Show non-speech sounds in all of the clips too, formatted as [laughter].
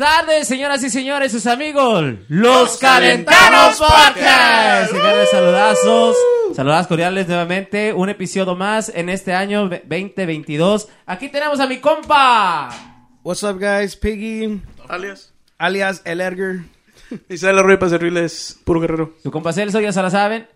Buenas tardes, señoras y señores, sus amigos, los Calentanos Podcast. Señores, saludazos, saludadas cordiales nuevamente, un episodio más en este año 2022. Aquí tenemos a mi compa. What's up, guys? Piggy, Alias. alias El Edgar. Isabel Arroyo para servirles puro guerrero. Su compa Celso, ya se la saben.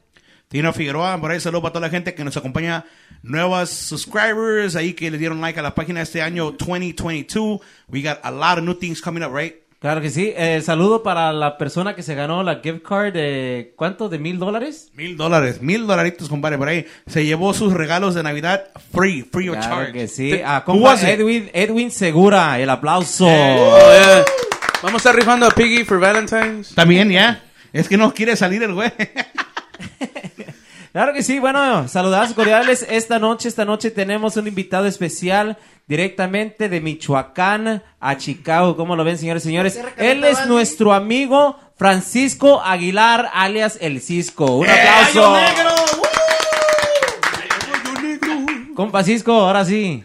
Tino Figueroa, por ahí saludo para toda la gente que nos acompaña, nuevas subscribers ahí que le dieron like a la página este año 2022. We got a lot of new things coming up, right? Claro que sí. El saludo para la persona que se ganó la gift card de, ¿cuánto? ¿De mil dólares? Mil dólares, mil dolaritos, compadre, por ahí. Se llevó sus regalos de Navidad free, free of Claro charge. que sí. Te- A Who compa? Edwin, Edwin Segura, el aplauso. Oh, yeah. Vamos a estar rifando a Piggy for Valentine's. También, ya. Es que no quiere salir el güey. [laughs] [laughs] Claro que sí, bueno, saludados cordiales. Esta noche, esta noche tenemos un invitado especial directamente de Michoacán a Chicago. ¿Cómo lo ven, señores y señores? Él es nuestro amigo Francisco Aguilar, alias El Cisco. Un aplauso. Compa Cisco, ahora sí,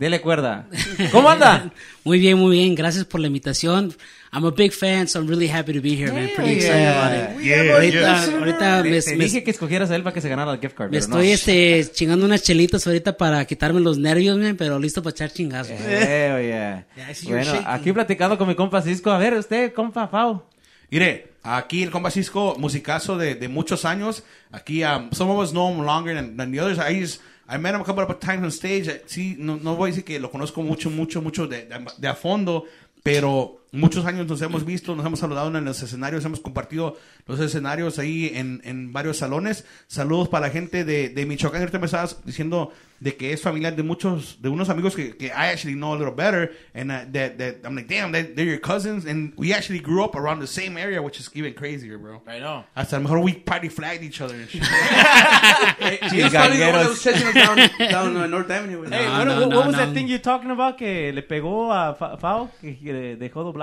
dele cuerda. ¿Cómo anda? [laughs] Muy bien, muy bien. Gracias por la invitación. I'm a big fan, so I'm really happy to be here, man. Pretty excited about it. Yeah, Ahorita, yeah. ahorita me, Te me- dije que escogieras a él para que se ganara el gift card. me pero no. estoy este, chingando unas chelitas ahorita para quitarme los nervios, man, pero listo para echar chingazos. Eh, oye. Yeah, you're Bueno, shaking. aquí platicando con mi compa Cisco. A ver, usted, compa Fau. Mire, aquí el compa Cisco, musicazo de, de muchos años. Aquí, um, some of us know him longer than, than the others. I just, I met him a couple of times on stage. Sí, no, no voy a decir que lo conozco mucho, mucho, mucho de, de, de a fondo, pero muchos años nos hemos visto, nos hemos saludado en los escenarios, hemos compartido los escenarios ahí en, en varios salones. Saludos para la gente de, de Michoacán. Ahorita me estabas diciendo de que es familiar de muchos, de unos amigos que, que I actually know a little better, and uh, that, that I'm like, damn, they, they're your cousins, and we actually grew up around the same area, which is even crazier, bro. I know. Hasta a lo mejor we party flagged each other and shit. He's probably the one that was Gangueros. chasing us down, down uh, North Avenue. Hey, No, what, no, what- no, what was no. that thing you talking about que le pegó a Fa- Fao? Que, dejó doblado?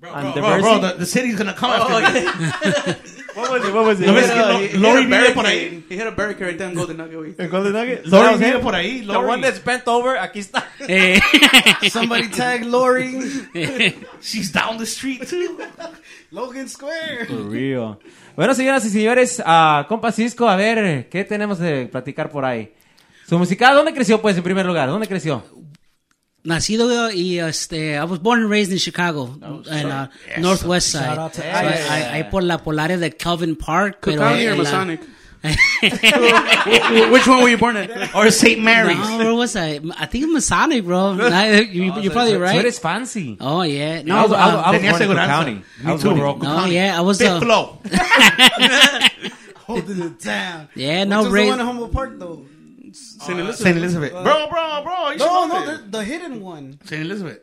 Bro, And bro, the bro, bro, Versi? the, the city's gonna come after me. [laughs] What was it? What was it? No ves que a- he Lori a vive por ahí. He hit a barricade right there in Golden Nugget. güey. El Golden Nugget? Lori vive por ahí, The Lori. one that's bent over, aquí está. Eh, [laughs] Somebody tag Lori. [laughs] She's down the street too. Logan Square. For real. Bueno, señoras y señores, ah, compa Cisco, a ver, ¿qué tenemos de platicar por ahí? Su música, ¿dónde creció, pues, en primer lugar? ¿Dónde creció? Nacido y este, I was born and raised in Chicago, in uh, Northwest Side. Shout out to So, Alex. I- I- Ahí por la, por la de Kelvyn Park. Cook pero County or Masonic? [laughs] Which one were you born at? Or St. Mary's. No, where was I? I think Masonic, bro. [laughs] Nah, you, you're probably So right. eres fancy. Oh yeah, I no, was, I was, I was born in Cook aseguranza. County. I Me was too, born bro. Cook No, Cook County. yeah, I was, Big uh, flow. Holding it down. yeah, Which no, was the raised, one in Humboldt Park, though? St. Elizabeth. St. Elizabeth. Bro, bro, bro. You No, know no, the, the hidden one. St. Elizabeth.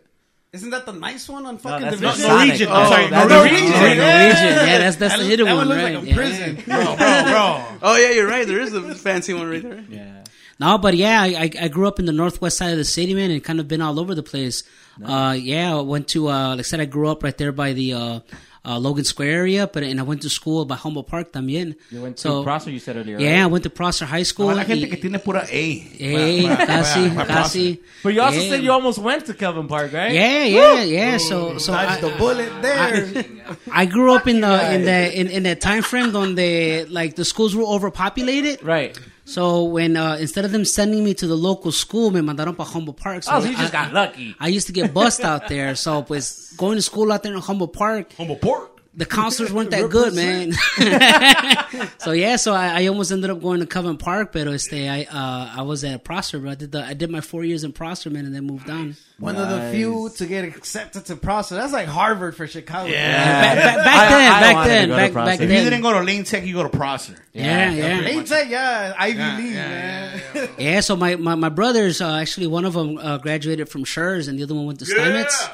Isn't that the nice one on No, fucking that's Division? not Norwegian. Sonic. I'm sorry, that's Norwegian. oh, Norwegian. Norwegian. Yeah, that's that's That, the hidden that one, one looks right? like a Yeah. prison. [laughs] Bro, bro, bro. Oh, yeah, you're right. There is a [laughs] fancy one right there. Yeah. No, but yeah, I, I I grew up in the northwest side of the city, man, and kind of been all over the place. Uh, yeah, I went to uh, like I said, I grew up right there by the uh, uh, Logan Square area, but and I went to school by Humboldt Park también. You went to so, Prosser, you said earlier, Yeah, I went to Prosser High School. Para la gente y- que tiene pura A. Hey, Para- para- casi, para- para casi. But you also yeah. said you almost went to Kelvyn Park, right? Yeah, yeah, yeah. So, so I, the bullet there. I grew up in the in the in, in that time frame donde like the schools were overpopulated. Right. So when uh, instead of them sending me to the local school, me mandaron para Humboldt Park. Oh, so you just I, got lucky. I used to get bussed out there. So pues going to school out there in Humboldt Park, Humble pork. The counselors weren't that good, man. [laughs] so yeah, so I, I almost ended up going to Kelvyn Park, but este, I uh, I was at Prosser. but I did the I did my four years in Prosser, man, and then moved on. One of the few to get accepted to Prosser. That's like Harvard for Chicago. Back, back, back then, I back then, go to back, Prosser. back If you then. didn't go to Lane Tech, you go to Prosser. yeah, yeah. Ain't that, yeah, Ivy Yeah, League, yeah, man. yeah, [laughs] Yeah, so my, my, my brothers, uh, actually, one of them uh, graduated from Schurz and the other one went to Steinmetz.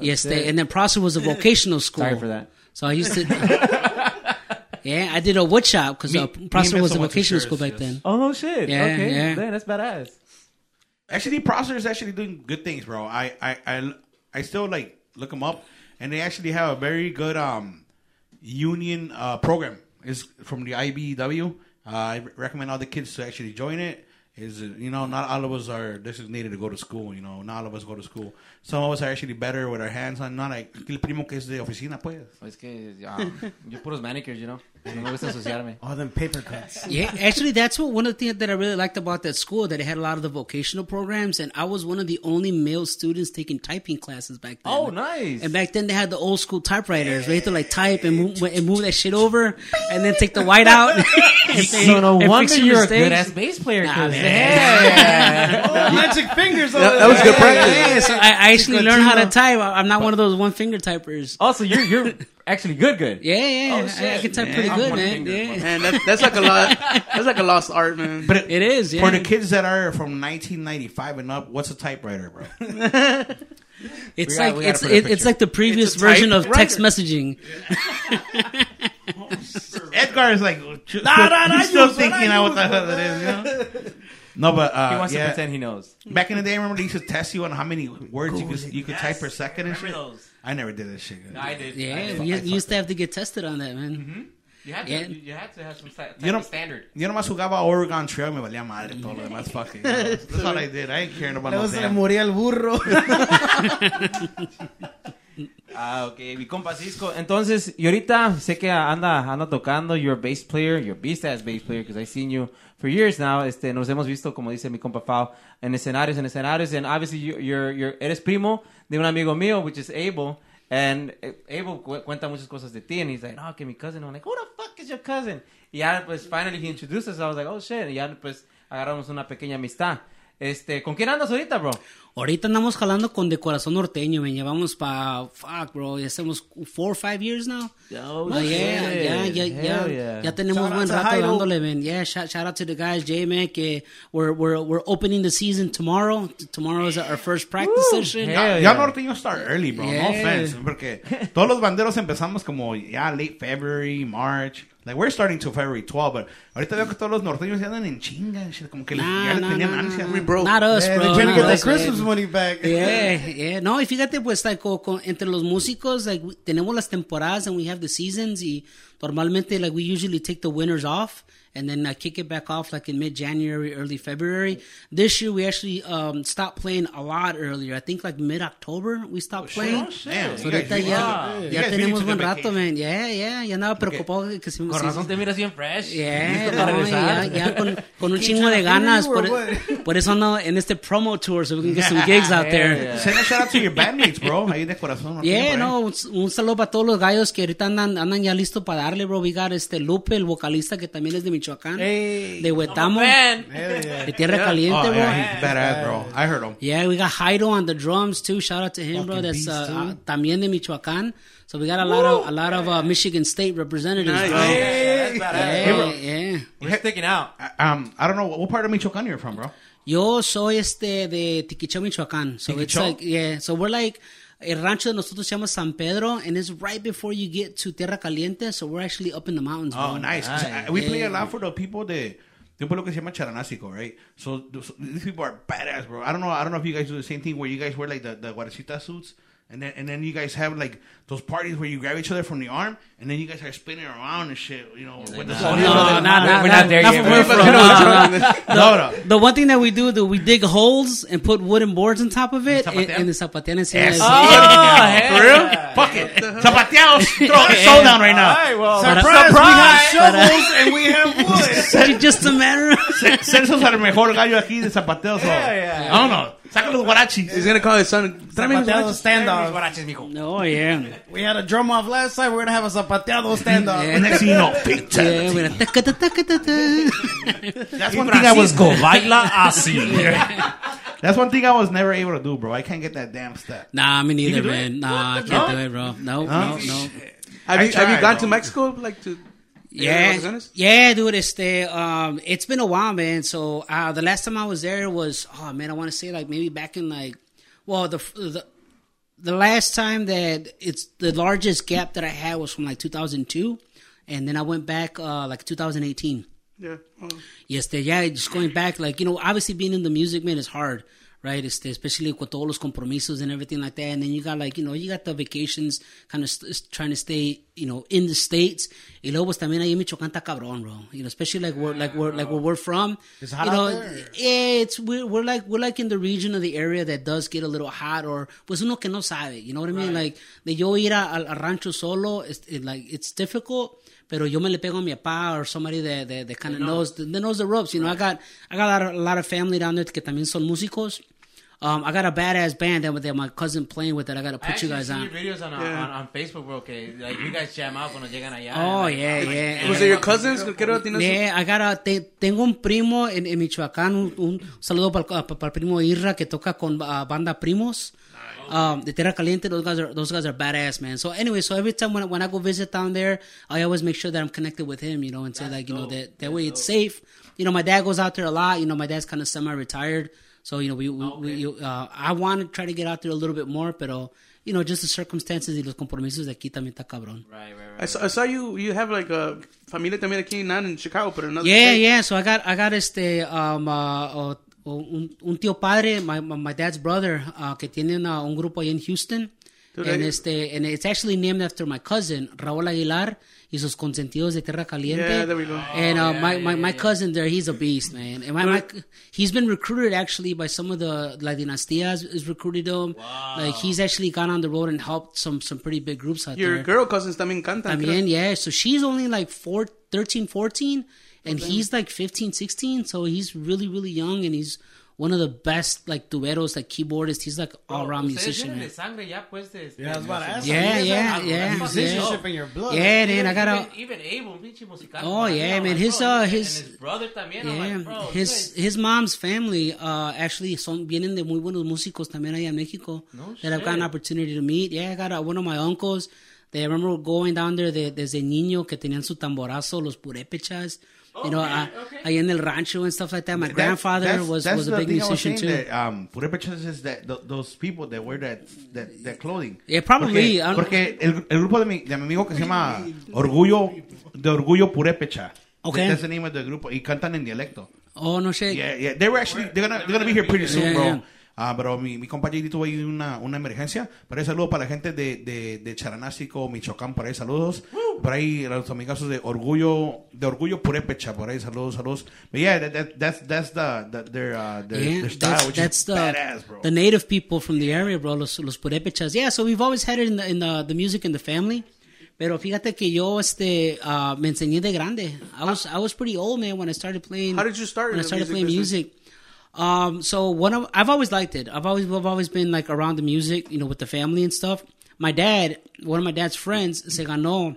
Yes, they, and then Prosser was a vocational school. Sorry for that. So I used to. [laughs] yeah, I did a wood shop because uh, Me- me Prosser was a Benson went to vocational school back yes. then. Oh, no shit. Yeah, okay. yeah. Damn, that's badass. Actually, Prosser is actually doing good things, bro. I, I, I, I still like look them up, and they actually have a very good um union uh program. Is from the IBW. Uh, I recommend all the kids to actually join it. is you know not all of us are designated to go to school. You know, not all of us go to school. Some of us are actually better with our hands on. Not like el primo que es de oficina, pues. Es que um, yo puros manicures, you know. No me gusta ensuciarme. All them paper cuts. [laughs] Yeah, actually, that's what one of the things that I really liked about that school that it had a lot of the vocational programs, and I was one of the only male students taking typing classes back then. Oh, nice. And back then they had the old school typewriters where you had to like type and move, and move that shit over, and then take the white out. [laughs] and, So no and wonder you're a mistakes. good ass bass player. Nah, 'cause- man. [laughs] Oh, magic fingers. That, that was good practice. Yeah, so I, I actually Good learned how to type. I- I'm not one of those one finger typers. Also, you're you're [laughs] actually good, good. Yeah, yeah, Oh, I, I can type man. pretty I'm good, man. finger, Yeah. Man, that, that's like a lot. That's like a lost art, man. But it, It is, yeah. for the kids that are from 1995 and up, what's a typewriter, bro? [laughs] It's We got- like gotta it's it, it's like the previous version of typewriter. text messaging. [laughs] Edgar is like, still, Nah, nah, nah, he's still thinking I out what the hell it is. You know? No, but uh, He wants yeah. to pretend he knows. Back in the day, I remember they used to test you on how many words you could you could type per second and shit. Those? I never did that shit. I did. Yeah, I did. we, we used to have to get tested on that, man. You had to. Yeah. You, you had to have some type You know- of standard. Yo nomás jugaba Oregon Trail, me valía madre todo lo demás. Fucking, you [laughs] that's all I did. I ain't caring about Luego no se le damn. moría el burro. [laughs] Ah, ok, mi compa Cisco. Entonces, y ahorita sé que anda, anda tocando. You're a bass player. You're a beast ass bass player because I've seen you for years now. Este, nos hemos visto, como dice mi compa Fao, en escenarios, en escenarios. And obviously, you, you're, you're, eres primo de un amigo mío, which is Abel. And eh, Abel cu- cuenta muchas cosas de ti. And he's like, no, que mi cousin. I'm like, who the fuck is your cousin? Y ya, pues, finally he introduced us. I was like, oh, shit. Y ya, pues, agarramos una pequeña amistad. Este, ¿con quién andas ahorita, bro? Ahorita andamos jalando con De Corazón Norteño, man. Llevamos pa, fuck, bro. Ya hacemos four or five years now. Oh, Ah, yeah, shit. ya, ya, ya, Hell yeah. ya tenemos Shout buen to rato dándole, man. Yeah, shout, shout out to the guys, J man, que we're, we're, we're opening the season tomorrow. Tomorrow is our first practice session. Hell Ya yeah. norteño start early, bro. Yeah. No offense. Porque todos los banderos empezamos como ya late February, March. Like, we're starting to February 12, but ahorita veo que todos los norteños ya andan en chinga. and shit, Como que Nah, ya le nah, tenían nah, ansia. nah. We broke. Not us, Yeah, bro. they're trying to get their Christmas man. money back. Yeah, yeah. No, y fíjate, pues, like, co- co- entre los músicos, like, we- tenemos las temporadas and we have the seasons y normalmente, like, we usually take the winters off and then uh, kick it back off, like, in mid-January, early February. This year, we actually um, stopped playing a lot earlier. I think, like, mid-October, we stopped playing. Damn, So you guys ahorita really ya, tenemos buen rato, man. Yeah, yeah. Ya andaba preocupado que si... Con si- razón te miras bien fresh. Yeah, no, ya, ya con, con un [laughs] chingo de ganas. Por, por eso ando en este promo tour, so we can get some [laughs] gigs out there. Yeah, yeah. Send a shout out to your bandmates, bro. Ahí de corazón. Yeah, no, un, un saludo para todos los gallos que ahorita andan, andan ya listos para darle, bro. We got este Lupe, el vocalista que también es de Michoacán, Hey. de Huetamo, Man. Hell yeah. de Tierra Caliente, Oh, bro. yeah, Yeah. he's badass, bro. I heard him. Yeah, we got Jairo on the drums too. Shout out to him, bro. That's beast, uh, uh, también de Michoacán. So we got a lot of a lot of uh, Michigan State representatives, Nice. bro. Hey, that's badass, Yeah, bro. yeah. We're sticking out. Um, I don't know, what part of Michoacán you're from, bro? Yo soy este de Tiquicheo, Michoacán. So it's like, yeah. So we're like, el rancho de nosotros se llama San Pedro, and it's right before you get to Tierra Caliente. So we're actually up in the mountains. Oh, bro. nice. 'Cause Nice. I- we play a lot for the people de un pueblo que se llama Charanásico, right? So, so these people are badass, bro. I don't know. I don't know if you guys do the same thing where you guys wear like the the guarachita suits, and then and then you guys have like those parties where you grab each other from the arm, and then you guys are spinning around and shit. You know, with the No, sonido no, del- not, not, We're not there not yet, from where bro. we're from. [laughs] No, no, no. No, no. The one thing that we do, do we dig holes and put wooden boards on top of it, and, the zapatean. Yes. Oh, hell For real? yeah. Fuck it. Zapateados. [laughs] Throw a soul down right now. Ay, well, uh, Surprise, surprise. Uh, we have uh, shovels and we have wood. [laughs] Just a matter of... Celso's el mejor gallo aquí de zapateo. So. Yeah, yeah. I don't know. Saca los guarachis. He's gonna call his son. Tráeme los Zapateado guarachos. standoff. Guaraches, mijo. Oh, yeah. We had a drum off last time. We're gonna have a zapateado standoff. Yeah. [laughs] Next thing you know, Yeah, fatality. mira. Taca, taca, taca, taca. That's one thing I was go baila así. [laughs] That's one thing I was never able to do, bro. I can't get that damn step. Nah, me neither, can do man. Nah, I can't do it, bro. No, no, no. Have I you have you tried, gone bro. to Mexico like to? Yeah, yeah, dude. Este, um, it's been a while, man. So uh, the last time I was there was, oh man, I want to say like maybe back in like, well, the the the last time that it's the largest gap that I had was from like 2002, and then I went back uh, like 2018. Yeah. Oh. Yes, yeah, just going back, like you know, obviously being in the music, man, is hard, right? Este, especially with all those compromisos and everything like that. And then you got like, you know, you got the vacations kind of st- trying to stay, you know, in the States. Y luego pues también ahí en Michoacán está cabrón, bro. You know, especially like where, like where, like where we're from. It's hot you know, out there? yeah, it's, we're, we're like, we're like in the region of the area that does get a little hot or pues uno que no sabe, you know what I mean? Like, de yo ir a, al al rancho solo, it's, it, like, it's difficult. Pero yo me le pego a mi papá or somebody that, that, that kind of knows, that knows the ropes. You know, I got, I got a lot, of, a lot of family down there que también son músicos. Um, I got a badass band that, that my cousin playing with that I got to put you guys on. videos on, Yeah. on, on Facebook, bro, que like, you guys jam out cuando llegan allá. Oh, Like, yeah, yeah. Was it your cousins? Yeah, I got a, te- tengo un primo en, en Michoacán, un, un saludo para el primo Irra que toca con ah, banda Primos. Um, de Tierra Caliente, those guys are those guys are badass, man. So anyway, so every time when I, when I go visit down there, I always make sure that I'm connected with him, you know, and say like, you know, that that way it's safe. You know, my dad goes out there a lot. You know, my dad's kind of semi-retired, so you know, we, we, we you, uh, I want to try to get out there a little bit more, pero you know, just the circumstances y los compromisos de aquí también está cabrón. Right, right, right. I saw, I saw you. You have like a familia también aquí, not in Chicago, but another. Yeah, state. yeah. So I got I got este um uh, uh, un, un tío padre, my my my dad's brother, uh, que tiene una- un grupo ahí en Houston. Dude, and I- este and it's actually named after my cousin Raúl Aguilar y sus consentidos de Tierra Caliente. Yeah, there we go. And uh, my, my, my cousin there, he's a beast, man. And my, my he's been recruited actually by some of the La Dinastias has recruited him. Like he's actually gone on the road and helped some some pretty big groups out Your there. Your girl cousins también cantan. creo. También, yeah. So she's only like four, 13, 14, and he's like 15, 16. So he's really, really young, and he's one of the best like duetos, like keyboardist. He's like all around musician. tienen man. de sangre ya, pues, de, este, Yeah, I was about to ask. Yeah, you, you guys yeah, yeah, Musicianship in your blood. Yeah, man. I gotta. even Abel, pinche musical. Oh, yeah, man, his, uh, his- his brother también. Yeah, like, bro, his guys- his mom's family uh actually son vienen de muy buenos músicos también allá en Mexico No that I've got an opportunity to meet. Yeah, I got uh, one of my uncles. They I remember going down there de, desde niño que tenían su tamborazo, los purépechas. You know, uh, ahí en el rancho and stuff like that. My That- grandfather that's- was that's was a big thing I was musician too. That, um, purépechas is that th- those people that wear that that, that clothing. Yeah, probably, Porque, I porque el, el grupo de mi, de mi amigo que se llama Orgullo de Orgullo Purépecha. Okay. That's the name of the grupo y cantan en dialecto. Oh no shit. Yeah, yeah. They were actually they're gonna they're gonna be here pretty soon, Yeah, bro. yeah. Ah, pero mi, mi compañero tuvo ahí una, una emergencia. Pero ahí saludo para la gente de, de, de Charanástico, Michoacán, por ahí saludos. Por ahí los amigazos de Orgullo, de Orgullo Purépecha, por ahí saludos, saludos. But yeah, that, that, that's, that's the, the, their, uh, their, Yeah, their style, that's, which that's is the badass, bro. the native people from the area, bro. Los los purépechas. Yeah, so we've always had it in the in the, the music in the family. Pero fíjate que yo este uh, me enseñé de grande. I was I was pretty old man when I started playing. How did you start When I started music playing business? music. Um, so one of I've always liked it. I've always I've always been like around the music, you know, with the family and stuff. My dad, one of my dad's friends, se ganó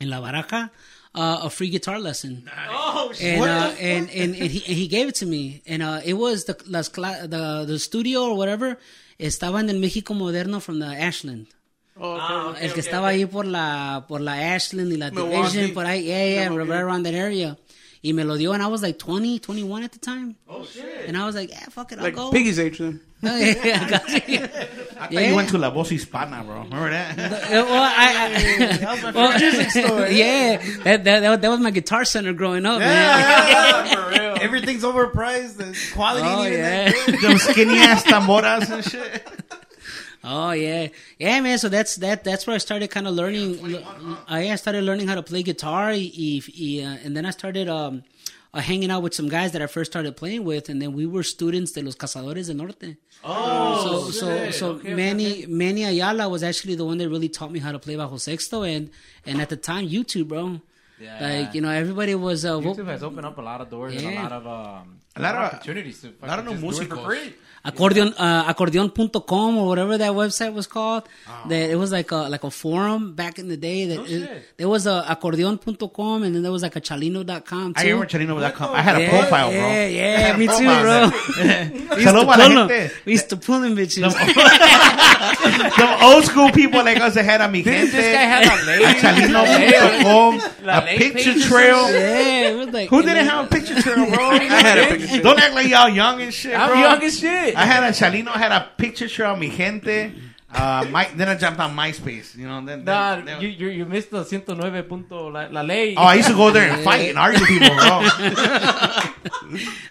en la baraja uh, a free guitar lesson. Oh, shit. and uh, and, and and he and he gave it to me, and uh, it was the las cla- the the studio or whatever estaba en el México Moderno from the Ashland. Oh, okay. Ah, okay, el que okay, estaba okay. ahí por la por la Ashland y la Milwaukee. Division por ahí, yeah, yeah, Milwaukee. right around that area. Y me lo dio, and I was like 20, 21 at the time. Oh, shit. And I was like, yeah, fuck it, I'll like go. Piggy's age then. Oh, [laughs] yeah, I got you. [laughs] I thought Yeah. you went to La Voz Hispana, bro. Remember that? [laughs] Uh, well, I, I, That was my well, favorite music store. Yeah, that, that, that, that was my guitar center growing up, yeah, man. Yeah, Everything's overpriced. The quality Oh, ain't even yeah. that good. Them skinny ass tamboras and shit. Oh yeah, yeah, man. So that's that. That's where I started kind of learning. I I started learning how to play guitar, y, y, uh, and then I started um, uh, hanging out with some guys that I first started playing with, and then we were students de los Cazadores del Norte. Oh, so so shit. so Okay, okay, Manny okay. Manny Ayala was actually the one that really taught me how to play bajo sexto, and and at the time YouTube, bro. Yeah. Like you know, everybody was uh, YouTube has opened up a lot of doors and a lot of um, A lot of- opportunities to a lot of fucking new just do it for músicos. free. accordion uh, accordion.com or whatever that website was called Ah. that it was like a like a forum back in the day that No it- shit. there was a accordion.com and then there was like a chalino.com too. I remember Chalino.com. I had a yeah, profile, bro. yeah, yeah, [laughs] me too, profile, bro. [laughs] We used to pull la 'em. gente. We used to pull them bitches. Some [laughs] old school people like us that had a mi Didn't gente, this guy have a lady? a Chalino.com, a picture pages trail. yeah, it was like Who didn't have a picture trail, bro? I had a picture trail. Don't act like y'all young and shit, I'm young as shit. I had a Chalino I had a picture trail, mi gente. Uh, my, then I jumped on MySpace. You know, then, then, Nah, then- you, you, you missed the 109 punto, la, la ley. oh, I used to go there and fight and argue with people, bro. [laughs]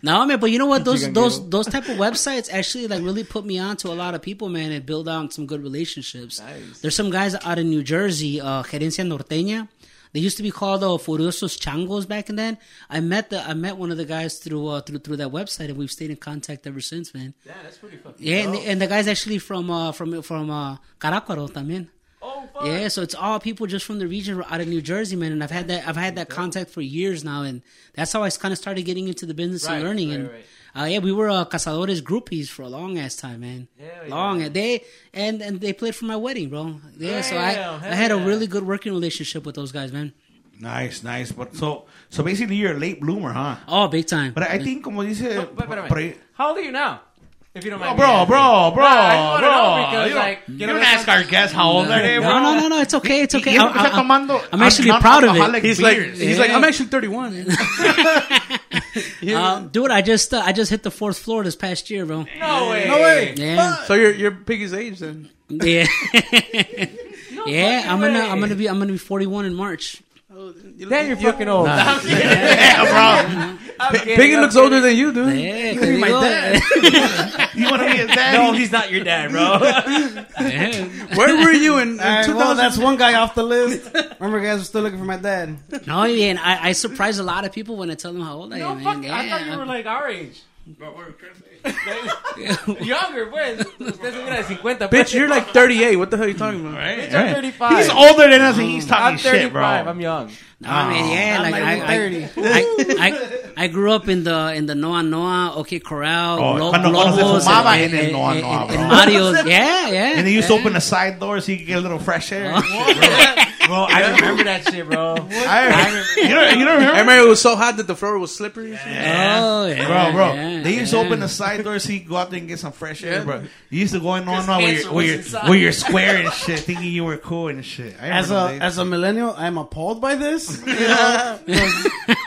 No, man, but you know what? Those those Ghetto. those type of websites actually like really put me on to a lot of people, man, and build on some good relationships. There's some guys out in New Jersey, uh, Gerencia Norteña. They used to be called uh, Furiosos Changos back in then. I met the I met one of the guys through uh, through through that website, and we've stayed in contact ever since, man. Yeah, that's pretty fucking Yeah, and, the, and the guy's actually from uh, from from uh, Caracuaro también. Oh, fuck. Yeah, so it's all people just from the region out of New Jersey, man. And I've had that I've had that contact for years now, and that's how I kind of started getting into the business Right, and learning. right, and right. Uh, yeah, we were uh, cazadores groupies for a long ass time, man. Hell long and they and and they played for my wedding, bro. Yeah, so I Damn, I hell had a really good working relationship with those guys, man. nice, nice. But so, so basically, you're a late bloomer, huh? Oh, big time. But I think, como dice, But, but, por ahí- How old are you now? If you don't mind. Oh, bro, me bro, asking. bro, Nah, I just wanna bro. know because, you don't, like, you you know, don't ask our guests how old are they, bro. no, no, no, no. It's okay. It's okay. Y- y I, está tomando am actually proud of it. non-alcoholic He's like, beers. he's like, I'm actually 31. [laughs] [laughs] Um, dude, I just uh, I just hit the fourth floor this past year, bro. No way. No way. Yeah. so you're you're Piggy's age then. Yeah. [laughs] yeah, I'm gonna way. I'm gonna be I'm gonna be 41 in March. Damn, you're fucking old. yeah, bro. I'm Piggy looks older than you, dude. Yeah, be my dad. [laughs] You want to be his dad? No, he's not your dad, bro. Where were you in, in All right, 2000? well, that's one guy off the list. Remember, guys, we're still looking for my dad. No, yeah, and I, I surprise a lot of people when I tell them how old I no, am. fuck. man. I thought you were like our age. [laughs] Younger, pues. Usted se mira de 50. Bitch, you're like 38. What the hell are you talking about? Bitch, I'm 35. He's older than us and he's talking I'm 35. shit, bro. I'm young. No, man, yeah, I'm like not I, even I, 30. I, I, I grew up in the in the Noa Noa, OK Corral, Oh, Glo- cuando- cuando se Globos, fumaba and- en el eh, and- Noa and- eh, Noa, and. Mario's, yeah, yeah. And they used to open the side door so you could get a little fresh air. Oh. Bro, I remember that shit, bro. [laughs] I, you don't, you don't remember? I remember it was so hot that the floor was slippery. Oh, oh yeah, Bro, bro, yeah, they used yeah. to open the side door so you go out there and get some fresh air, Yeah. bro. You used to go in on where cancer you're, where, you're, where you're square and shit, thinking you were cool and shit. I As a those as a millennial, I'm appalled by this. [laughs] You know, does,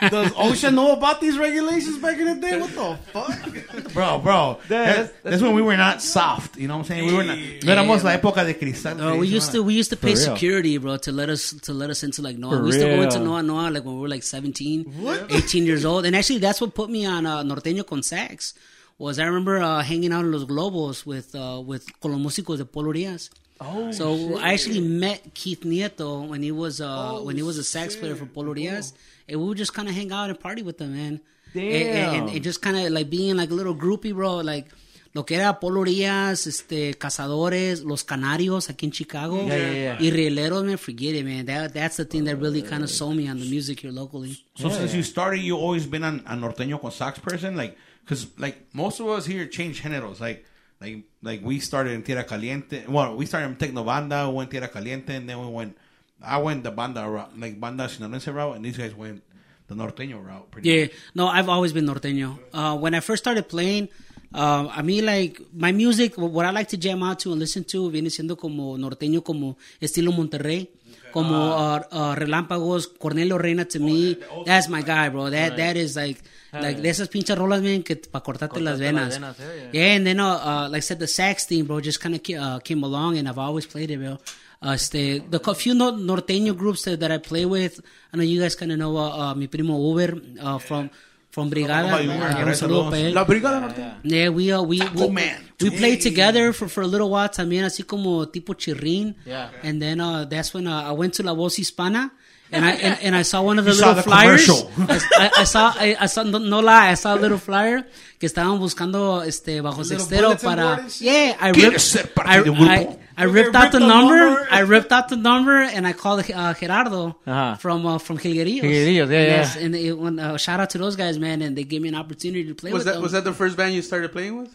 does OSHA know about these regulations back in the day? What the fuck? bro, bro. That's, that's when we were not soft. You know what I'm saying? We were not. No éramos la época de cristal. No, we used to we used to pay security, bro, to let us to let us into like Noa. For we used to go into real. Noa Noa like when we were like 17, 18 years old. And actually that's what put me on uh, Norteño con Sax. Was I remember uh, hanging out in Los Globos with uh, with con los músicos de Polo Díaz. Oh, so I actually met Keith Nieto when he was uh, when he was a sax player for Polo Díaz, and we would just kind of hang out and party with them, man. And, and, and- and just kind of like being like a little groupie, bro. Like lo que era Polo Díaz, este, Cazadores, Los Canarios aquí en Chicago, Yeah, yeah, yeah. y Rieleros, man, forget it, man. That that's the thing that really kind of sold me on the music here locally. So since you started, you always been an, a norteño con sax person, like, cause like most of us here change géneros, like, like, like we started in Tierra Caliente. Well, we started in Tecno Banda, we went Tierra Caliente, and then we went. I went the banda route, like banda sinaloense route, and these guys went the norteño route. Pretty Yeah, much. no, I've always been norteño. Uh, when I first started playing, uh, I mean, like my music, what I like to jam out to and listen to, viene siendo como norteño, como estilo Monterrey, como uh, uh, Relámpagos, Cornelio Reina. To me, that's my guy, bro. That that is like like de esas pinches rolas, man, que pa cortarte las Cortarte las venas. venas, yeah, Yeah, and then uh, uh, like I said, the sax theme, bro, just kind of uh, came along, and I've always played it, bro. Uh, este, the few no- norteño groups that, that I play with, I know you guys kind of know uh, uh, mi primo Uber uh, from from Brigada. Somebody Uh, Uber, un gracias a saludo Dios. pa' él. La Brigada Norteña. Yeah, we uh, we we, man. we played together for, for a little while también, así como tipo chirrín. Yeah. And then uh, that's when uh, I went to La Voz Hispana. And I and, and I saw one of the You saw little the flyers. [laughs] I, I saw I, I saw no, no lie, I saw a little flyer que estaban buscando este bajo sextero para yeah I ¿Quieres ripped ser parte I, del grupo? I, I ripped out the the number, number. I ripped out the number and I called uh, Gerardo Uh-huh. from uh, from Jilguerillos. Jilguerillos, yeah, yeah. yes, and it, when, uh, shout out to those guys man and they gave me an opportunity to play Was with that them. was that the first band you started playing with?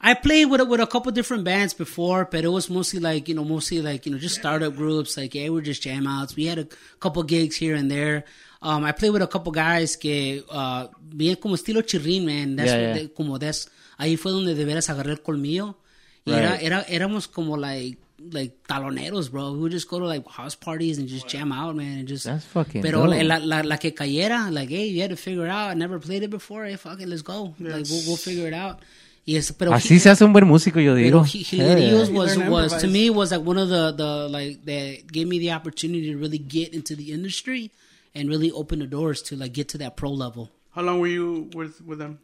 I played with with a couple different bands before, but it was mostly like you know, mostly like you know, just startup groups. Like yeah, we're just jam outs. We had a couple gigs here and there. Um, I played with a couple guys que uh, bien como estilo chirrín, man. That's Yeah, yeah. they- como that's ahí fue donde de veras agarré el colmillo. Y era, Right. era éramos como like like taloneros, bro. We would just go to like house parties and just jam out, man, and just That's fucking Pero dope. la, la, la que cayera, like, hey, you had to figure it out. I never played it before. Hey, fuck it, let's go. Like, we'll, we'll figure it out. Yes, es, pero Así se hace un buen músico, yo digo. Pero He- Hilarious Yeah. was to was to me was like one of the the like that gave me the opportunity to really get into the industry and really open the doors to like get to that pro level. How long were you with with them?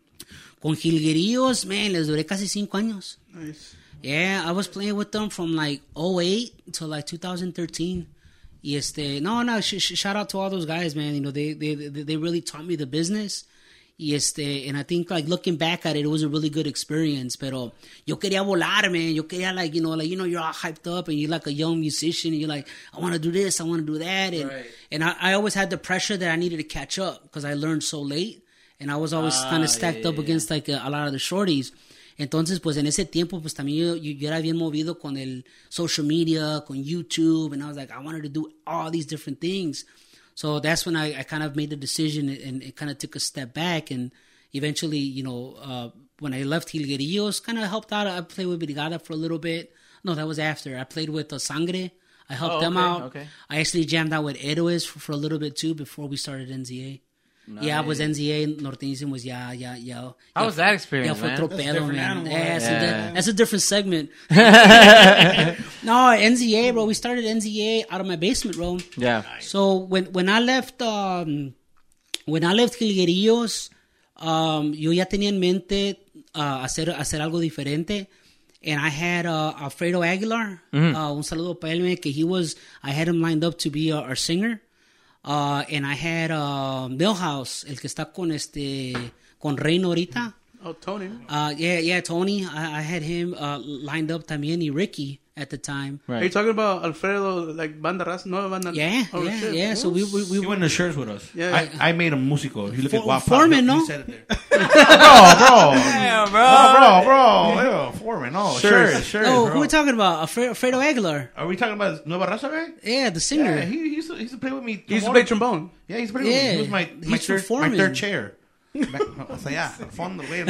Con Jilguerillos, man, les duré casi cinco años. Nice. Yeah, I was playing with them from like 08 to like 2013. Yes, they. no, no, sh- sh- shout out to all those guys, man. You know, they, they, they they really taught me the business. Yes, este, and I think like looking back at it, it was a really good experience. Pero yo quería volar, man. Yo quería like, you know, like, you know, you're all hyped up and you're like a young musician and you're like, I want to do this, I want to do that. And, and I, I always had the pressure that I needed to catch up because I learned so late. And I was always kind of ah, stacked up against like a, a lot of the shorties. Entonces, pues en ese tiempo, pues también yo, yo, yo era bien movido con el social media, con YouTube, and I was like, I wanted to do all these different things. So that's when I, I kind of made the decision and it kind of took a step back. And eventually, you know, uh, when I left Jilguerillos, kind of helped out. I played with Brigada for a little bit. No, that was after. I played with uh, Sangre. I helped Oh, them out. okay. I actually jammed out with Héroes for, for a little bit too before we started NZA. Yeah, I was NZA, Norteñísimo was ya, ya, ya. How was that experience, Yeah, fue man? otro That's a pedo, man. animal, Yeah, right? that's, A, Yeah. that's a different segment. [laughs] no, NZA, bro. We started NZA out of my basement, bro. Yeah. So when when I left um, when I left Jilguerillos, um, yo ya tenía en mente uh, hacer hacer algo diferente. And I had uh, Alfredo Aguilar. Uh, un saludo para él, man, que he was. I had him lined up to be uh, our singer. Uh, and I had uh, Millhouse, el que está con este con Reino ahorita. Oh, Tony. Uh, yeah, yeah, Tony. I, I had him uh, lined up también y Ricky at the time. Are you talking about Alfredo, like banda raza? No, banda. Yeah, oh, yeah, shit. yeah. So we we, we He went to Schurz with us. Yeah. I, I made him músico. He looked at For- Guapa. Foreman, He no? said it there. [laughs] bro, bro. Yeah, Bro, bro, bro. Ew, Foreman. No, Sure. sure, sure. Oh, bro. who are we talking about? Alfredo, Alfredo Aguilar. Are we talking about Nueva Raza guy? Yeah, the singer. Yeah, he, he, used to, he used to play with me. He used to Trombone. play trombone. Yeah, he's pretty. Yeah, He was my my he's third, my performing. third chair. Back- o sea, ya, al fondo, güey.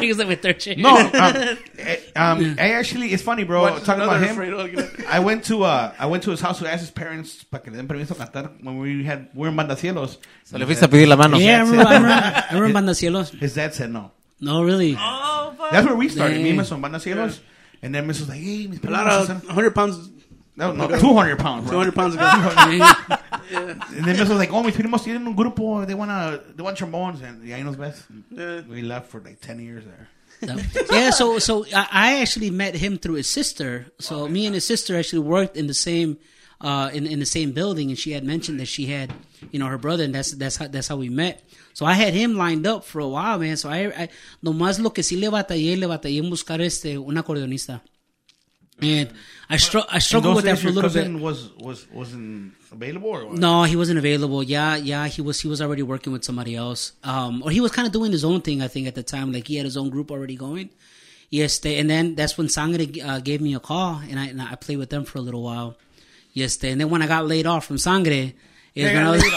he was like with their chair. No, um, [laughs] eh, um, I actually, it's funny, bro. What? Talking about him. I went to uh, I went to his house to ask his parents para que le den permiso a cantar when we had we were in Bandacielos. Se le fuiste a pedir la mano. Yeah, I remember, I remember, I remember Bandacielos. [laughs] His dad said no. No, really. Oh, That's where we started. Me Dang. and Miss on Bandacielos. And then Miss was like, hey, mis A lot of 100 pounds, No, no, 200 pounds, bro. 200 pounds [laughs] ago. [laughs] And then Miss was like, oh, mis primos tienen un grupo, they wanna, they want trombones. And y ahí nos ves. Yeah. We left for like 10 years there. yeah, so so I, I actually met him through his sister. So me and his sister actually worked in the same uh, in in the same building, and she had mentioned that she had you know her brother, and that's that's how that's how we met. So I had him lined up for a while, man. So I, I nomás lo que sí le batallé, le batallé en buscar este un acordeonista. And I, str- I struggled with that for a little bit. was, was, wasn't available? No, he wasn't available. Yeah, yeah, he was. He was already working with somebody else. Um, or he was kind of doing his own thing. I think at the time, like he had his own group already going. Yes, they, and then that's when Sangre uh, gave me a call, and I and I played with them for a little while. Yes, they, and then when I got laid off from Sangre, is when I was. [laughs]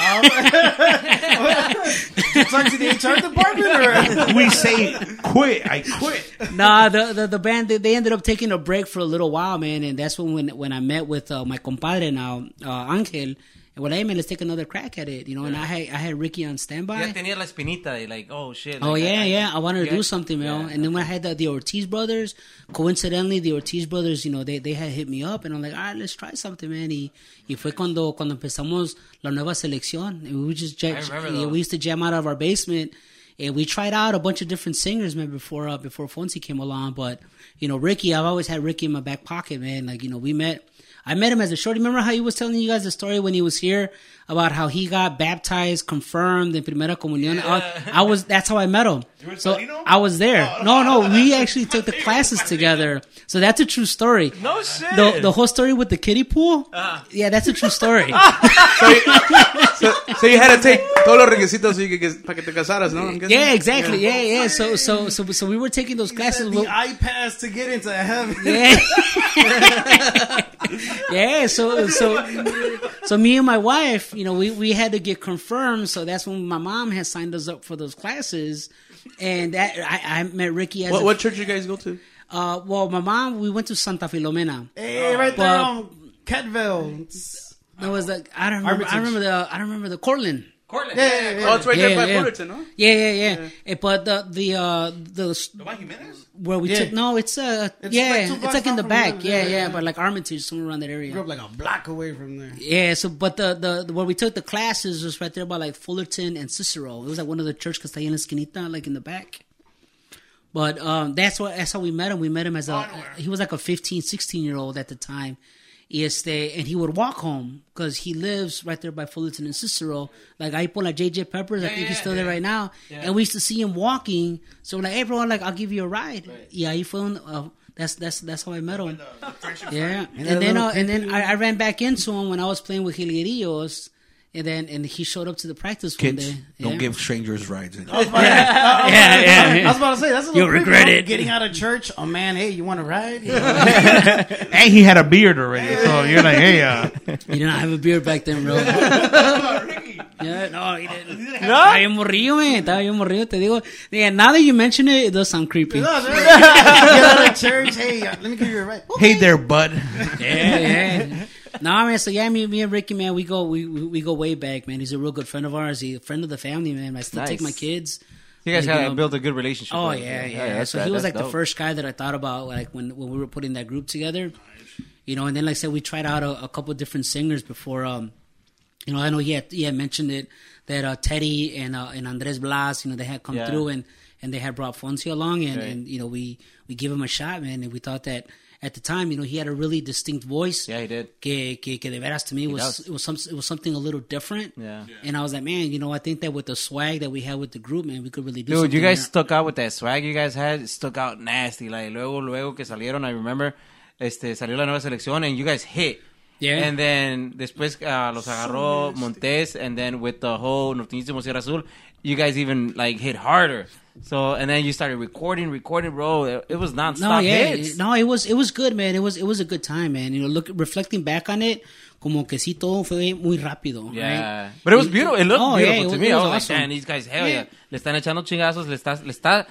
Talk to the HR department or [laughs] we say quit. I quit. nah, the, the the band they, they ended up taking a break for a little while, man, and that's when when, when I met with uh, my compadre now, uh, Angel. And well, hey man, let's take another crack at it, you know. And I had I had Ricky on standby. Ya tenía la espinita de like, oh shit. Oh yeah, I- yeah. I wanted to yeah, do something, you know. yeah. And then when I had the, the Ortiz brothers, coincidentally, the Ortiz brothers, you know, they, they had hit me up, and I'm like, all right, let's try something, man. Y, y fue cuando cuando empezamos la nueva selección. And we just jam, yeah, we used to jam out of our basement, and we tried out a bunch of different singers, man, before uh, before Fonzie came along. But you know, Ricky, I've always had Ricky in my back pocket, man. Like you know, we met. I met him as a shorty. Remember how he was telling you guys the story when he was here about how he got baptized, confirmed in Primera Comunión. I, I was that's how I met him. were So? I was there. Oh. No, no, we actually took the classes [laughs] together. So that's a true story. No shit. The the whole story with the kiddie pool. Uh. Yeah, that's a true story. [laughs] so, so you had to take todos los requisitos y que, que, para que te casaras, ¿no? I'm guessing? yeah, exactly. Yeah, yeah. So so so so we were taking those classes. the with- iPads to get into heaven. Yeah. [laughs] yeah, so so so me and my wife, you know, we, we had to get confirmed. So that's when my mom has signed us up for those classes, and that I, I met Ricky as What, a, what church you guys go to? uh well my mom we went to Santa Filomena. Hey, right there Well- on Kedvale. That was like I don't remember I remember the I don't remember the Cortland. Cortland. Yeah, yeah, yeah. Oh, it's right Yeah, there by yeah. Fullerton, no? Yeah, yeah, yeah. Eh, But the the uh the where we Yeah. took no, it's uh It's yeah, like it's like in the back. here. Yeah, Yeah, yeah, yeah. but like Armitage, somewhere around that area. Grew up like a block away from there. Yeah, so but the, the the where we took the classes was right there by like Fullerton and Cicero. It was like one of the church que está ahí en la esquinita, like in the back. But um, that's what that's how we met him. We met him as a he was like a 15, 16 year old at the time. Y este, and he would walk home because he lives right there by Fullerton and Cicero. Like I por la JJ Peppers, I think he's still there right now. And we used to see him walking. So we're like, hey bro, like I'll give you a ride. Yeah, he un, uh, that's that's that's how I met him. Yeah, and, that then uh, and then I, I ran back into him when I was playing with Jilguerillos, and then and he showed up to the practice one Kids, day. don't Yeah. give strangers rides. yeah, yeah, I was about to say that's a little You'll regret huh? it. Getting out of church, oh man, hey, you want to ride? [laughs] and he had a beard already, so you're like, hey, uh, He did not have a beard back then, bro. [laughs] yeah, no, he didn't. Estaba bien morrido, man. Estaba bien morrido, te digo. Yeah, now that you mention it, it does sound creepy. [laughs] Get out of church, hey, uh, let me give you a ride. hey there, bud. yeah, yeah. No, man. So yeah, me, me and Ricky, man, we go, we, we we go way back, man. He's a real good friend of ours. He's a friend of the family, man. I still take my kids. You guys Like, had you to know- build a good relationship. Oh with yeah, him. yeah. that's so that- he was that's like the first guy that I thought about, like when when we were putting that group together. You know, and then like I said, we tried out a, a couple different singers before. Um, you know, I know he had he had mentioned it that uh, Teddy and uh, and Andres Blas, you know, they had come Yeah. through and and they had brought Fonzie along, and Right. and you know we we give him a shot, man, and we thought that. At the time, you know, he had a really distinct voice. Yeah, he did. Que, que, que de veras to me was does. it was some it was something a little different. Yeah. And I was like, man, you know, I think that with the swag that we had with the group, man, we could really do Dude, something you guys there. stuck out with that swag you guys had. It stuck out nasty. Like, luego, luego que salieron, I remember, este, salió la nueva selección and you guys hit. Yeah. And then, después uh, los agarró Montes and then with the whole Norteñísimo Sierra Azul, you guys even, like, hit harder. So, and then you started recording, recording, bro. It, it was nonstop No, yeah, hits. no, it was it was good, man. It was it was a good time, man. You know, look reflecting back on it, como que sí todo fue muy rápido. Yeah, right? but it was beautiful. It looked oh, yeah, beautiful it to was- me. I was was awesome. like, man, these guys, hell yeah. Le están echando chingazos, le está, le está,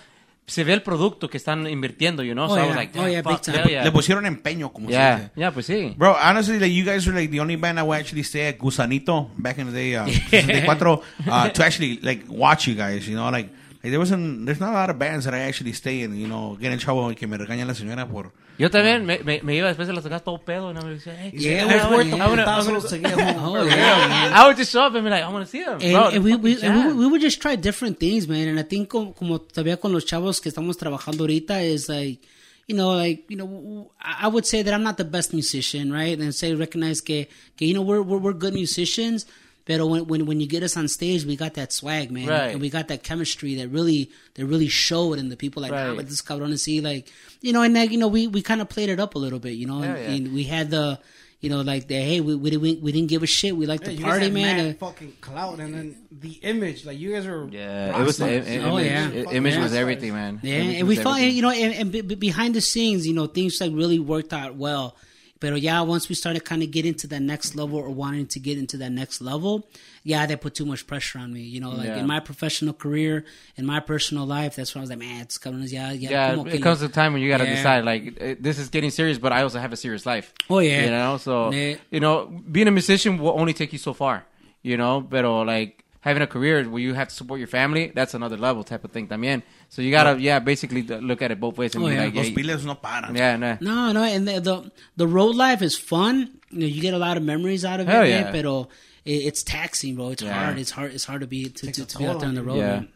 se ve el producto que están invirtiendo, you know? so Oh, I yeah. was like, Oh, yeah, fuck, big time. hell yeah. Le pusieron empeño, como se Yeah, dice. yeah, pues sí. Bro, honestly, like you guys were like the only band I would actually stay at Gusanito back in the day, uh, [laughs] 64, uh, to actually like watch you guys. You know, like, like there wasn't, there's not a lot of bands that I actually stay in. You know, get in trouble y que me regaña la señora por. Yo también me, me, me iba después de las tocadas todo pedo y no me decía, hey, Yeah, I wanna- worth I the wanna- I home. Oh yeah. I would just show up and be like, I want to see them. And, Bro, and we, we, and we, we would just try different things, man. And I think como, como todavía con los chavos que estamos trabajando ahorita is like, you know, like, you know, I I would say that I'm not the best musician, right? And say, recognize que, que you know, we're, we're, we're good musicians. Pero when, when when you get us on stage, we got that swag, man, Right. and we got that chemistry that really that really showed, and the people like, ah, Right. but this cabrón see, like, you know, and like, you know, we we kind of played it up a little bit, you know, and, yeah. and we had the, you know, like the hey, we we didn't we didn't give a shit, we like Yeah, to you guys party, man. mad and- fucking clout, and then the image, like you guys were. Yeah, it was, stars. i- i- Oh, image, yeah. i- image Yeah. was everything, man. Yeah, Image and we was felt, everything. you know, and, and be, be- behind the scenes, you know, things like really worked out well. But yeah, once we started kind of getting to that next level or wanting to get into that next level, yeah, they put too much pressure on me. You know, like Yeah. in my professional career, in my personal life, that's when I was like, man, it's coming. Yeah, yeah. Yeah, como it comes to a time when you got to Yeah. decide, like, eh, this is getting serious, but I also have a serious life. Oh, yeah. You know, so, Yeah. you know, being a musician will only take you so far, you know, but like, having a career where you have to support your family, that's another level type of thing también. So you gotta, yeah, basically look at it both ways and Oh, be yeah. like, Los yeah, piles no paran. yeah, nah. No, no, and the, the the road life is fun. You know, you get a lot of memories out of Hell it, yeah. man. Pero it, it's taxing, bro. It's Yeah. hard. It's hard. It's hard to be to, to, a to be out there on the road. Yeah. man.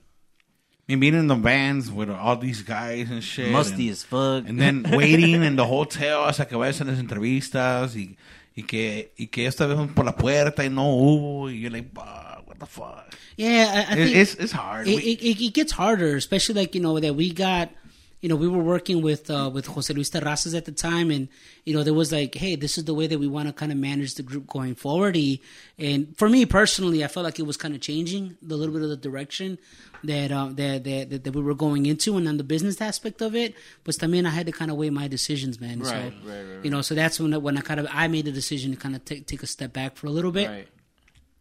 I mean, being in the bands with all these guys and shit. Musty and, as fuck. and then [laughs] waiting in the hotel hasta que vayas a las entrevistas y, y que y que esta vez por la puerta y no hubo y you're like, "Fuck, what the fuck. Yeah, I, I It- think it's it's hard. it, it, it, gets harder, especially like you know that we got, you know, we were working with uh, with Jose Luis Terrazas at the time, and you know there was like, hey, this is the way that we want to kind of manage the group going forward. And for me personally, I felt like it was kind of changing the little bit of the direction that uh, that, that that we were going into, and on the business aspect of it. But I mean, I had to kind of weigh my decisions, man. so, Right, right, right, You know, so that's when I- when I kind of I made the decision to kind of take take a step back for a little bit. Right.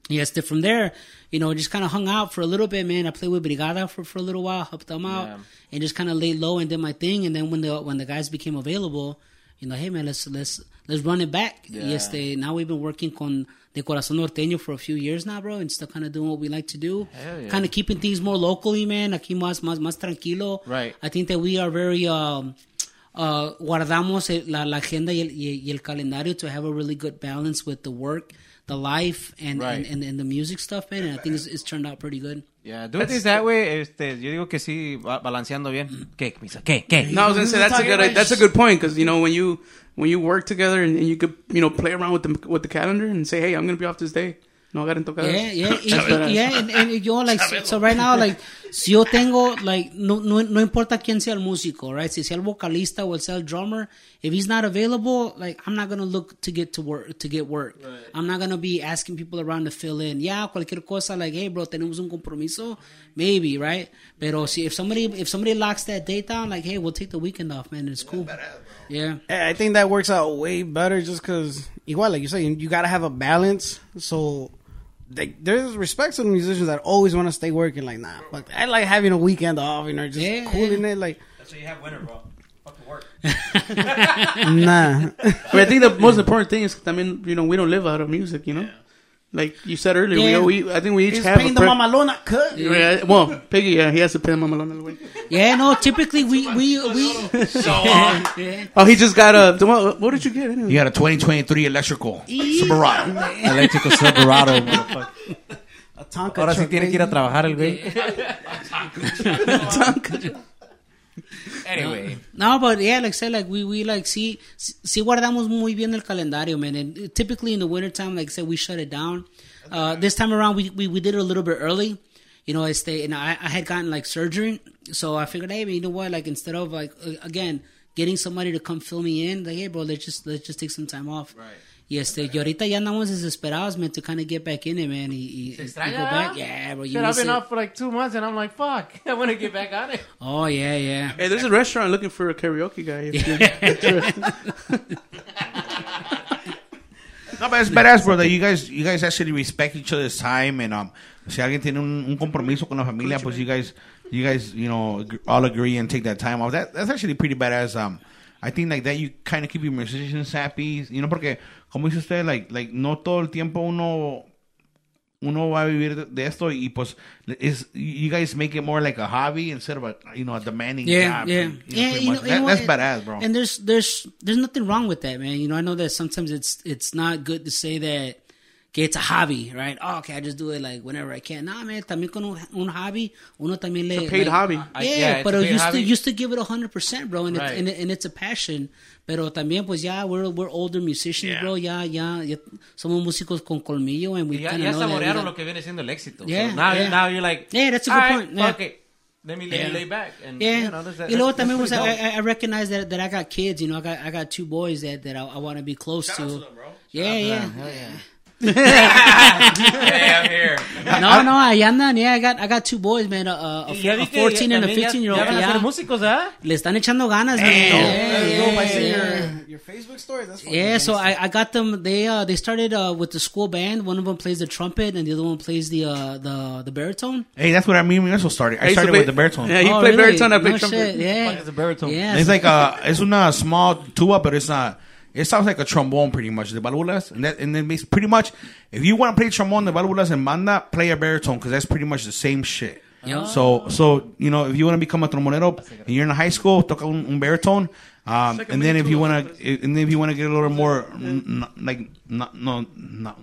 Yes, then from there, you know, just kind of hung out for a little bit, man. I played with Brigada for, for a little while, helped them out, Yeah. and just kind of laid low and did my thing. And then when the when the guys became available, you know, hey man, let's let's let's run it back. Yeah. Yes, they now we've been working con De Corazón Norteño for a few years now, bro, and still kind of doing what we like to do. Yeah. Kind of keeping things more locally, man. Aquí más más más tranquilo. Right. I think that we are very um uh guardamos la, la agenda y el, y, y el calendario to have a really good balance with the work, the life, and Right. and, and, and the music stuff, man. And I think it's, it's turned out pretty good. Yeah, doing things that way, este, yo digo que sí, va balanceando bien. ¿Qué, Misa? ¿Qué? ¿Qué? No, I was gonna say that's a good that's a good point because you know when you when you work together and, and you could you know play around with the with the calendar and say hey I'm gonna be off this day no agarren tocadas. Yeah, yeah, [laughs] y- y- yeah, and, and yo like so, so right now like si yo tengo like no no no importa quién sea el músico, right? Si sea el vocalista o sea el drummer, if he's not available, like I'm not gonna look to get to work to get work. I'm not gonna be asking people around to fill in. Yeah, cualquier cosa like hey bro, tenemos un compromiso, maybe right? Pero si if somebody if somebody locks that date down, like hey, we'll take the weekend off, man. It's cool. Yeah. I think that works out way better just because, igual, like you say, you got to have a balance. So, like, there's respect to the musicians that always want to stay working. Like, nah, fuck, I like having a weekend off, you know, just Yeah, cooling yeah. it. Like, That's why you have winter, bro. Fucking work. [laughs] [laughs] nah. But I think the most important thing is I mean you know we don't live out of music you know like you said earlier Yeah. we, we I think we each He's have paying a the mamalona cut. Yeah, well Piggy yeah he has to pay the mamalona güey. Yeah, no, typically we we we yeah. Uh, [laughs] oh he just got a what, what did you get anyway? You got a 2023 electrical Silverado. [laughs] Eléctrico Silverado. motherfucker. A Tonka Ahora sí tiene que ir a trabajar el güey. [laughs] [laughs] Anyway. No, but yeah, like I said, like we we like see si guardamos muy bien el calendario, man. And typically in the wintertime, like I said, we shut it down. Uh, this time around, we, we we did it a little bit early. You know, I stay and I, I had gotten like surgery, so I figured, hey, man, you know what? Like instead of like again getting somebody to come fill me in, like hey, bro, let's just let's just take some time off. Right. Y este, y ahorita ya andamos desesperados, man, to kind of get back in it, man. Y, y, y go back. Yeah, bro. You Shit, I've miss been it. off for like two months and I'm like, fuck. [laughs] I want to get back on it. Oh yeah, yeah. hey there's a restaurant looking for a karaoke guy if you're- [laughs] [laughs] No, but it's badass, bro. That you guys, you guys actually respect each other's time, and um, si alguien tiene un, un compromiso con la familia, pues you guys, you guys, you know, ag- all agree and take that time off. That that's actually pretty badass. Um, I think like that you kind of keep your musicians happy, you know, porque como dice usted, like, like no todo el tiempo uno uno va a vivir de, esto y pues is you guys make it more like a hobby instead of a you know a demanding yeah, job. yeah, you know, yeah. You know, That- know that's what? badass, bro. And there's there's there's nothing wrong with that, man. You know, I know that sometimes it's it's not good to say that que it's a hobby, right? Oh, okay, I just do it like whenever I can. Nah, man, también con un, un hobby, uno también le a paid like- hobby. Yeah, I- yeah, but a paid used hobby. to used to give it hundred percent, bro, and, Right. it's, and, it, and it's a passion. Pero también, pues ya we're we're older musicians, Yeah. bro. Ya, ya, ya somos músicos con colmillo, and we Y kind of know that we saborearon got- lo que viene siendo el éxito. Yeah, so now, yeah. now you're like, Yeah, that's a good "All right, point, yeah. Fuck it. Let me lay, Yeah. lay back. And, Yeah, you know, that's, y luego that's- también was I, pretty dope. I I recognize that that I got kids. You know, I got I got two boys that that I, I want to be close to. Yeah, yeah. Hey, I'm here. No, no, ahí andan. Yeah, I got I got two boys, man. A, a, Y ya a vi 14 and a 15 year old. Ya van a Yeah, ser músicos, ¿ah? le están echando ganas, man. Yeah, Let's go by yeah, yeah. your, your Facebook story. That's fucking Yeah, so. I, I got them. They uh they started uh with the school band. One of them plays the trumpet, and the other one plays the uh the the baritone. Hey, that's what I mean. We also started. I started with the baritone. Yeah, he Oh, played really? baritone. I played no trumpet. Shit, yeah, it's a baritone. Yeah, It's like a, it's una small tuba, but it's not. It sounds like a trombone, pretty much. The válvulas, and that, and then makes pretty much. If you want to play trombone, the válvulas and banda, play a baritone because that's pretty much the same shit. Yeah. So, so you know, if you want to become a trombonero and you're in high school, toca un, un baritone. Um, and then if you want to, and then if you want to get a little more, mm, n- like, no, no, no.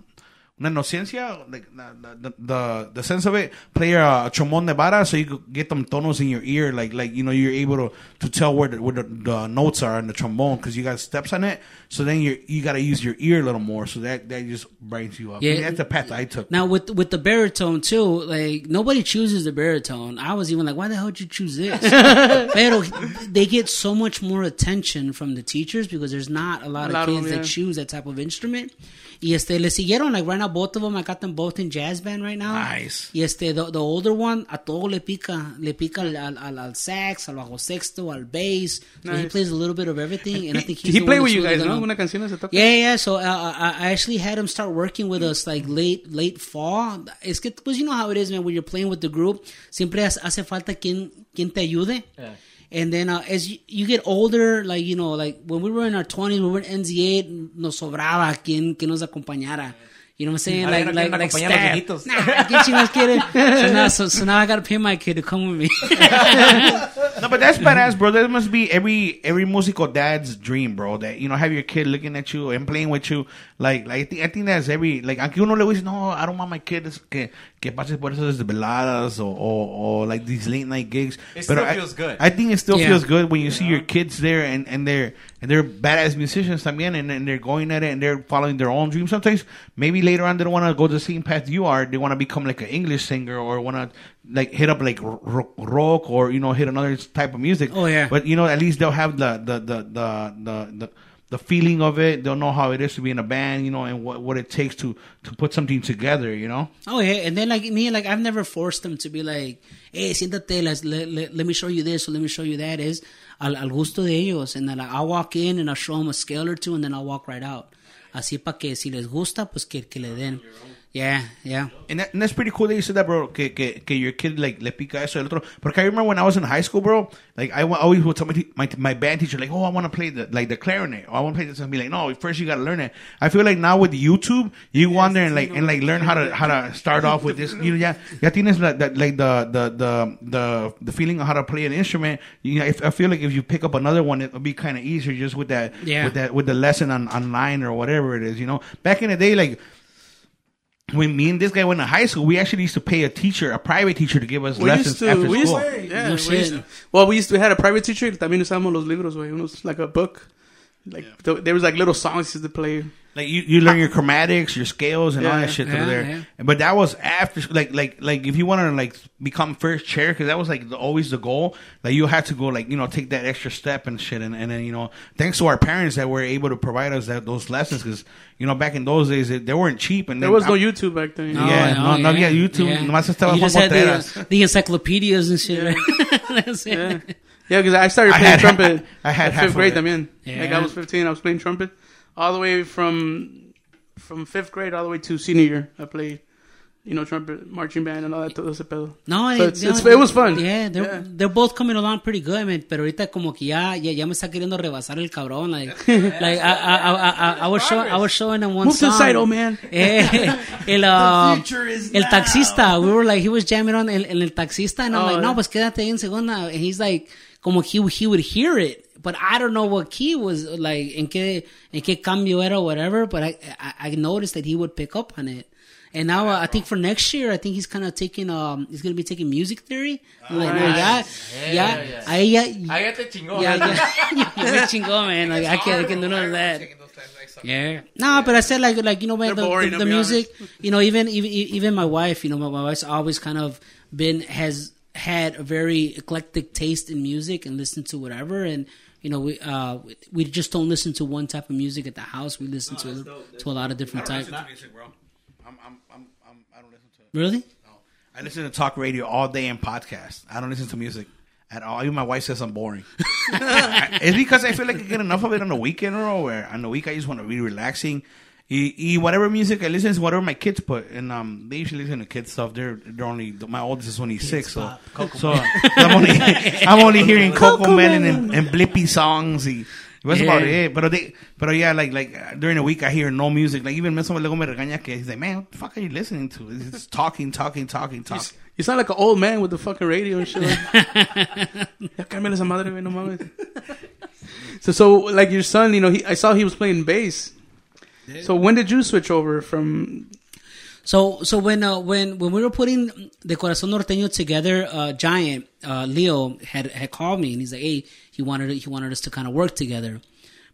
Una inocencia, like the, the the the sense of it, play a, a trombone de vara so you could get them tonos in your ear, like like you know you're able to, to tell where the, where the, the notes are in the trombone because you got steps on it. So then you you got to use your ear a little more, so that that just brightens you up. Yeah. Yeah, that's the path I took. Now with with the baritone too, like nobody chooses the baritone. I was even like, why the hell did you choose this? [laughs] Pero they get so much more attention from the teachers because there's not a lot of lot of kids them, that choose that type of instrument. Y este le siguieron like right now both of them. I got them both in jazz band right now. Nice. Y este the, the older one a todo le pica le pica al al, al, sax, al bajo sexto, al bass. So he Nice. plays a little bit of everything. And I think he's he played with you guys, no? Una canción se toca. yeah, yeah. So uh, I, I actually had him start working with us like late, late fall. Es que, pues, you know how it is, man. When you're playing with the group, siempre hace hace falta quien, quien te ayude. Yeah. And then uh, as you, you get older, like you know, like when we were in our twenties, we were in NZA, nos sobraba quien que nos acompañara. You know what I'm saying? Ahora Like, like, like acompañar staff. Nah, ¿qué chingados quiere? [laughs] So now, so, so now I gotta pay my kid to come with me. [laughs] No, but that's badass, bro. That must be every every musical dad's dream, bro. That you know, have your kid looking at you and playing with you. Like, like I think I think that's every like. Aunque uno le dice, no, I don't want my kid que que pase por esas desveladas or, or or like these late night gigs. It But still I, feels good. I think it still Yeah. feels good when you see your kids there and and they're and they're badass musicians también and, and they're going at it and they're following their own dreams. Sometimes maybe later on they don't want to go the same path you are. They want to become like an English singer or want to like hit up like rock or you know hit another type of music. Oh, yeah. But you know at least they'll have the the the the the, the the feeling of it, they'll know how it is to be in a band, you know, and what, what it takes to, to put something together, you know. Oh yeah, and then like me, like I've never forced them to be like, hey, siéntate, let's, let, let, let me show you this or let me show you that. Is al, al gusto de ellos, and then like, I'll walk in and I'll show them a scale or two, and then I'll walk right out. Así para que si les gusta, pues que, que le den. Yeah, yeah. And, that, and that's pretty cool that you said that, bro. Que, que, que your kid like le pica eso el otro. Porque I remember when I was in high school, bro. Like I always would tell my, my my band teacher like, oh, I want to play the like the clarinet. Or I want to play this and be like, no, first you got to learn it. I feel like now with YouTube, you go on there and like and like learn how to how to start off with this. You know, yeah, ya tienes like the the the the the feeling of how to play an instrument. You know, if, I feel like if you pick up another one, it'll be kind of easier just with that Yeah. with that with the lesson on online or whatever it is. You know, back in the day, like when me and this guy went to high school, we actually used to pay a teacher, a private teacher, to give us We lessons used to, after we used school. to, yeah, No we used to- well, we used to, we had a private teacher, también usábamos los libros, güey, unos, like a book. Like, th- there was like little songs to play. Like you, you learn your chromatics, your scales, and all Yeah. that shit through Yeah, there. yeah. But that was after, like, like, like if you wanted to like become first chair, because that was like the, always the goal. Like you had to go, like you know, take that extra step and shit, and, and then you know, thanks to our parents that were able to provide us that those lessons, because you know, back in those days they, they weren't cheap, and There then was no I- YouTube back then. Oh, no, Yeah, no, no había YouTube, nomás estaba You just had Contreras. the, the encyclopedias and shit. right? [laughs] That's it. Yeah. Yeah, because I started I playing had- trumpet. I had fifth grade. it. También. Like Yeah. I was 15, I was playing trumpet all the way from from fifth grade all the way to senior year. I played, you know, trumpet, marching band, and all that. Todo ese pedo. No, So it's, no, it's, it was fun. Yeah, they're, Yeah. they're both coming along pretty good, man. Pero ahorita como que ya, ya, ya me está queriendo rebasar el cabrón. Like, [laughs] like I, I, I, I, I was showing, I was showing them one Move to the song. side, old man. [laughs] Eh, el, uh, el taxista, we were like, he was jamming on el, el, el taxista, and I'm Oh, like, no, yeah. pues quédate ahí en segunda. And he's like, como he, he would hear it, but I don't know what key was, like, en qué, en qué cambio era whatever, but I, I, I noticed that he would pick up on it. And now uh, I think for next year, I think he's kind of taking, um, he's going to be taking music theory. I'm like, no, ya, ya, ahí ya, Ahí ya te chingó. [laughs] [laughs] ya, ya, ya me chingó, man. Like, I can't, I can do none of that. Yeah. No, but I said like like you know man, the, boring, the, the be music, you know, even even even my wife, you know, my, my wife's always kind of been has had a very eclectic taste in music and listen to whatever and you know we uh we just don't listen to one type of music at the house. We listen to to a lot of different types. music, bro. I'm, I'm, I'm, I'm, I don't listen to it. Really? No. I listen to talk radio all day and podcasts. I don't listen to music at all. Even my wife says I'm boring. [laughs] it's because I feel like I get enough of it on the weekend, or where on the week I just want to be relaxing. Y, y whatever music I listen is whatever my kids put, and um, they usually listen to kids stuff. They're they're only my oldest is only six, so so [laughs] I'm only I'm only hearing Cocomelon and, and Blippi songs. Y, that's Yeah. about it. But they, but yeah, like like uh, during the week I hear no music. Like even someone luego me regaña que he's like, man, what the fuck are you listening to? It's just talking, talking, talking, talking. You sound like an old man with the fucking radio and shit. [laughs] ya cámbiale esa madre, no mames. So, so like your son, you know, he, I saw he was playing bass. So when did you switch over from? So so when uh, when when we were putting the Corazón Norteño together, uh, Giant uh, Leo had had called me and he's like, hey, he wanted he wanted us to kind of work together.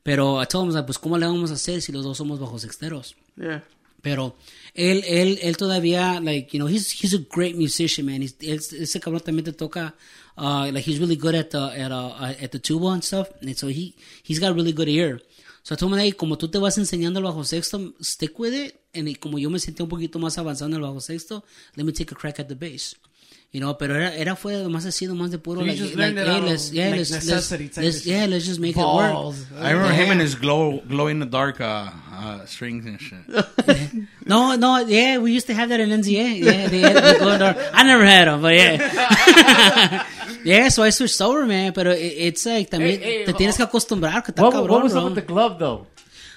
Pero I told him like, pues cómo le vamos a hacer si los dos somos bajo sexteros. Yeah. Pero él, él, él todavía, like, you know, he's, he's a great musician, man. He's, ese cabrón también te toca, uh, like, he's really good at the, at, uh, at the tuba and stuff. And so he, he's got a really good ear. So I told him, hey, como tú te vas enseñando el bajo sexto, stick with it. And como yo me sentí un poquito más avanzado en el bajo sexto, let me take a crack at the bass. You know, pero era, era fue más así, más de puro, So like, like, learned it hey, out let's, yeah, like, let's, necessity let's, let's yeah, let's just make it work. Balls. I remember him and his glow, glow in the dark uh, uh, strings and shit. [laughs] No, no, yeah, we used to have that in NZA. Yeah, they had the glow in the dark. I never had them, but yeah, [laughs] Yeah, so I switched over, man. Pero it, it's like también Hey, hey, te tienes que acostumbrar. Que está What, cabrón, what was bro. up with the glove though?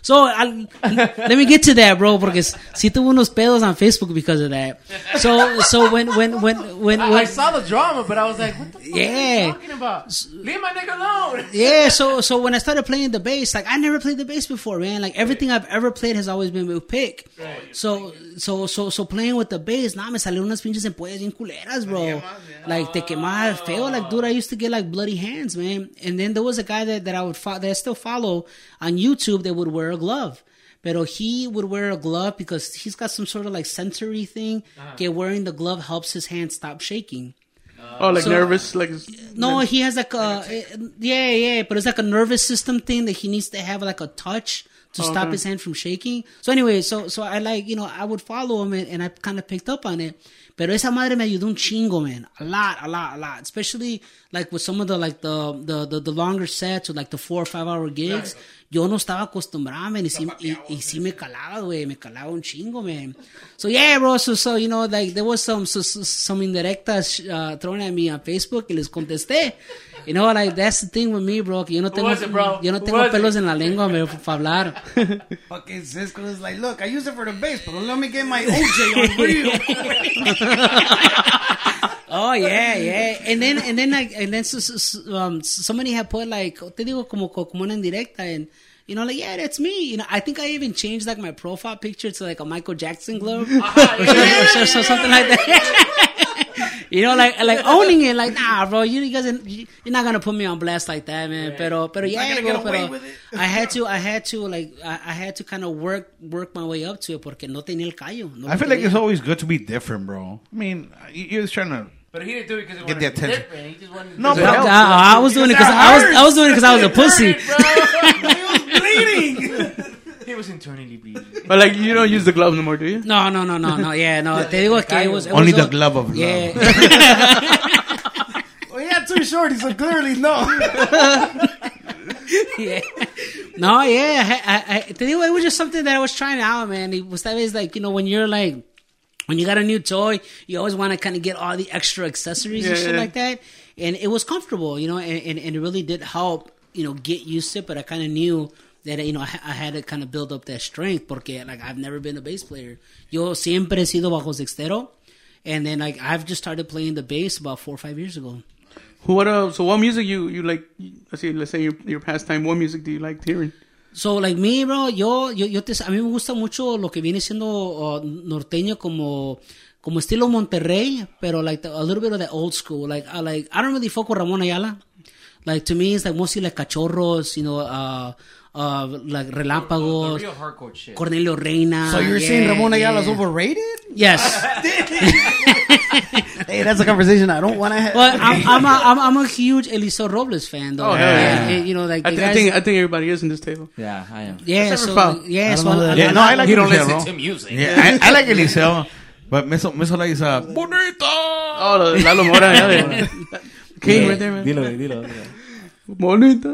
So I'll, let me get to that, bro, porque sí tuve unos pedos on Facebook because of that. So so when when when when, I, I saw the drama, but I was like, what the fuck are Yeah. you talking about? Leave my nigga alone. yeah, so [laughs] so when I started playing the bass, like I never played the bass before, man. Like everything I've ever played has always been with pick. So so so so playing with the bass, nah, me salieron unas pinches empollas bien culeras, bro. Like te quemaba feo, like dude, I used to get like bloody hands, man. And then there was a guy that that I would fo- that I still follow on YouTube that would wear a glove. But he would wear a glove because he's got some sort of like sensory thing. Uh-huh. That wearing the glove helps his hand stop shaking. Oh, like So- nervous, like No, he has like a eh, yeah, yeah, but it's like a nervous system thing that he needs to have like a touch to stop his hand from shaking. So anyway, so so I like you know I would follow him and, and I kind of picked up on it. Pero esa madre me ayudó un chingo, man. A lot, a lot, a lot. Especially like with some of the like the the the, the longer sets or like the four or five hour gigs. Yo no estaba acostumbrado, man. Y sí, y, y sí me calaba, güey. Me calaba un chingo, man. So yeah, bro. So, so you know, like there was some so, so- some indirectas uh, thrown at me on Facebook y les contesté. You know, like that's the thing with me, bro. Que yo no tengo, was it, bro? yo no Who tengo was pelos it? en la lengua, me para hablar. Fucking Cisco is like, look, I use it for the bass, but let me get my OJ on [laughs] real. [laughs] Oh yeah, yeah. And then and then like and then so, so- so, um, somebody had put like te digo como como una indirecta and you know like yeah that's me. You know I think I even changed like my profile picture to like a Michael Jackson glove or, [laughs] so- so- something like that. You know like like [laughs] owning it like nah bro you, you guys you- you're not gonna put me on blast like that man. Pero pero yeah bro, get away pero with it. I had [laughs] to I had to like I, I had to kind of work work my way up to it porque no tenía el callo. No I feel like it's always good to be different, bro. I mean, you- you're just trying to. But he didn't do it because he Get wanted the to be attention. different. He just wanted No, to but I, help. I- I was doing it because I was I was doing it because I was a pussy. [laughs] he was internally bleeding. [laughs] But like you don't use the glove no more, do you? No, no, no, no, no. [laughs] Yeah, no. Te digo que it was it Only was the all- glove of love. Yeah. [laughs] well, he had too short, so clearly no. yeah. No, yeah. I, I, I, te digo, it was just something that I was trying out, man. It was that is like you know when you're like when you got a new toy, you always want to kind of get all the extra accessories and Yeah, shit yeah. like that. And it was comfortable, you know, and, and, and it really did help, you know, get used to it. But I kind of knew that, you know, I, I had to kind of build up that strength porque, like, I've never been a bass player. Yo siempre he sido bajo sextero. And then, like, I've just started playing the bass about four or five years ago. What uh? So what music you you like? Let's say let's say your your pastime. What music do you like hearing? So, like me, bro, yo, yo, yo te, a mí me gusta mucho lo que viene siendo uh, norteño como, como estilo Monterrey, pero like the, a little bit of the old school. Like, I like, I don't really fuck with Ramon Ayala. Like to me, it's like mostly like cachorros, you know, uh, uh, like relámpagos, real hardcore shit. Cornelio Reina. So you're yeah, saying Ramon yeah. Ayala's overrated? Yes. [laughs] Hey, that's a conversation I don't want to have. Well, I'm, I'm, a, I'm, I'm a huge Eliseo Robles fan, though. Oh, hell yeah. And, you know, like I, the th- I think I think everybody is in this table. Yeah, I am. yeah, Except so, Fau. yeah, so don't know that. Yeah, no, I like He don't Eliseo, listen bro. to music. Yeah, I, I like Eliseo, [laughs] but Miso Miso like is uh, bonita. Oh, the Lalo Mora. yeah, [laughs] yeah. King right there, man. Dilo, dilo. dilo. Bonita.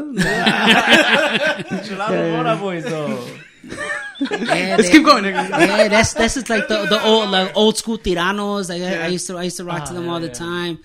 Chulado boys, though. yeah, Let's they- keep going. yeah, that's that's just like the the old like old school tiranos. Like I, I used to I used to rock to them ah, all the time.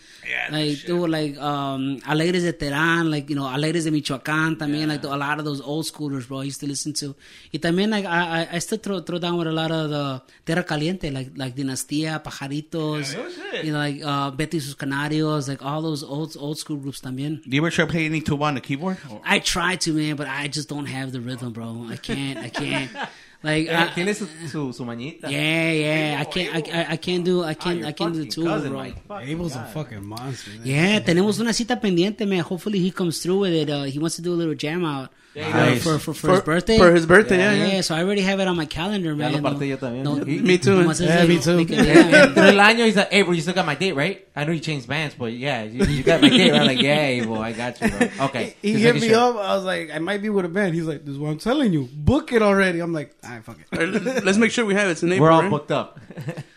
Like they were like um Alegres de Terán, like you know Alegres de Michoacán. También like the, a lot of those old schoolers, bro. I used to listen to. Y también like I I, I still throw throw down with a lot of the Tierra Caliente, like like Dinastía, Pajaritos. you know like uh Beto y sus Canarios, like all those old old school groups también. Do you ever try playing any tuba on the keyboard? Or- I try to man, but I just don't have the rhythm, bro. I can't. I can't. [laughs] Like I, Tiene su, su, su mañita. yeah, yeah. I can't. I, I, I can't do. I can't. your I can't do two, cousin, bro. Abel's a fucking monster. man. Yeah, tenemos una cita pendiente, man. Hopefully he comes through with it. Uh, he wants to do a little jam out Nice. for, for, for his birthday. For his birthday, yeah, yeah, yeah. so I already have it on my calendar, Ya man. lo partí yo también. He- Me too. nomás Yeah, me too. de que- yeah, man. Through el año, he's like, hey, bro, you still got my date, right? I know you changed bands, but yeah, you, you got my date, right? I'm like, yeah, hey, bro, I got you, bro. Okay. He Just hit me sure. up. I was like, I might be with a band. He's like, this is what I'm telling you. Book it already. I'm like, all right, fuck it. All right, let's make sure we have it. It's in April, We're all right? booked up.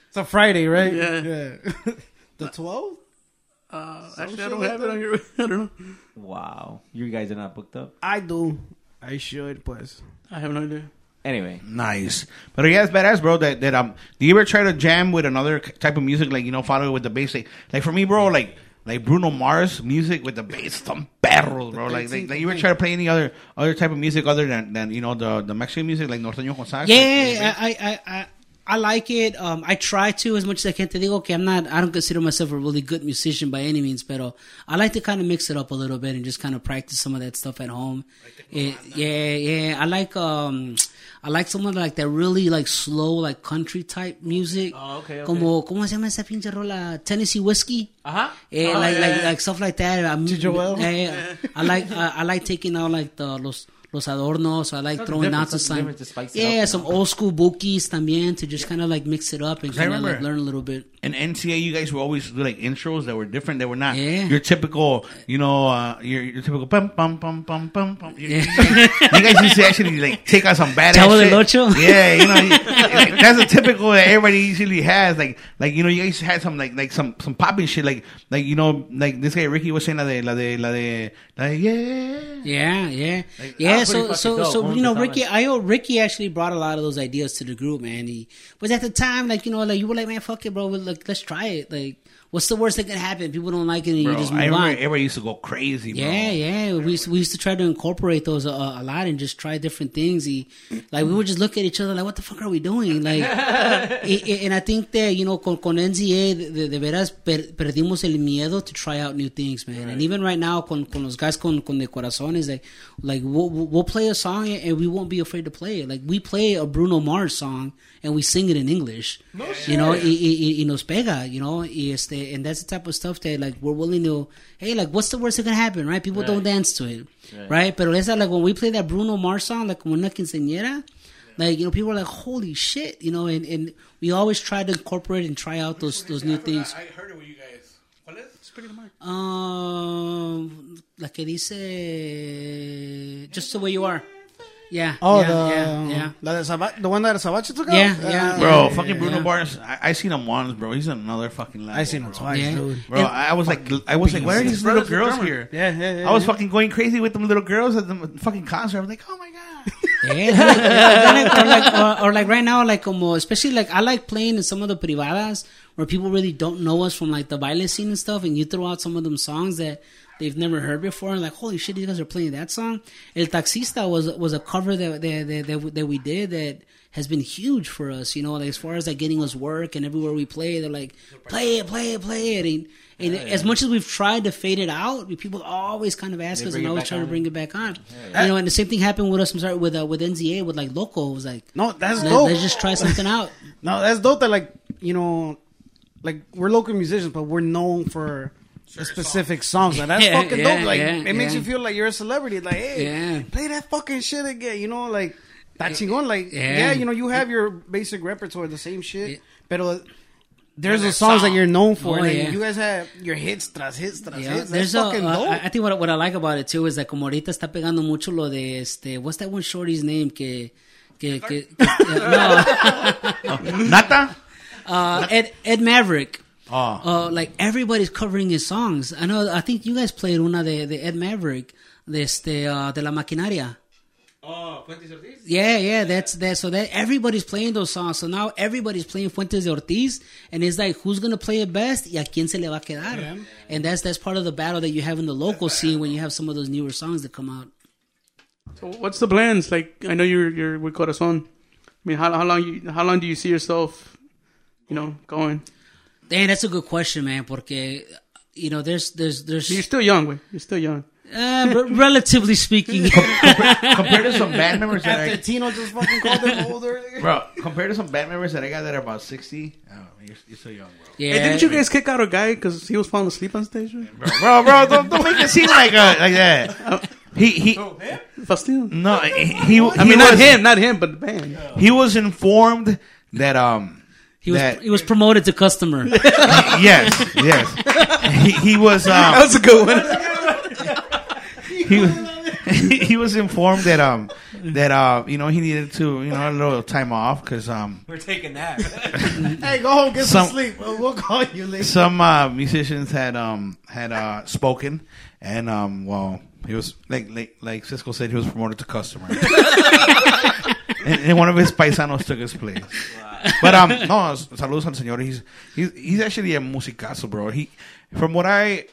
It's a Friday, right? Yeah. Yeah. [laughs] the 12th? Uh, actually, I don't have it on here. [laughs] I don't know. wow. You guys are not booked up? I do. I should, pues. I have no idea. Anyway. Nice. But yeah, it's badass, bro. That that um, do you ever try to jam with another k- type of music, like you know, follow it with the bass? Like, like for me, bro, like like Bruno Mars music with the bass, some perros, bro. Like, like, like you ever try to play any other other type of music other than, than you know the the Mexican music like norteño con sax? Yeah, Like, I, I, I, I like it. Um, I try to as much as I can. Te digo que I'm not. I don't consider myself a really good musician by any means, but I like to kind of mix it up a little bit and just kind of practice some of that stuff at home. It- yeah, yeah. I like um, I like someone like that really like slow like country type music. Oh, okay, okay. Como cómo se llama esa pinche rola? Tennessee whiskey. Ajá. Yeah, Oh, like yeah, like yeah. like stuff like that. I'm, Joel. yeah, yeah. I like I, I like taking out like the los los adornos. I like throwing different, out to some different to yeah some old school bookies también to just kind of like mix it up and kind of like learn a little bit. In NCA, you guys were always do like intros that were different. They were not Yeah. your typical, you know, uh, your, your typical pum pum pum pum pum pum. You, Yeah. you guys used to actually like take out some badass Chavo del shit. Ocho? Yeah, you know, like, that's a typical that everybody usually has. Like, like you know, you guys had some like like some some popping shit. Like, like you know, like this guy Ricky was saying la de la de la de, la de yeah. Yeah, yeah, Like, yeah. So, so, dope. so you know. Ricky, I know Ricky actually brought a lot of those ideas to the group, man. He was at the time like you know, like you were like, man, fuck it, bro. Like, let's try it. Like, what's the worst that can happen? People don't like it, and Bro, you just I remember on. everybody used to go crazy. Bro. Yeah, yeah. We used, we used to try to incorporate those a, a lot and just try different things. He, like we would just look at each other like, what the fuck are we doing? Like, [laughs] i- i- and I think that you know, con, con NZA de, de, de veras per, perdimos el miedo to try out new things, man. And even right now, con, con los guys con, con de corazones, like, like we'll, we'll play a song and we won't be afraid to play it. Like we play a Bruno Mars song and we sing it in English. You know, y, y, y nos pega, you know, y este, and that's the type of stuff that like we're willing to. Hey, like, what's the worst that can happen, right? People don't dance to it, right? But it's like when we play that Bruno Mars song, like como una quinceañera, like you know, people are like, "Holy shit!" You know, and, and we always try to incorporate and try out those those new things. I heard it with you guys. ¿Cuál es? Speak of the mic. Um, la que dice, just the way you are. Yeah. Oh, yeah, the yeah, yeah. la de Saba- the one that Sabache took out. Yeah, yeah. Uh, Bro, Yeah, fucking Bruno yeah. Mars. I, I seen him once, bro. He's another fucking level. I seen him bro. twice, Yeah. dude. Bro, I I was like, I was like, why are these little girls here? Yeah, yeah, yeah. I was yeah. fucking going crazy with them little girls at the fucking concert. I was like, oh my god. [laughs] Yeah, like, like, or, like, or, or like right now, like como especially like I like playing in some of the privadas where people really don't know us from like the violent scene and stuff, and you throw out some of them songs that they've never heard before, and like holy shit, you guys are playing that song. El Taxista was was a cover that that that, that, that we did that has been huge for us. You know, like as far as like getting us work and everywhere we play, they're like play it, play it, play it. And, and as much as we've tried to fade it out, people always kind of ask They us and it always back try to bring it back on. You know, and the same thing happened with us. I'm sorry, with uh, with NZA with like Loco. It was like No, that's let, dope. us just try something out. [laughs] No, that's dope. That like you know, like we're local musicians, but we're known for a specific songs. Like, that's [laughs] Yeah, fucking yeah, dope. Like yeah, it makes yeah. you feel like you're a celebrity. Like hey, Yeah. play that fucking shit again. You know, like that chingon. Like Yeah. yeah. you know, you have your basic repertoire, the same shit, Yeah. but. There's the songs that you're known for. Oh, like, yeah. You guys have your hits tras hits tras Yeah, hits. That's there's fucking uh, dope. I I think what, what I like about it too is that como ahorita está pegando mucho lo de este, what's that one shorty's name que, que, que, que- no, [laughs] Nata? uh, Ed, Ed Maverick. Oh. Uh, like everybody's covering his songs. I know. I think you guys played una de, de Ed Maverick, de este, uh, de la maquinaria. Oh, Fuentes Ortiz. Yeah, yeah, that's that. So that everybody's playing those songs. So now everybody's playing Fuentes de Ortiz, and it's like who's gonna play it best? Y a quién se le va a quedar? And that's that's part of the battle that you have in the local scene when you have some of those newer songs that come out. So what's the plans? Like I know you're you're with Corazon. I mean, how how long you how long do you see yourself, you know, going? Damn, that's a good question, man. Porque you know, there's there's there's You're still young, way. You're still young. uh, re- [laughs] relatively speaking. compared to some band members that After I, Tino just fucking called them [laughs] older. bro, compared to some band members that I got that are about 60, oh, you're, you're still young, bro. yeah, Hey, didn't you guys kick out a guy because he was falling asleep on stage? right? Bro, bro, bro don't, don't make it seem like, uh, like that. [laughs] He, he, Faustino. no, he, he, I mean, he not was, him, not him, but the band. He was informed that, um, he was that, he was promoted to customer. [laughs] yes, yes. He, he was, um, That was a good one. he was [laughs] he was informed that um that uh you know he needed to you know a little time off because um We're taking that. [laughs] hey, go home, get some, Some- sleep. We'll, we'll call you later. some uh musicians had um had uh spoken and um well he was like like like Cisco said he was promoted to customer and, and one of his paisanos took his place but um no saludos al señor he's he's he's actually a musicazo bro he from what I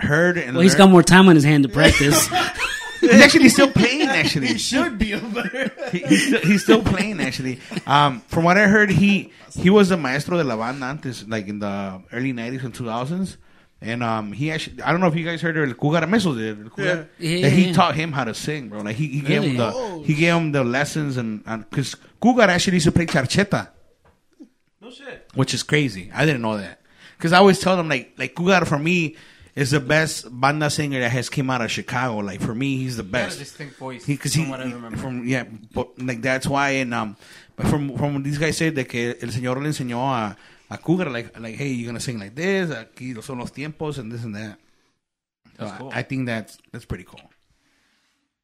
heard and Well, he's got more time on his hand to practice. [laughs] he's actually still playing. [laughs] Actually, he should be over there. he, he's, still, he's still playing actually. Um, from what I heard, he he was the maestro de la banda antes, like in the early '90s and 2000s. And um, he actually, I don't know if you guys heard of El Cougar Mesos, the El Cougar. Yeah. That he Yeah. taught him how to sing, bro. Like he, he gave him Really? the he gave him the lessons and because Cougar actually used to play charcheta, No shit. which is crazy. I didn't know that because I always tell them like like Cougar for me is the best banda singer that has came out of Chicago. Like for me, he's the He had a best. distinct voice. Because from he, what I remember. from yeah, but like that's why and um, but from from these guys said that que el señor le enseñó a a Cougar like like hey you're gonna sing like this aquí son los tiempos and this and that. So cool. I, I think that's that's pretty cool.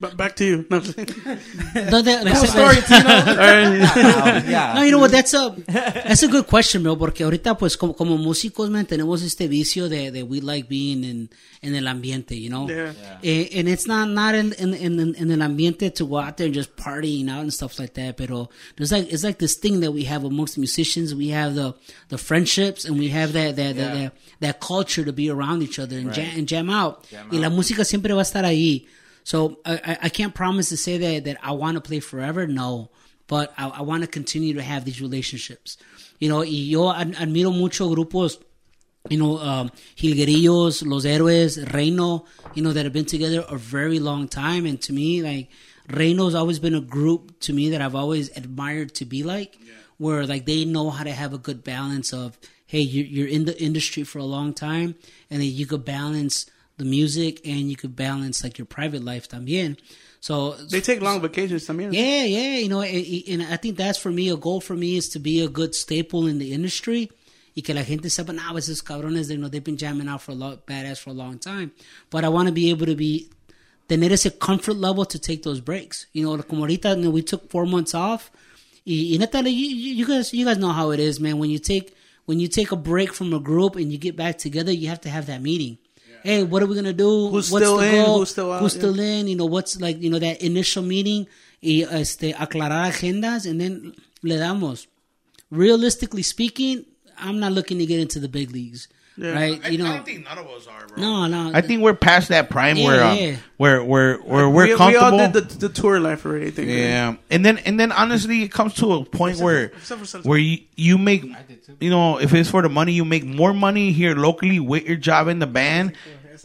But back to you. No, [laughs] No, that- like I said- Story, Tino. [laughs] All right. [laughs] Yeah. No, you know what? That's a that's a good question, bro. Porque ahorita, pues, como, como músicos, man, tenemos este vicio de, de we like being in, in el ambiente, you know. Yeah. Eh, and it's not not in, in in in el ambiente to go out there and just partying out and stuff like that. Pero there's like it's like this thing that we have amongst musicians. We have the the friendships and we have that that that, that, that culture to be around each other and jam, and jam out. y la música siempre va a estar ahí. So I, I- can't promise to say that that I want to play forever. No, but I, I want to continue to have these relationships. You know, y yo ad- admiro mucho grupos you know, um, Jilguerillos, Los Héroes, Reino, you know, that have been together a very long time. And to me, like, Reino's always been a group to me that I've always admired to be like, yeah. where like they know how to have a good balance of, hey, you- you're in the industry for a long time, and then you could balance the music and you could balance like your private life también. So They take long vacations también. yeah, yeah, you know, and I think that's for me a goal for me is to be a good staple in the industry. Y que la gente sepa, nah, esos cabrones, they, you know, they've been jamming out for a lot, badass for a long time. But I want to be able to be, tener ese comfort level to take those breaks. You know, como ahorita, you know, we took four months off. Y, y neta, you, you you guys, you guys know how it is, man. When you take, when you take a break from a group and you get back together, you have to have that meeting. Hey, what are we gonna do? Who's What's still the in? goal? Who's still out? Who's Yeah. still in? You know, what's like, you know, that initial meeting y este, aclarar agendas and then le damos. Realistically speaking, I'm not looking to get into the big leagues, right? I, you know, I don't think none of us are, bro. no, no. I think we're past that prime Yeah, where, um, yeah. where where where we, we're we comfortable. all did the, the tour life already. I think. Yeah, and then and then honestly, it comes to a point where except for where you you make you know if it's for the money, you make more money here locally with your job in the band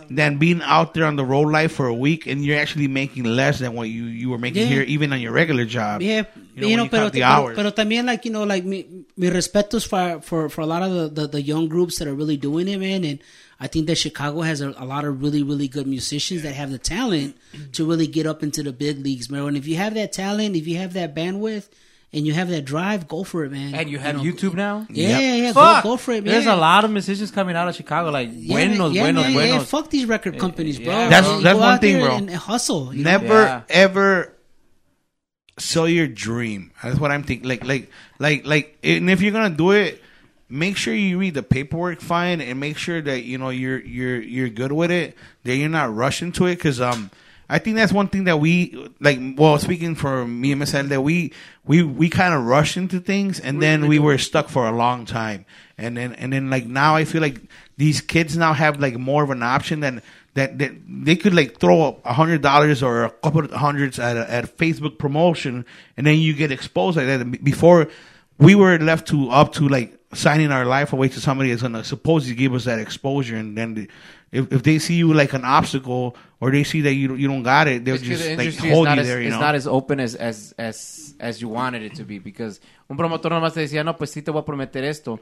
than being out there on the road life for a week, and you're actually making less than what you you were making Yeah. here, even on your regular job. Yeah, you know, you know, you pero, the pero, hours. pero también like you know like mi, mi respetos for, for for a lot of the, the the young groups that are really doing it, man. And I think that Chicago has a, a lot of really really good musicians that have the talent to really get up into the big leagues, man. And if you have that talent, if you have that bandwidth, and you have that drive, go for it, man. And you have know, YouTube now? Yeah, Yep. yeah, yeah. Fuck. Go, go for it, man. There's a lot of musicians coming out of Chicago, like Yeah, buenos, yeah, buenos, man, yeah, fuck these record companies, bro. yeah. That's- Go that's one thing, there bro. And, and hustle. Never Yeah. ever sell your dream. That's what I'm thinking. Like like like like, and if you're gonna do it, make sure you read the paperwork fine, and make sure that you know you're you're you're good with it. That you're not rushing to it, because um. I think that's one thing that we like. Well, speaking for me and Marcel, that we we we kind of rushed into things, and then we were stuck for a long time. And then and then like now, I feel like these kids now have like more of an option than that. that they could like throw a hundred dollars or a couple of hundreds at a, at a Facebook promotion, and then you get exposed like that. Before we were left to up to like signing our life away to somebody that's gonna supposedly give us that exposure, and then. The, if, if they see you like an obstacle or they see that you you don't got it, they'll It's 'cause just the like hold not you as, there. You it's know, not as open as, as, as, as you wanted it to be. Because un promotor nomás te decía, no, pues sí te voy a prometer esto.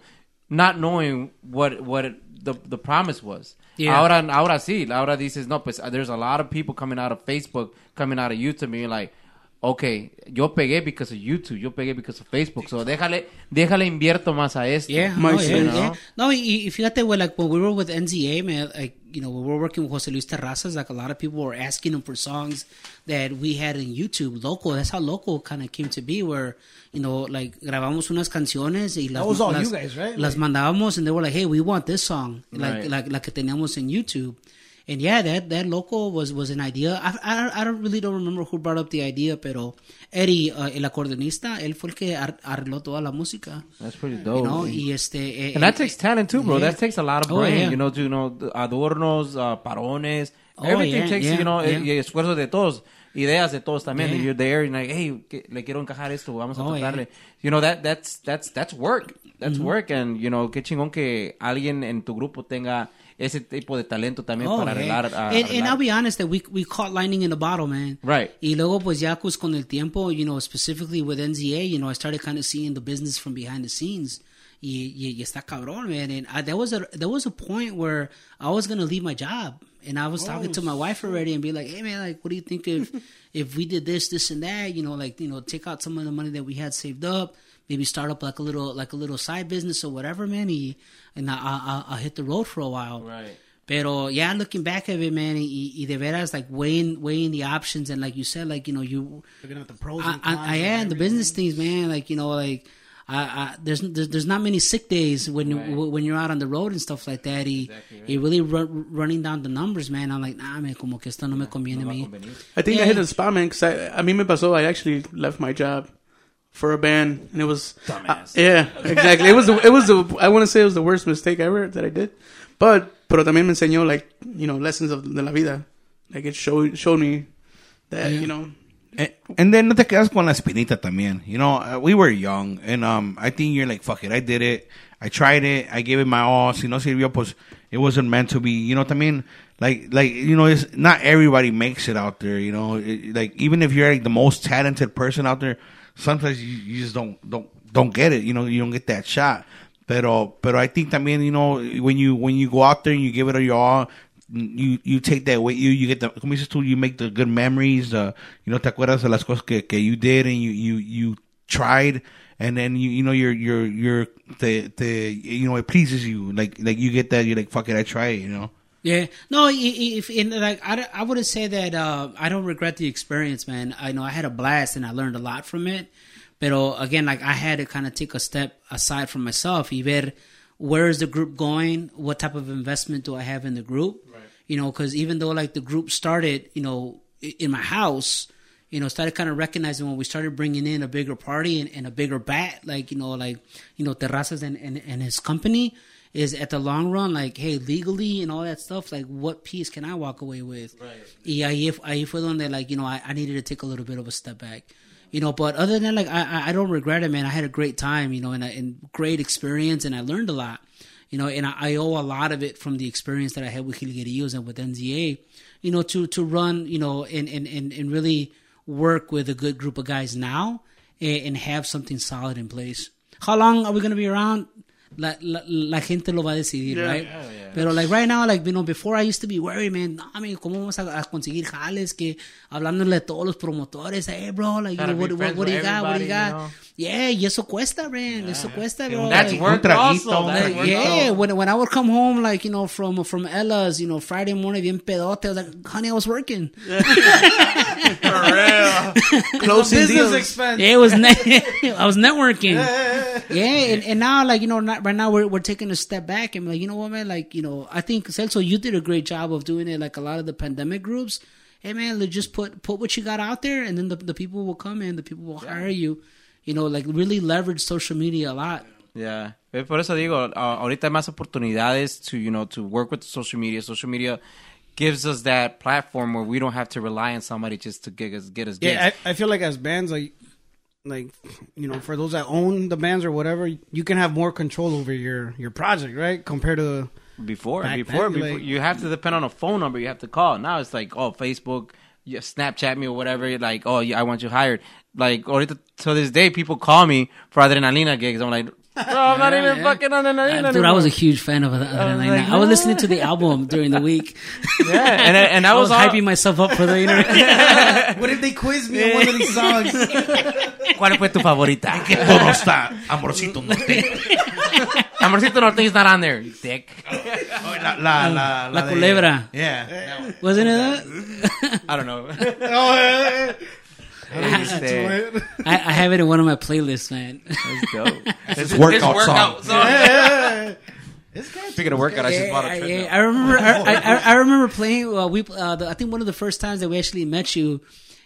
Not knowing what, what it, the, the promise was. Yeah. Ahora, ahora sí. Ahora dices, no, pues uh, there's a lot of people coming out of Facebook, coming out of YouTube, and you're like, okay, yo pegué because of YouTube, yo pegué because of Facebook. So déjale, déjale invierto más a esto. Yeah, no, yeah, son, yeah. ¿no? No, y, y fíjate, well, like when we were with NZA, man, like you know, when we were working with Jose Luis Terrazas, like a lot of people were asking him for songs that we had in YouTube, local. That's how local kind of came to be, where you know, like grabamos unas canciones y las, las, you guys, right? Las Like- mandábamos, and they were like, "Hey, we want this song, like Right. like la que teníamos en YouTube." And yeah, that that local was was an idea. I, I, I don't really don't remember who brought up the idea, pero Eddie, uh, el acordeonista, él fue el que ar- arregló toda la música. That's pretty You dope. know, y este, eh, And that eh, takes talent too, bro. yeah. That takes a lot of Oh, brain, yeah. you know, to you know adornos, uh, parones, Oh, everything yeah, takes yeah, you know yeah. y esfuerzo de todos, ideas de todos también. Yeah. You're there and like, hey, le quiero encajar esto, vamos a Oh, tratarle. yeah. You know that that's that's that's work. That's Mm-hmm. work and you know qué chingón que alguien en tu grupo tenga ese tipo de talento también Oh, para arreglar. a- and, and. I'll be honest that we we caught lightning in the bottle, man. Right. Y luego pues ya pues con el tiempo, you know, specifically with NZA, you know, I started kind of seeing the business from behind the scenes. Y, y, y está cabrón, man. And I, there was a there was a point where I was gonna leave my job, and I was oh, talking to my wife already, and be like, "Hey, man, like, what do you think if if we did this, this, and that? You know, like, you know, take out some of the money that we had saved up, maybe start up like a little like a little side business or whatever, man. Y, and I, I I hit the road for a while, Right. Pero yeah, looking back at it, man, y, y de veras, like weighing weighing the options, and like you said, like you know, you Looking at the pros I, and cons. I, I of am the business things, man. Like you know, like I, I there's, there's there's not many sick days when you when you're out on the road and stuff like that. Y, y really ru- running down the numbers, man. I'm like, nah, man, como que esto no me conviene a mí. I think I hit the spot, man. Because I, I mean, me pasó. I actually left my job for a band, and it was Dumbass. uh, yeah, exactly. It was the, it was the I want to say it was the worst mistake ever that I did, but pero también me enseñó like you know lessons of de la vida. Like it showed showed me that you know And, and then no te quedas con la espinita también. You know, uh, we were young, and um, I think you're like, fuck it, I did it, I tried it, I gave it my all. Si no sirvió, pues it wasn't meant to be. You know, what I mean? like like you know, it's not everybody makes it out there. You know, It- like even if you're like the most talented person out there, sometimes you, you just don't don't don't get it. You know, you don't get that shot. Pero pero I think también you know when you when you go out there and you give it your all, you you take that with you. You get the como dices tú, you make the good memories. You know, te acuerdas de las cosas que, que you did and you you you tried, and then you you know you're you're you're the te, you know it pleases you. Like like you get that you're like fuck it, I try it. You know. Yeah, no, if in like I, I wouldn't say that uh, I don't regret the experience, man. I know I had a blast and I learned a lot from it. But again, like I had to kind of take a step aside from myself. Y ver where is the group going? What type of investment do I have in the group? You know, because even though like the group started, you know, in my house, you know, started kind of recognizing when we started bringing in a bigger party and, and a bigger bat, like, you know, like, you know, Terrazas and, and, and his company is at the long run, like, hey, legally and all that stuff, like, what piece can I walk away with? Right. Y ahí, ahí fue donde, like, you know, I, I needed to take a little bit of a step back. You know, but other than that, like, I, I- I don't regret it, man. I had a great time, you know, and, I- and great experience, and I learned a lot you know, and I, I owe a lot of it from the experience that I had with Jilguerillos and with NZA, you know, to to run, you know, and and and, and really work with a good group of guys now and, and have something solid in place. How long are we going to be around? La, la, la gente lo va a decidir, right? Pero like right now, like, you know, before I used to be worried, man, no, I mean, ¿cómo vamos a, a conseguir jales? Que hablándole a todos los promotores, hey, bro, like, you know, what, what, what do you got? What do you got? you know? Yeah, y eso cuesta, man. Eso cuesta, bro. That's Like, traguito, also. That's like, work yeah, when when I would come home, like you know, from from Ella's, you know, Friday morning, bien pedote, I was like, honey, I was working. [laughs] [laughs] closing Business deals. expense. Yeah, it was net- [laughs] I was networking. Yeah, and, and now like you know, not, right now we're we're taking a step back and like you know what man, like you know, I think Celso, you did a great job of doing it. Like a lot of the pandemic groups, hey man, like, just put put what you got out there, and then the the people will come in, the people will hire you. You know, like really leverage social media a lot. Yeah. Eh, Por eso digo, ahorita hay más oportunidades to, you know, to work with social media. Social media gives us that platform where we don't have to rely on somebody just to get us get us gigs. Yeah, I, I feel like as bands, like, like you know, for those that own the bands or whatever, you can have more control over your your project, right? Compared to before, before, then, before like- you have to depend on a phone number you have to call. Now it's like, oh, Facebook, you Snapchat me or whatever. You're like, oh, yeah, I want you hired. Like, ahorita to this day, people call me for adrenalina gigs. I'm like, bro, I'm not even fucking on adrenalina. Uh, Dude, I was a anymore." huge fan of that. I, like, I was listening to the album during the week. [laughs] yeah, and and I I was, was all- hyping myself up for the interview. [laughs] what if they quiz me on one of these songs? [laughs] ¿Cuál fue tu favorita? Que todo está amorcito norte. Amorcito Norte is not on there, you dick. Oh, la, oh, la, la, La de- culebra. Yeah. Wasn't it that? I don't know. Oh, eh, eh, eh. Este, I, I have it in one of my playlists, man. That's dope. [laughs] It's workout song. Speaking of workout, I just bought a treadmill. yeah, I remember. I, I, I [laughs] remember playing. Uh, we, uh, the, I think one of the first times that we actually met you,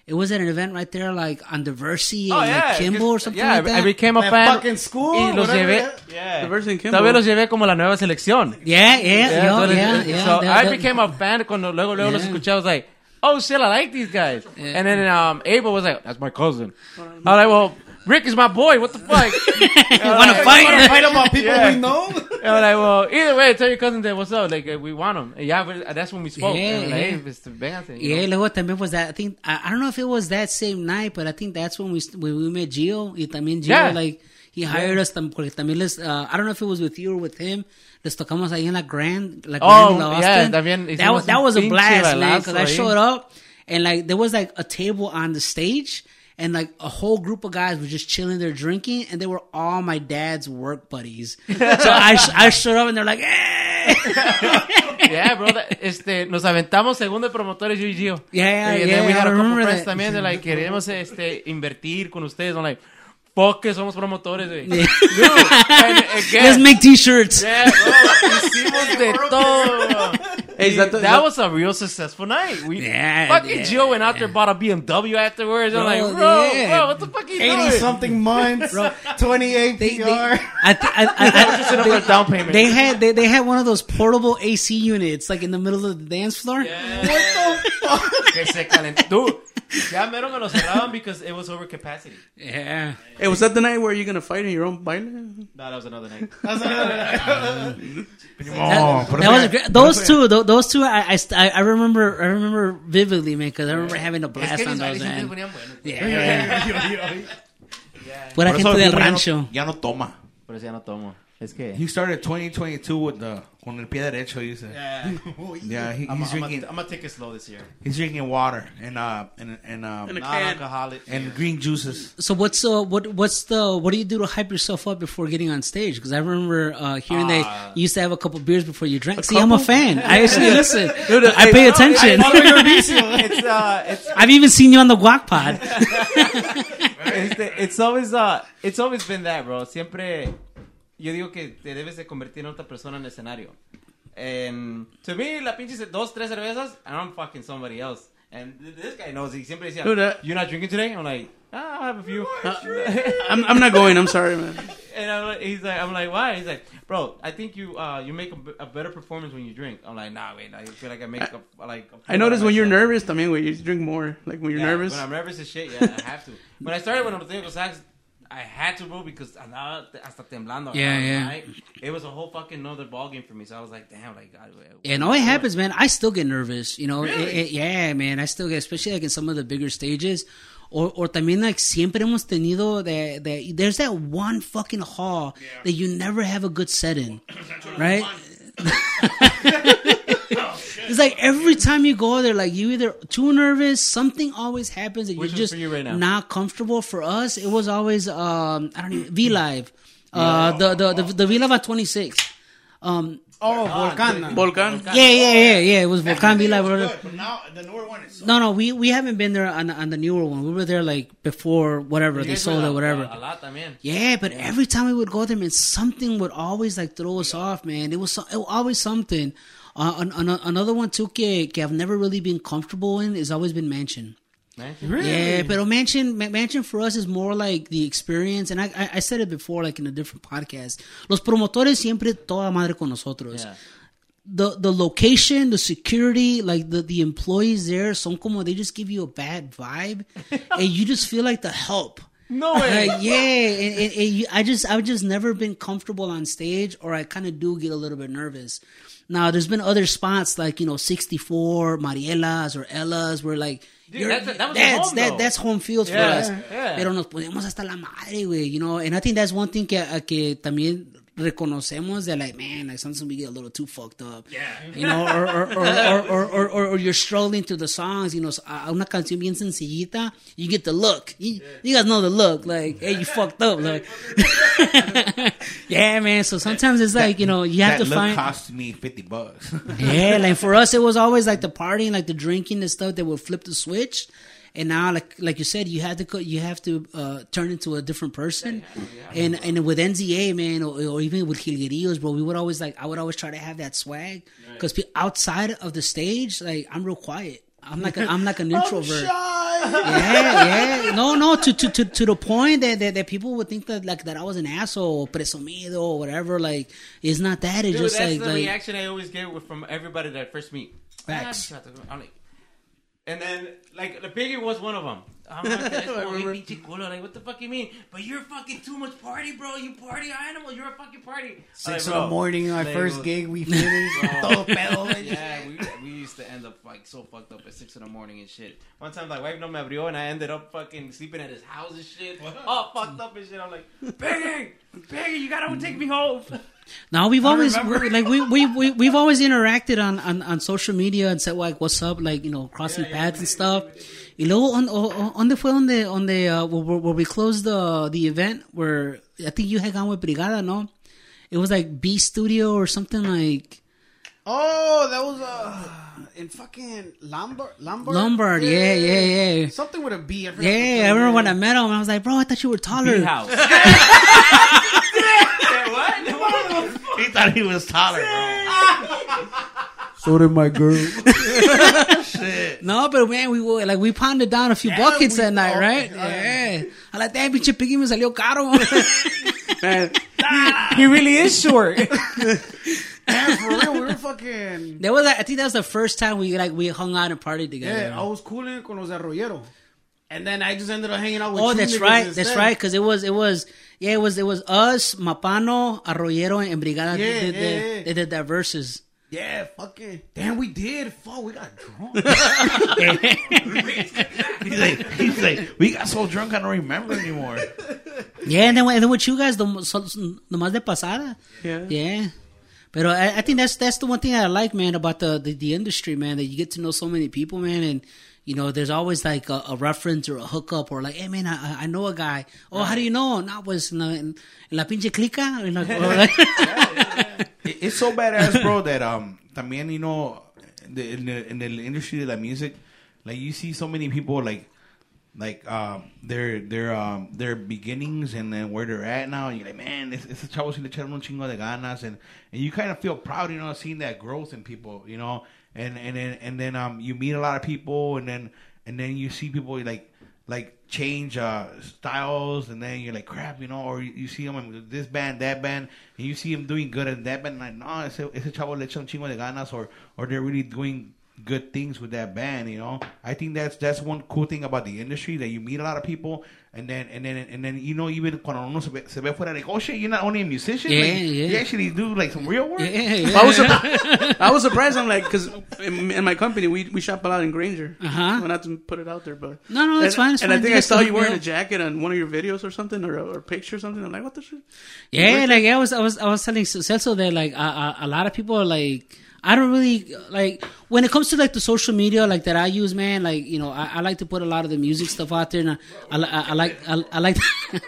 it was at an event right there, like on Diversey Oh, and yeah. like Kimball or something yeah, like that. I became a fan. fucking school, Y los llevé. Yeah. Diversey and Kimball. Todavía los llevé como la nueva selección. yeah, yeah, Yeah, yeah, so, yeah, yeah. so That- I that- became a fan cuando luego luego los escuché. I was like, oh shit, I like these guys. Yeah. And then um, Abel was like, that's my cousin. I was like, well, Rick is my boy. What the [laughs] fuck? you wanna fight? Wanna fight about people Yeah. we know? And I'm like, well, either way, tell your cousin that what's up. Like, uh, we want him. And yeah, but that's when we spoke. Yeah, and I'm like, yeah. hey, este, vénganse. you Yeah, know? luego también was that. I think I, I don't know if it was that same night, but I think that's when we when we met Gio. Y también Gio, Yeah. like he hired us tam, porque también les. Uh, I don't know if it was with you or with him. Les tocamos ahí en la Grand, la Oh, Grand La yeah, también that was that was a blast, man. Because I showed up and like there was like a table on the stage. And like a whole group of guys were just chilling there drinking, and they were all my dad's work buddies. so [laughs] I, I showed up, and they're like, "Hey!" [laughs] yeah, bro. that- Este, nos aventamos segundo de promotores yo y Gio. Yeah, and yeah, then we had I a couple friends that. también de like queremos este invertir con ustedes. I'm like, fuck que somos promotores, güey. Yeah. Dude, and again, Let's make t-shirts. yeah, bro, hicimos de [laughs] todo. Hey, that that that- was a real successful night. We Yeah, fucking yeah, Gio went out there bought a BMW afterwards. I'm like, bro, yeah. bro, what the fuck are you 80 doing? something months, 28 They, they, PR. I, th- I, I, [laughs] I, Put a down payment. they had they, they had one of those portable AC units like in the middle of the dance floor. [laughs] que se calentó. Dude, ya mero me lo cerraban because it was over capacity. Yeah. Hey, was that the night where you're gonna fight in your own baile? No, that was another night. That, [laughs] that was a [laughs] oh, great, those two. Those two. I, I, I I remember. I remember vividly, man, because I remember having a blast on those. Man. [laughs] Yeah. Pura Por eso gente del Hugo ya no- rancho. Ya no toma. Por eso ya no tomo. Es que... He started 2022 with the con el pie derecho. Dice. Yeah. [laughs] Yeah, he, I'm, he's I'm, drinking. I'm gonna take it slow this year. He's drinking water and uh and and um And. Non-alcoholic. and green juices. So what's uh what what's the what do you do to hype yourself up before getting on stage? Because I remember uh, hearing that you used to have a couple beers before you drank. See, I'm a fan. [laughs] I actually listen. [laughs] Dude, I I- pay no, attention. it's uh, it's I've even seen you on the Guac Pod. Este, it's always uh, it's always been that, bro. Siempre yo digo que te debes de convertir en otra persona en el escenario. And to me, la pinche dos, tres cervezas, and I'm fucking somebody else. And this guy knows. He siempre decía, Dude, uh, "You're not drinking today." I'm like, ah, "I have a few." [laughs] I'm, I'm not going. I'm sorry, man. and I'm like, he's like, "I'm like, why?" He's like, "Bro, I think you uh you make a, b- a better performance when you drink." I'm like, "Nah, wait, I feel like I make a, like." a I noticed when you're myself." nervous, también, when you drink more. Like when you're Yeah, nervous. When I'm nervous as shit, yeah, I have to. When I started when I was doing sax, I had to, bro, because andaba hasta temblando. Yeah, yeah. Right? It was a whole fucking other ball game for me. So I was like, damn, like, God, Yeah, no, it happens, man. I still get nervous, you know. It- it- yeah, man, I still get, especially like in some of the bigger stages. Or, or también like siempre hemos tenido that, that there's that one fucking hall that you never have a good set [coughs] in, right? It's like every time you go there, like you either too nervous, something always happens that Which you're just you right now? not comfortable. For us, it was always um I don't even V Live, uh the the the, the V Live at 26. Um, Oh, Volcán. Volcan. yeah, yeah, yeah, yeah. It was Volcan V Live. whatever. But now the newer one is. No, no, we we haven't been there on on the newer one. We were there like before whatever they sold it, whatever. A lot también. Yeah, but every time we would go there, man, something would always like throw us off, man. It was, so, it was always something. Uh, an, an, another one too que, que I've never really been comfortable in has always been Mansion. Man. Yeah, but Mansion, Ma- Mansion for us is more like the experience, and I, I, I said it before, like in a different podcast. Los promotores siempre toda madre con nosotros. Yeah. the the location, the security, like the the employees there, son como they just give you a bad vibe, [laughs] and you just feel like the help. No way. Like, yeah, and, and, and you, I just I've just never been comfortable on stage, or I kind of do get a little bit nervous. Now, there's been other spots like you know 64, Marielas or Ella's, where like Dude, that's- that was that's home, that, that's home field for Yeah, us. yeah. Pero nos ponemos hasta la madre, güey, you know. And I think that's one thing que, a que también reconocemos that like man like sometimes we get a little too fucked up. Yeah. You know or or or, or, or, or, or, or you're strolling through the songs you know a una canción bien sencillita you get the look. You, you guys know the look like hey you fucked up like. [laughs] yeah man so sometimes it's like you know you have that to look find cost me fifty bucks. yeah, like for us, it was always like the partying, like the drinking and stuff that would flip the switch. And now like like you said, you have to co- you have to uh, turn into a different person, and and with NZA man, or, or even with Jilguerillos, bro, we would always like I would always try to have that swag because outside of the stage, like I'm real quiet. I'm like a, I'm like an [laughs] introvert. yeah, yeah. No, no. To to to, to the point that, that that people would think that like that I was an asshole, or presumido, or whatever. Like it's not that. It's Dude, just that's like, the like reaction I always get from everybody that I first meet. Facts. I'm like, and then like the piggy was one of them. I'm like, "Es como bien pinche culo." like, what the fuck you mean? But you're fucking too much party, bro. You party animal. You're a fucking party. Six I'm in the morning, my like, first bro, gig, we finished. [laughs] Todo pedo. Yeah, we, we used to end up like so fucked up at six in the morning and shit. One time, like wife no me abrió, and I ended up fucking sleeping at his house and shit. [laughs] All fucked up and shit. I'm like, Piggy, Piggy, you gotta take me home. [laughs] No, we've always like we we we we've always interacted on, on on social media and said like what's up, like you know crossing paths and stuff. Y luego on on donde fue donde donde uh, where, where we closed the the event where I think you had gone with Brigada, no? It was like B Studio or something like Oh, that was uh in fucking Lombard. Lombard. Lombard. Yeah, yeah, yeah. Something with a B. I forgot Yeah, I remember the- when I met him. I was like, bro, I thought you were taller. house. [laughs] [laughs] what? He thought he was taller, bro. [laughs] So did my girl. [laughs] Shit. No, but man, we were like we pounded down a few buckets that night, right? yeah. Yeah. I like that pinche piggy me salió caro. [laughs] Man, he really is short. [laughs] yeah, for real, we were fucking. That was, I think that was the first time we like we hung out and partied together. Yeah, I was cooling con los de Arroyero. And then I just ended up hanging out with oh, you that's right, instead. that's right. Because it was, it was, yeah, it was, it was us, Mapano, Arroyero, and Brigada. Yeah, they, did yeah, the, yeah. they did that verses. Yeah, fucking. Damn, we did. Fuck, we got drunk. [laughs] [laughs] He's like, he's like, we got so drunk I don't remember anymore. Yeah, and then, and then with you guys, the, so, the más de pasada. yeah. Yeah. But I, I think that's that's the one thing I like, man, about the, the the industry, man. That you get to know so many people, man, and you know, there's always like a, a reference or a hookup or like, hey, man, I, I know a guy. Oh, how do you know? No, pues en la, en la pinche clica. You know, or like- It- It's so badass, bro, that um, también, you know, the, in the in the industry of the music, like you see so many people like, like um, their their um their beginnings and then where they're at now. You're like, man, it's it's a chavo si le echaron un chingo de ganas, and and you kind of feel proud, you know, seeing that growth in people, you know, and and then and then um you meet a lot of people, and then and then you see people like like change uh styles and then you're like crap you know or you, you see them in this band that band and you see them doing good in that band like no ese, ese chavo le echa un chingo de ganas or or they're really doing good things with that band you know? I think that's that's one cool thing about the industry that you meet a lot of people and then and then and then you know even cuando uno se ve, se ve fuera like oh shit you're not only a musician Yeah, like, yeah. you actually do like some real work yeah, [laughs] yeah. I was surprised. [laughs] I was surprised. I'm like, because in, in my company we we shop a lot in Granger. Uh-huh. Well, not to put it out there, but No, no, that's and, fine, it's and fine. I think You I saw you wearing a jacket on one of your videos or something, or a, or picture or something. I'm like, what the shit? Yeah, like I was, I was, I was telling Celso that like uh, a lot of people are like, I don't really like when it comes to like the social media like that I use, man. Like you know, I, I like to put a lot of the music stuff out there, and I, I, I, I like, I, I like,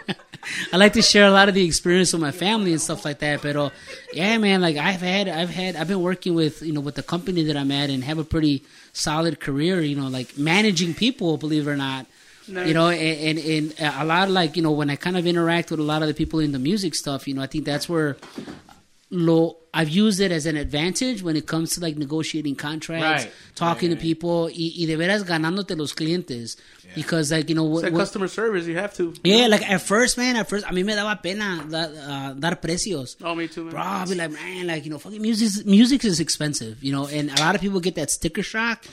[laughs] I like to share a lot of the experience with my family and stuff like that. But uh, yeah, man, like I've had, I've had, I've been working with you know with the company that I'm at and have a pretty solid career. You know, like managing people, believe it or not. You know, and, and, and a lot of like, you know, when I kind of interact with a lot of the people in the music stuff, you know, I think that's where lo I've used it as an advantage when it comes to like negotiating contracts, Right. talking to people, y, y de veras ganándote los clientes. Because like, you know, what, like what- customer service. You have to. yeah, like at first, man, at first, a mí me daba pena da, uh, dar precios. Oh, me too, man. Bro, I'll be like, man, like, you know, fucking music, music is expensive, you know, and a lot of people get that sticker shock.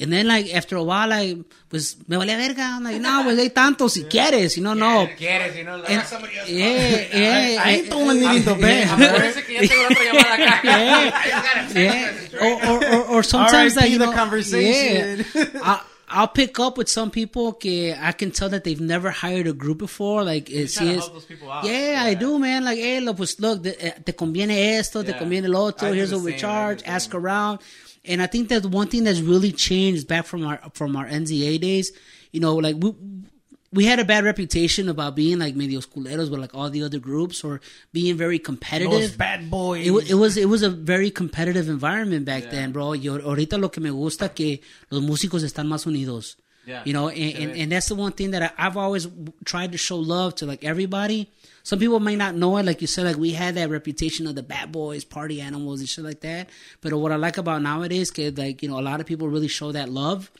And then, like, after a while, like, pues, me vale verga. I'm like, no, pues, hay tanto si quieres, you know, no. ¿Quieres? You know, And- somebody else. yeah, yeah. I ain't the one needing to pay. Acuérdense que ya tengo otra llamada acá. yeah. Or, or, or, or sometimes R.I.P. like you the conversation. Yeah, I, I'll pick up with some people que I can tell that they've never hired a group before. Like, it's, try to it's- help those people out. yeah, I do, man. Like, hey, look, pues, look, te, eh, te conviene esto, te conviene lo otro. Here's what we charge. I do the Ask around. And I think that one thing that's really changed back from our from our NZA days, you know, like we we had a bad reputation about being like medios culeros with like all the other groups or being very competitive. Those bad boys. It, it was it was a very competitive environment back then, bro. Y ahor- ahorita lo que me gusta que los músicos están más unidos. Yeah. You know, and, and, and that's the one thing that I, I've always tried to show love to like everybody. Some people may not know it, like you said, like we had that reputation of the bad boys, party animals, and shit like that. But what I like about nowadays, kid, like you know, a lot of people really show that love.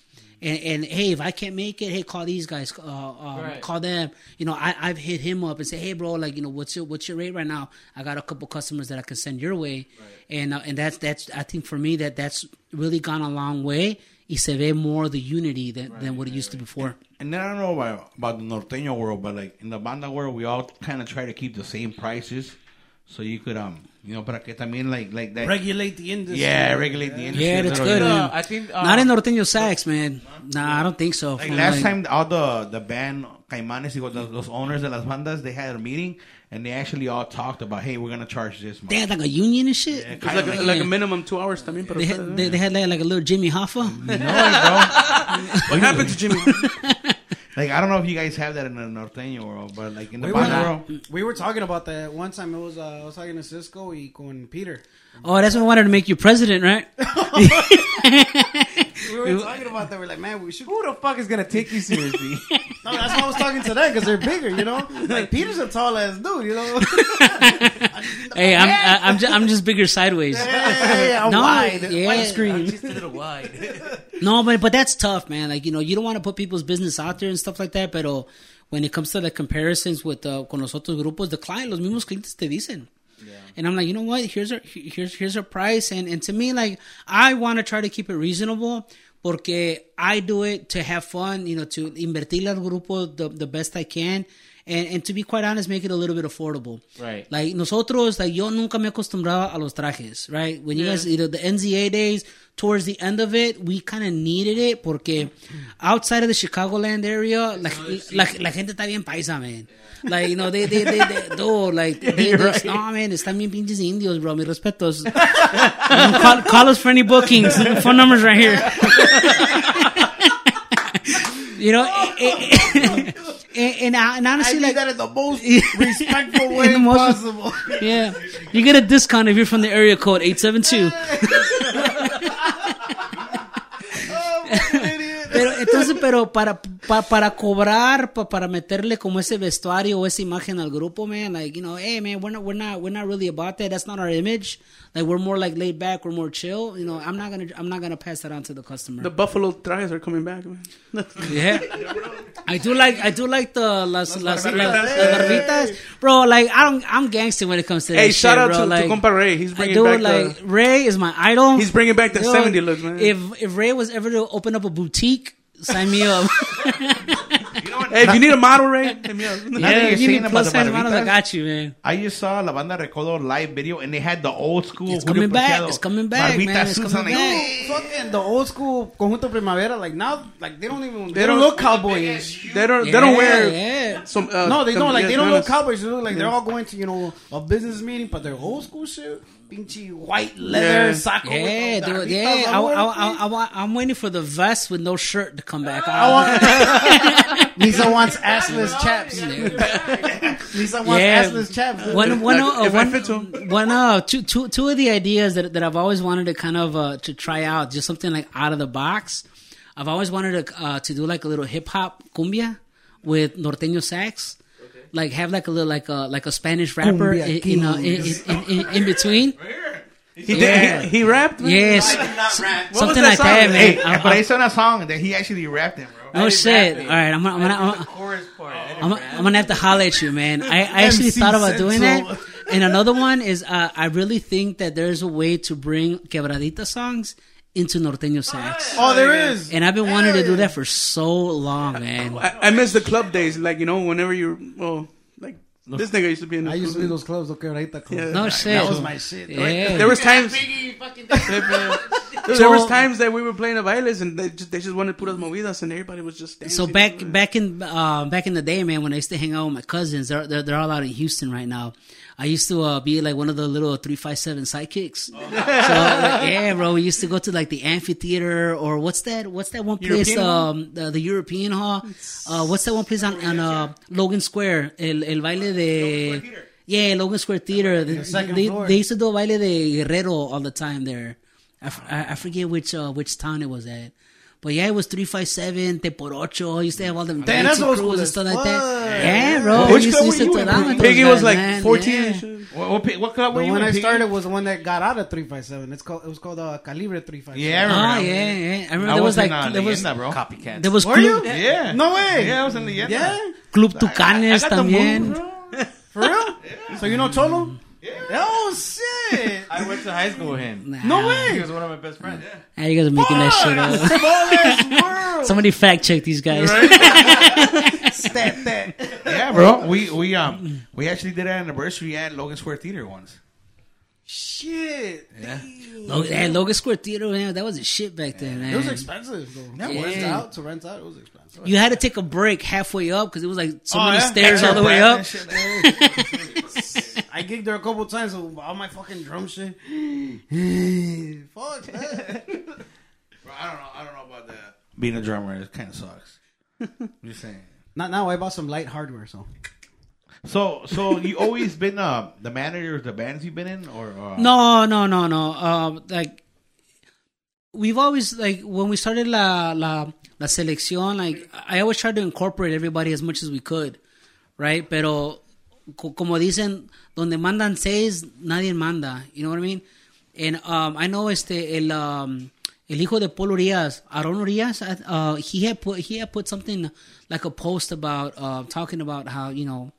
And, and hey, if I can't make it, hey, call these guys, uh, um, Right. call them. You know, I, I've hit him up and say, hey, bro, like you know, what's your what's your rate right now? I got a couple customers that I can send your way, and uh, and that's that's I think for me that that's really gone a long way. Y se ve more the unity than, than what it used to before. And then I don't know about, about the norteño world, but like in the banda world, we all kind of try to keep the same prices, so you could um, you know, para que también like like that. Regulate the industry. yeah, regulate the industry. Yeah, a that's good. you man. I think uh, Not in norteño sax, man. Nah, I don't think so. Like last like- time, all the the band Caimanes, y the, those owners of las bandas, they had a meeting and they actually all talked about, hey, we're gonna charge this much. they had like a union and shit. Yeah, It's kinda like, a, like- like Yeah. a minimum two hours también. Pero They had, they, they had like, like a little Jimmy Hoffa. [laughs] what happened to Jimmy? [laughs] Like I don't know if you guys have that in the norteño world, but like in the We were, world, we were talking about that one time. It was uh, I was talking to Cisco y con Peter. Oh, that's when I wanted to make you president, right? [laughs] We were talking about that. We're like, man, we should. who the fuck is gonna take you seriously? [laughs] No, that's why I was talking to them because they're bigger. You know, like Peter's a tall ass dude. You know, [laughs] hey, I'm I, I'm just, I'm just bigger sideways. hey, I'm No, wide, yeah. widescreen. just a little wide. No, but but that's tough, man. Like you know, you don't want to put people's business out there and stuff like that. But when it comes to the comparisons with uh, con los otros grupos, the client, los mismos clientes te dicen. And I'm like, you know what? Here's our here's here's our price, and and to me, like, I want to try to keep it reasonable, porque I do it to have fun, you know, to invertir al grupo the the best I can, and and to be quite honest, make it a little bit affordable. Right. Like nosotros, like yo nunca me acostumbraba a los trajes, right? When you guys, you know, the NZA days, towards the end of it, we kind of needed it porque outside of the Chicagoland area, like, la, la gente está bien paisa, man. Like, you know, they, they, they, they [laughs] do, like, they, they, no, man, están bien pinches indios, bro. Mis respetos. [laughs] call, call us for any bookings. Phone numbers right here. [laughs] you know, [laughs] and, and, and I honestly, like, that in the most [laughs] respectful way most- possible. yeah, you get a discount if you're from the area code eight seven two. [laughs] Pero para pa- para cobrar, pa- para meterle como ese vestuario o esa imagen al grupo, man, like you know, hey man, we're not we're not we're not really about that. That's not our image. Like we're more like laid back, we're more chill. You know, I'm not gonna I'm not gonna pass that on to the customer. the Buffalo trajes are coming back, man. [laughs] Yeah, I do like I do like the las las, las, barbitas, bro. Like I don't I'm gangster when it comes to that hey, shout shit, out bro. to, like, to Compa Ray. He's bringing do back like the. Ray is my idol. He's bringing back the Yo, 70 looks, man. If if Ray was ever to open up a boutique, sign me up. hey, if you need a model, Ray, hit me up. Now that yeah, [laughs] you're you saying need about plus the size models. I barbitas, got you, man. I just saw La Banda Recodo live video and they had the old school. It's Julio coming back. Preciado It's coming back, barbita man. It's suits. coming I'm like. Fucking the old school conjunto primavera. Like now, like they don't even they, They don't don't- look cowboyish. They don't. they don't Yeah, wear. yeah. Some, uh, No, they don't. Like they don't look canas. cowboys. They look like they're all going to you know a business meeting, but they're old school shit, pinchy white leather Yeah. saco. Yeah, with those yeah. I, I'm I, I, waiting I, I'm waiting for the vest with no shirt to come back. I want- [laughs] Lisa wants assless chaps. Lisa wants Yeah. assless chaps. one, one, Like, uh, if I one, fit to 'em. one, uh, two, two, two of the ideas that, that I've always wanted to kind of uh, to try out, just something like out of the box. I've always wanted to uh, to do like a little hip hop cumbia with norteño sax. Like have like a little like a like a Spanish rapper Cumbia in, in, uh, in, in, in, in between. He Yeah. did. He, he rapped. man? Yes, What was something that like song? that, man. Hey, I'm- but I saw a song that he actually rapped it, bro. No shit. All right, I'm gonna, I'm gonna, I'm gonna. I didn't I'm. I'm gonna have to holler at you, man. I, I actually thought about doing Central. that. And another one is uh, I really think that there's a way to bring quebradita songs into norteño sax. Oh, there is. And I've been wanting to do that for so long, man. I, I miss the club days. Like you know, whenever you're, well, like this nigga used to be in. The I used to be in those clubs. Okay, ahorita clubs. Yeah. No shit. That was my shit. Yeah. There was times. [laughs] there was times that we were playing the bailes and they just they just wanted to put us movidas and everybody was just dancing. So back back in uh, back in the day, man, when I used to hang out with my cousins, they're they're, they're all out in Houston right now. I used to uh, be like one of the little three five seven sidekicks. so like, yeah, bro, we used to go to like the amphitheater or what's that? What's that one place? European um, the, the European Hall. Uh, what's that one place on, on uh, Logan Square? El, el baile de. Yeah, Logan Square Theater. They, they, they used to do a baile de Guerrero all the time there. I forget which uh, which town it was at. But yeah, it was three five seven, te por ocho. Used to have all them Damn, fancy that's old crews school and stuff like that. fuck. Yeah, bro. Which we used, club used were to you in, with Piggy was like man. 14 Yeah. What, what, pi- what club were you one in, I Piggy? started was the one that got out of 357. It's called it was called uh, Calibre 357. Yeah, I remember Oh yeah, yeah. I remember I there was was in like uh, there was Leyenda, bro. Copycats. there was Were Club, you? Yeah. No way. Yeah, I was in Leyenda. Yeah? Club I- I Tucanes también. For real? [laughs] So you know Cholo? Yeah. Oh shit. I went to high school with him. Nah. No way! He was one of my best friends. Ah, you guys are making that shit up. Somebody fact check these guys. [laughs] Stat that. Yeah, bro. We we um we actually did an anniversary at Logan Square Theater once. Shit. Yeah. Logan, yeah, Logan Square Theater, man, that was a shit back then, man. It was expensive though. Yeah, to rent out to rent out, it was expensive. You had to take a break halfway up because it was like so Oh, many yeah? stairs all the way up. [laughs] and shit. I gigged there a couple times with all my fucking drum shit. [sighs] Fuck that. Bro, I don't know. I don't know about that. Being a drummer, it kind of sucks. I'm [laughs] just saying. Not now. I bought some light hardware, so So, so you always been uh, the manager of the bands you've been in, or uh, No, no, no, no. Um, like we've always like when we started la la la selección, like I always tried to incorporate everybody as much as we could, right? Pero co- como dicen, donde mandan seis, nadie manda. You know what I mean? And um, I know este el um, el hijo de Paul Urias, Aaron Urias, uh, he had put he had put something like a post about uh, talking about how you know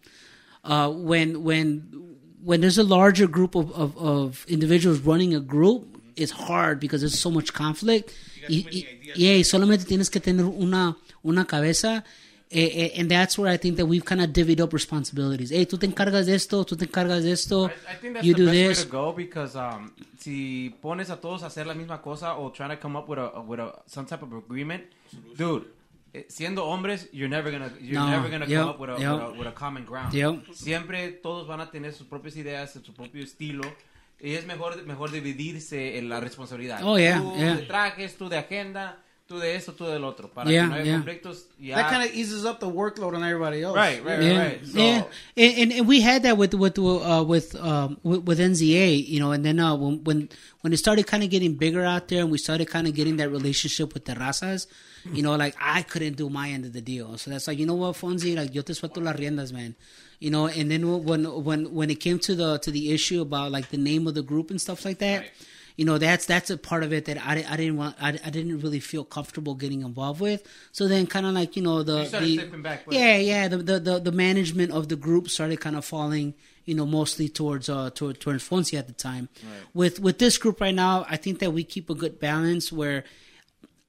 uh, when when when there's a larger group of, of, of individuals running a group, it's hard because there's so much conflict. Y, y- yeah, solamente tienes que tener una una cabeza. Eh, eh, and that's where I think that we've kind of divvied up responsibilities. Hey, tú te encargas de esto, tú te encargas de esto, I, I think that's you the do best this. way to go because um, si pones a todos a hacer la misma cosa or trying to come up with a with a some type of agreement, dude. eh, Siendo hombres, you're never gonna you're No, never gonna yep, come up with a, yep. with a with a common ground. Yep. Siempre todos van a tener sus propias ideas, su propio estilo. Y es mejor mejor dividirse en la responsabilidad. Oh, yeah, tú yeah. de trajes, tú de agenda, tú de esto, tú del otro. Para Yeah, que no haya yeah. conflictos. Ya. that kind of eases up the workload on everybody else. Right, right, yeah, right. So, yeah, and, and, and we had that with with uh, with, um, with with NZA, you know, and then uh, when when when it started kind of getting bigger out there, and we started kind of getting that relationship with the razas, you know, like I couldn't do my end of the deal, so that's like, you know what, Fonzie, like yo te suelto las riendas, man, you know, and then when when when it came to the to the issue about like the name of the group and stuff like that. You know that's that's a part of it that I, I didn't want I, I didn't really feel comfortable getting involved with. So then kind of like you know the You the back yeah yeah the, the the the management of the group started kind of falling you know mostly towards uh toward, towards Fonzie at the time. With with this group right now, I think that we keep a good balance where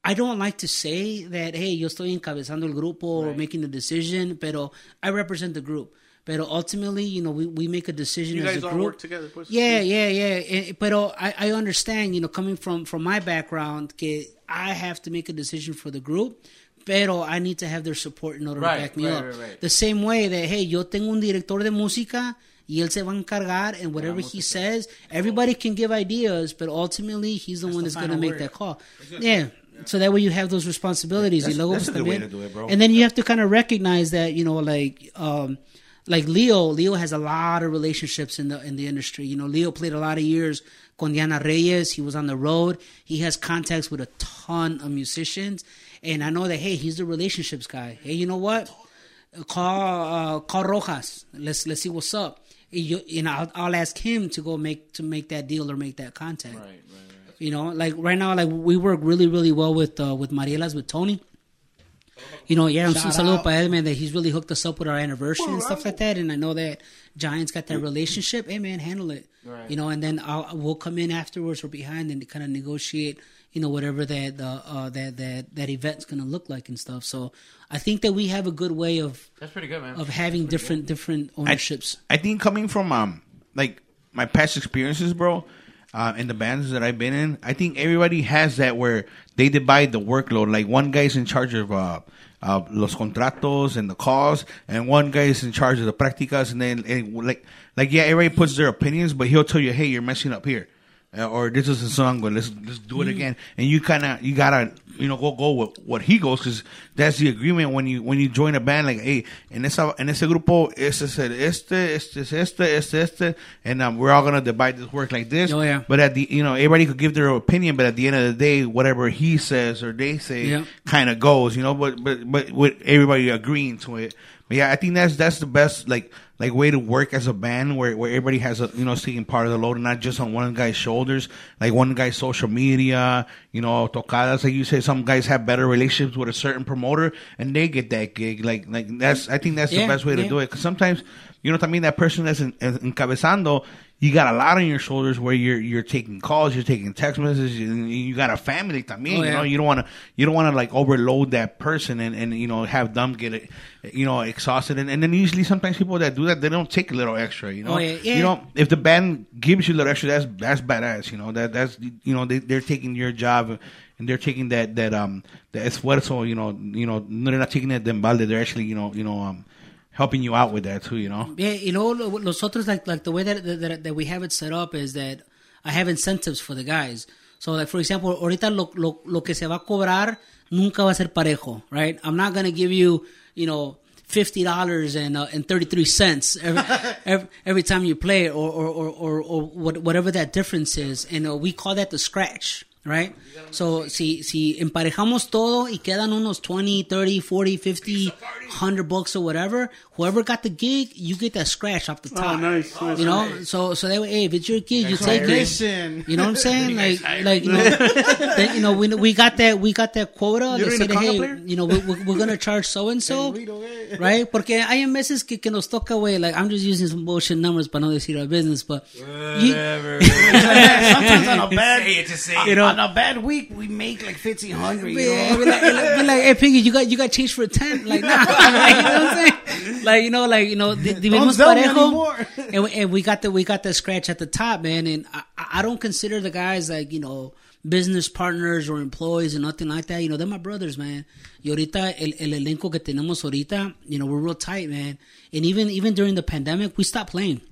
I don't like to say that hey yo estoy encabezando el grupo or making the decision, pero I represent the group. Pero ultimately, you know, we, we make a decision You as guys a all group. work together, pues. Yeah, yeah, yeah. But I, I understand, you know, coming from from my background, que I have to make a decision for the group, pero I need to have their support in order Right, to back me right, up. right, right. The same way that hey, yo tengo un director de música y él se va a encargar, and whatever he says, everybody can give ideas, but ultimately he's the one that's going to make word. that call. Yeah. So that way you have those responsibilities. That's- y that's a good way to do it, bro. And then you have to kind of recognize that you know like um like Leo Leo has a lot of relationships in the in the industry. You know Leo played a lot of years con Diana Reyes. He was on the road. He has contacts with a ton of musicians. And I know that hey he's the relationships guy. Hey you know what? Call uh, call Rojas. Let's let's see what's up. You, you know I'll, I'll ask him to go make to make that deal or make that contact. Right, right, right. you know, like right now, like we work really, really well with uh, with Marielas, with Tony. You know, yeah, un Shout saludo out. para él, man, that he's really hooked us up with our anniversary and stuff like that. And I know that Giants got that relationship. Hey, man, handle it. Right. You know, and then I'll, we'll come in afterwards or behind and kind of negotiate, you know, whatever that uh, uh, that that that event's gonna look like and stuff. So I think that we have a good way of That's pretty good, man. of having different different ownerships. I think coming from um like my past experiences, bro, uh, in the bands that I've been in, I think everybody has that where they divide the workload. Like one guy's in charge of uh, uh los contratos and the calls, and one guy's in charge of the practicas, and then and like like yeah, everybody puts their opinions, but he'll tell you, hey, you're messing up here. Uh, or this is a song, but let's let's do it Mm. again. And you kind of you gotta you know go go with what he goes because that's the agreement when you when you join a band. Like, hey, en esa en ese grupo este es el este, este es este, este este, and um, we're all gonna divide this work like this. Oh, yeah. But at the you know everybody could give their opinion, but at the end of the day, whatever he says or they say Yeah. kind of goes. You know, but but but with everybody agreeing to it. But yeah, I think that's that's the best like like way to work as a band where, where everybody has a you know taking part of the load and not just on one guy's shoulders. Like one guy's social media, you know, tocadas. Like you say, some guys have better relationships with a certain promoter and they get that gig. Like like that's I think that's Yeah, the best way to do it. Because sometimes you know what I mean that person that's en, en- encabezando. You got a lot on your shoulders where you're you're taking calls, you're taking text messages, and you got a family también. Oh, you know, you don't want to you don't want to like overload that person and, and you know have them get it you know exhausted and, and then usually sometimes people that do that they don't take a little extra you know Oh, yeah, yeah. you know if the band gives you a little extra that's that's badass you know that that's you know they they're taking your job and they're taking that that um the esfuerzo you know you know they're not taking it de embalde they're actually you know you know um helping you out with that too you know Yeah, you know, nosotros like like the way that, that that we have it set up is that I have incentives for the guys. So like for example, ahorita lo lo, lo que se va a cobrar nunca va a ser parejo, right? I'm not gonna give you, you know. Fifty dollars and uh, and thirty three cents every, [laughs] every every time you play, or or or, or, or whatever that difference is, and uh, we call that the scratch, right? So si si emparejamos todo y quedan unos 20, 30, 40, 50, 100 bucks or whatever, whoever got the gig, you get that scratch off the oh, top. Oh, nice, nice. You know, so so that way, hey, if it's your gig, you take it. You know what I'm saying? Like, like you know, [laughs] then, you know, we we got that we got that quota. You're They in a said, hey, player? you know, we, we, we're gonna charge so and so, right? Porque hay meses que, que nos toca, way. Like, I'm just using some bullshit numbers para no decir our business, but you, [laughs] [laughs] Sometimes on a bad, Say it, just say you know, on a bad week, we make like fifteen hundred. You Yeah, know? be like, be like, hey Piggy, you got you got change for a ten? Like, nah, [laughs] like, you know what I'm saying? Like, you know, like you know, di- dividimos tell parejo, anymore. [laughs] and we, and we got the we got the scratch at the top, man. And I, I don't consider the guys like you know business partners or employees and nothing like that. You know, they're my brothers, man. Y ahorita el, el elenco que tenemos ahorita, you know, we're real tight, man. And even even during the pandemic, we stopped playing.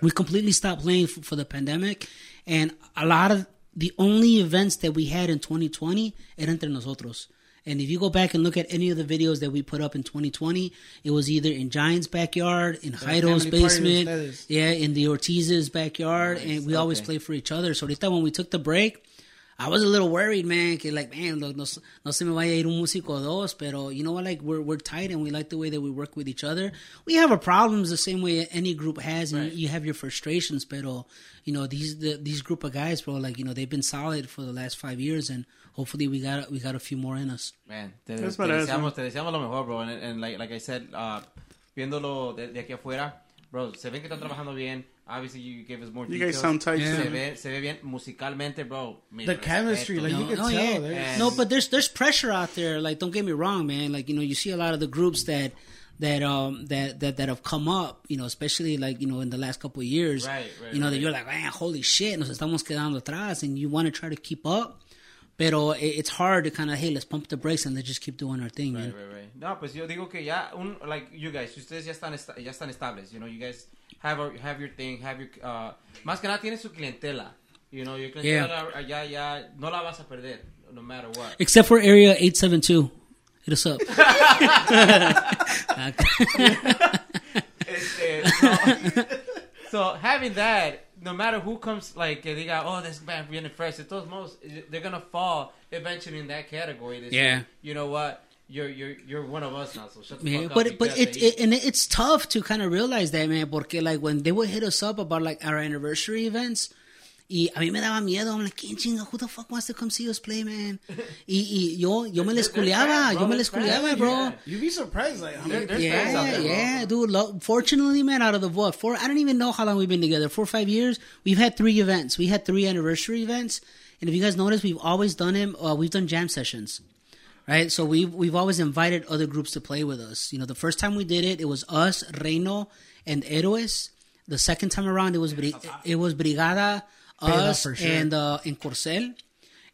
We completely stopped playing for, for the pandemic, and a lot of the only events that we had in 2020 era entre nosotros. And if you go back and look at any of the videos that we put up in 2020, it was either in Giant's backyard, in Jairo's party with basement, yeah, in the Ortiz's backyard, and we always play for each other. So ahorita when we took the break, I was a little worried, man. Que like, man, no, no, no se me vaya a ir un músico o dos, pero you know what? Like, we're we're tight and we like the way that we work with each other. We have our problems the same way any group has, and you have your frustrations. Pero you know these the, these group of guys, bro, like you know they've been solid for the last five years, and hopefully we got we got a few more in us. Man, te, te deseamos, te deseamos lo mejor, bro. And, and like, like I said, uh, viéndolo de, de aquí afuera, bro, se ven que están trabajando bien. Obviously, you gave us more You details. guys sound tight, Se ve, se ve bien musicalmente, bro. Mi The respeto. chemistry, like, you No, could oh, tell. yeah. there's- No, but there's there's pressure out there. Like, don't get me wrong, man. Like, you know, you see a lot of the groups that that um that that that have come up, you know, especially like you know in the last couple of years. Right, right, you know that you're like, man, holy shit, nos estamos quedando atrás, and you want to try to keep up. Pero it- it's hard to kind of hey, let's pump the brakes and let's just keep doing our thing, man. Right, right, right. No, pues yo digo que ya, un, like you guys, ustedes ya están, esta- ya están estables, you know, you guys have, a- have your thing, have your, uh, más que nada tiene su clientela, you know, your clientela yeah. ya, ya, no la vas a perder, no matter what. Except for Area 872. Hit us up. [laughs] [laughs] Este, so, so having that, no matter who comes, like, they got, oh, this band being fresh, de todos modos, they're gonna fall eventually in that category. Yeah. You know what? You're, you're, you're one of us now, so shut the Yeah, fuck up. but but it, it and it's tough to kind of realize that, man. Porque like when they would hit us up about like our anniversary events, y a mí me daba miedo. I'm like, ¿quién chinga? Who the fuck wants to come see us play, man? Y, y yo yo me les They're- they're culiaba, yo me les fans, culiaba, bro. yeah. You'd be surprised, like how many There's fans out Yeah, there, bro. yeah, dude. Lo, fortunately, man, out of the what four, I don't even know how long we've been together. Four or five years. We've had three events. We had three anniversary events, and if you guys notice, we've always done them. Uh, we've done jam sessions, right? So we've we've always invited other groups to play with us. You know, the first time we did it, it was us, Reino, and Héroes. The second time around, it was it was Brigada, us, sure. and uh, and Corcel.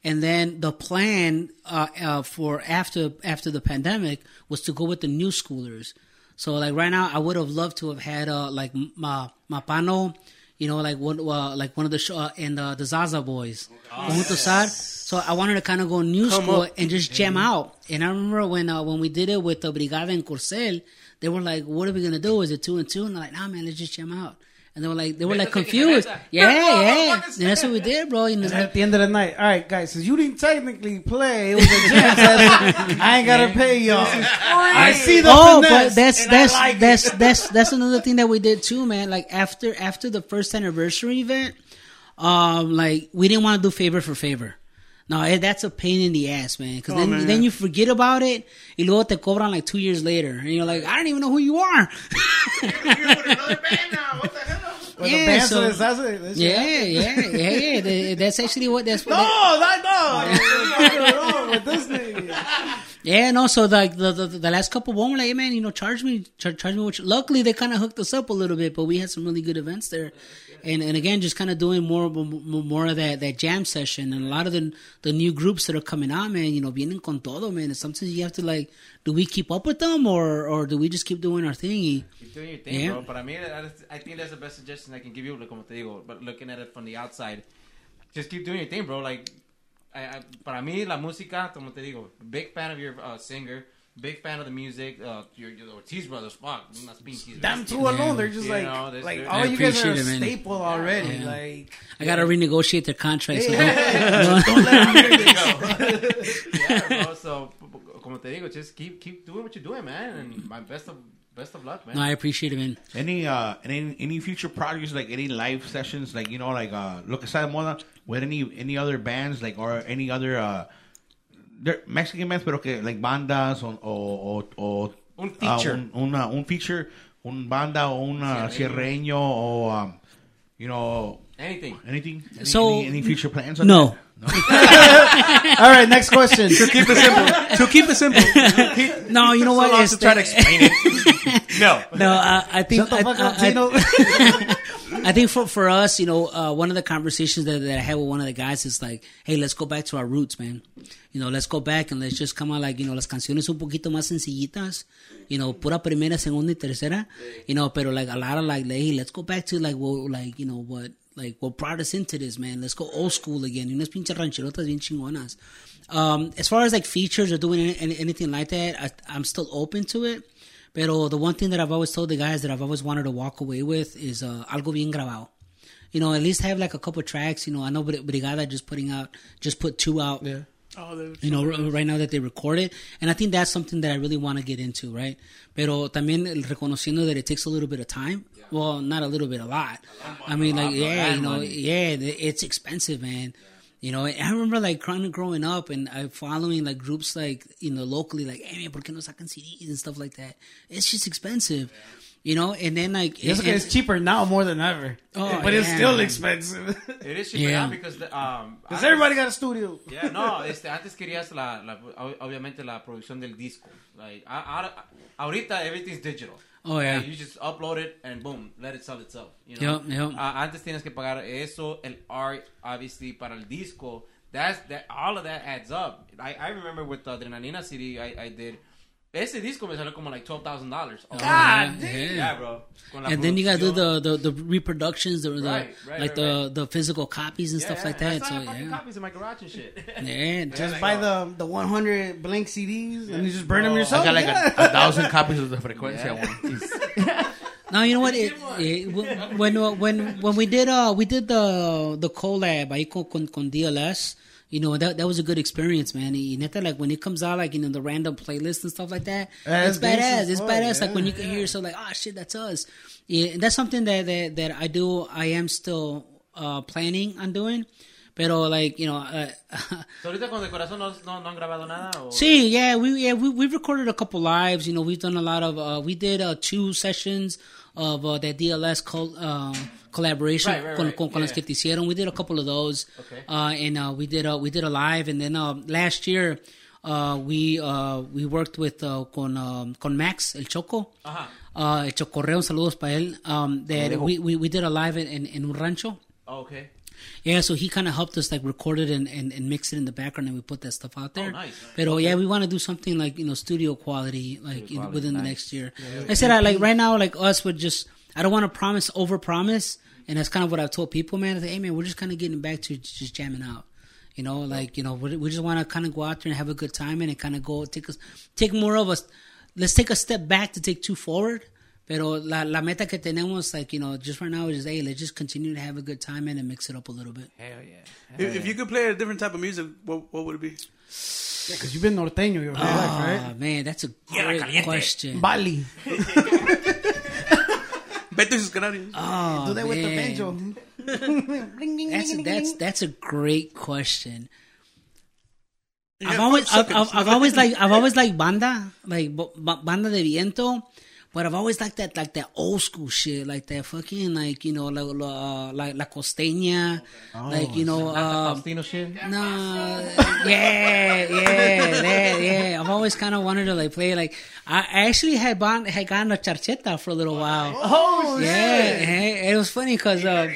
And then the plan uh, uh, for after after the pandemic was to go with the new schoolers. So like right now, I would have loved to have had uh, like Ma Mapano, You know, like one, uh, like one of the show, uh, and uh, the Zaza Boys, Conjunto Sad. So I wanted to kind of go new Come school up. and just jam out. And I remember when uh, when we did it with the Brigada and Corcel, they were like, "What are we gonna do? Is it two and two?" And I'm like, "Nah, man, let's just jam out." And they were like, they were like confused. Yeah, yeah. And that's what we did, bro. You know, At the end of the night, all right, guys, since you didn't technically play, it was a jam [laughs] session. I ain't gotta pay y'all. I see the oh, finesse, but that's that's like it. that's that's that's another thing that we did too, man. Like after after the first anniversary event, um, like we didn't want to do favor for favor. No, eh, that's a pain in the ass, man. Because Oh, then man. then you forget about it, y luego te cobran like two years later, and you're like, I don't even know who you are. Well, Yeah, the band so- says that's it. That's yeah, it. yeah, yeah, yeah. Th- That's actually what that's what. No, that- no. What's wrong with this nigga? Yeah, no. So like the, the the last couple one were like, hey man, you know, charge me, charge, charge me. You, luckily, they kind of hooked us up a little bit, but we had some really good events there, and and again, just kind of doing more more more of that that jam session, and a lot of the the new groups that are coming out, man. You know, vienen con todo, man. And sometimes you have to like, do we keep up with them, or or do we just keep doing our thing? Y- Keep doing your thing, Yeah. bro. But I mean, I think that's the best suggestion I can give you, like, como te digo, but looking at it from the outside, just keep doing your thing, bro. Like, I, I, para mí, la música, como te digo, big fan of your uh, singer, big fan of the music. Uh, your, your Ortiz brothers, fuck, unas pinches. Them bestias. two alone, they're just You like, know, there's- like there- all I you guys are a appreciate it, man. staple already. Yeah. Like, I gotta renegotiate their contracts. so Yeah. don't- [laughs] don't let them hear this. [laughs] yeah, [laughs] bro. So, como te digo, just keep keep doing what you're doing, man. And my best of best of luck, man. no, I appreciate it, man. Any uh any any future projects like any live sessions like you know like uh look que está de moda with any any other bands like or any other uh they're Mexican bands pero que like bandas o o, o, o Un uh, feature. un, una, un feature un banda o un uh, Sierreño. sierreño o um, you know Anything. anything any, So- any, any future plans on No. [laughs] All right, next question. To keep it simple. to keep it simple. [laughs] No, you know what? long It's to try to explain it. [laughs] no. No, uh, I think Shut the I, fuck up, I- I- Tino. I think for for us, you know, uh, one of the conversations that, that I had with one of the guys is like, hey, let's go back to our roots, man. You know, let's go back and let's just come out like, you know, las canciones un poquito más sencillitas, you know, pura primera, segunda y tercera, you know, pero like a lot of like, hey, let's go back to like, what, like, you know, what, like, what brought us into this, man. Let's go old school again. Y unas pinches rancherotas bien chingonas. Um, as far as like features or doing any- anything like that, I, I'm still open to it. Pero the one thing that I've always told the guys that I've always wanted to walk away with is uh, algo bien grabado. You know, at least have like a couple tracks. You know, I know Bri- Brigada just putting out, just put two out. Yeah. Oh, You know, r- right now that they record it, and I think that's something that I really want to get into, right? Pero también el reconociendo that it takes a little bit of time. Well, not a little bit, a lot. I mean, like, yeah, you know, yeah, it's expensive, man. You know, I remember like kind of growing up and I following like groups like you know locally, like, hey man, ¿por qué no sacan CDs and stuff like that? It's just expensive, you know. And then like, Yes, okay, it's cheaper now more than ever. Oh, [laughs] but it's still expensive. It is cheaper Yeah. now because the, um. Because antes- everybody got a studio. Yeah, no, este, antes querías la, la, obviamente la producción del disco. Like, a- ahora- ahorita everything's digital. Oh, yeah. You just upload it and boom, let it sell itself. You know? Yep, yep. Ah, antes tienes que pagar eso, el art, obviously, para el disco. That's that. All of that adds up. I, I remember with the Adrenalina CD I, I did. Ese disco me salió como like twelve thousand dollars. God damn. Yeah, bro. Con la and then you gotta do the, the, the reproductions, the, the Right, right, like right, the the physical copies and Yeah, stuff like yeah. I that. still So have yeah, copies in my garage and shit. [laughs] yeah, Just like, buy the the 100 blank CDs and you just burn them Oh. yourself. I got like yeah. a, a thousand copies of the frecuencia one. [laughs] No, you know what? It, it, when when when we did uh we did the the collab ahí con, con, con DLS, you know that that was a good experience, man. Y neta, like when it comes out, like you know the random playlist and stuff like that, Yeah, it's it's decent badass. as It's fuck, badass. Like when you can hear yourself, like oh shit, that's us. Yeah, and that's something that that that I do. I am still uh planning on doing. Pero like you know, uh, [laughs] So, ahorita con De Corazón no, no, no han grabado nada. O... See, yeah, we yeah we we recorded a couple lives. You know, we've done a lot of. Uh, we did uh, two sessions of uh, that DLS col- uh, collaboration Right, right, con, right. con, con las que te hicieron. We did a couple of those. Okay. Uh, and uh, we did uh, we did a live, and then uh, last year uh, we uh, we worked with uh, con um, con Max El Choco. Ajá. Uh, el Chocorreo, saludos para él. Um, that we, we we did a live in, in, in un rancho. Oh, okay. Yeah, so he kind of helped us like record it and, and, and mix it in the background, and we put that stuff out there. nice. But yeah, we want to do something like you know studio quality, like in, quality, within the next year. Like I said, I, like right now, like us, would just I don't want to promise over promise, and that's kind of what I've told people, man. I say, hey, man, we're just kind of getting back to just jamming out. You know, like you know, we, we just want to kind of go out there and have a good time and kind of go take us take more of us. Let's take a step back to take two forward. Pero la, la meta que tenemos, like, you know, just right now is, hey, let's just continue to have a good time and mix it up a little bit. Hell yeah. If, if you could play a different type of music, what what would it be? Because you've been norteño your whole ah, life, right? Oh, man, that's a great question. Bali. [laughs] Beto y sus canarios. Oh, Do that with the banjo. That's a, that's that's a great question. Yeah, I've always fuck I've, I've. I've always like I've always liked banda like bo- ba- banda de viento, but I've always liked that like that old school shit like that fucking like you know like la, like la costeña like you know uh, Faustino shit. no yeah yeah yeah yeah. I've always kind of wanted to like play like I I actually had bon- had gotten a charcheta for a little while. Oh, yeah and it was funny because uh,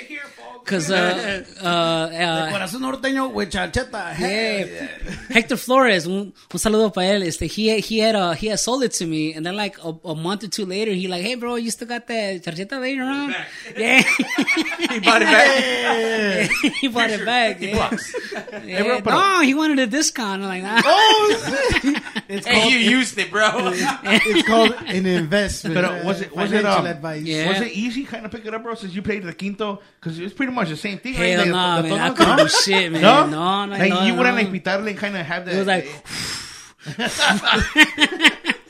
cause uh, [laughs] uh, uh, Corazón norteño with charcheta. yeah. Hector Flores, un, un saludo para él. Este, he he had uh, he had sold it to me, and then like a, a month or two later, he like, hey bro, you still got that charcheta laying around? Yeah, He bought it back. [laughs] he bought it back. Yeah. Yeah. bro, pero- no, he wanted a discount. I'm like, nah. [laughs] It's Hey, called, you used it, bro. it's called an investment. But was it was it um, advice. Yeah. was it easy kind of pick it up, bro? Since you played the quinto, because it's pretty much the same thing. right? Hell Like, no, the man. I couldn't no? do shit, man. No, No, no, like no, you wouldn't no. like pitarle and kind of have that. It was like, [laughs] [laughs] [laughs]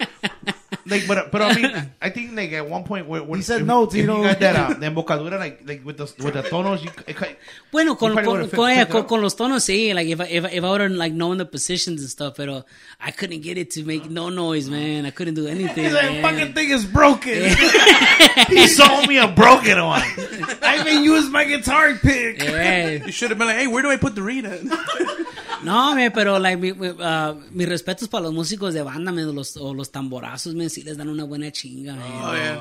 like, but but I mean, [laughs] I think like at one point where, when He said if, no if to, you you know. got that uh, the embocadura like like with the with the tonos, you it, ki- Bueno, con, probably con, con, picked yeah, it con, con los tonos, sí. Like, if I, if, I- if I would have, like, known the positions and stuff, pero I couldn't get it to make no noise, man. I couldn't do anything, He's like, man. fucking thing is broken. [laughs] he sold me a broken one. [laughs] I even used my guitar pick. Yeah. You should have been like, hey, where do I put the reed at? No, man, pero, like, mi, mi, uh, mis respetos para los músicos de banda, man, los, o los tamborazos, man, sí les dan una buena chinga, man. Oh, yeah.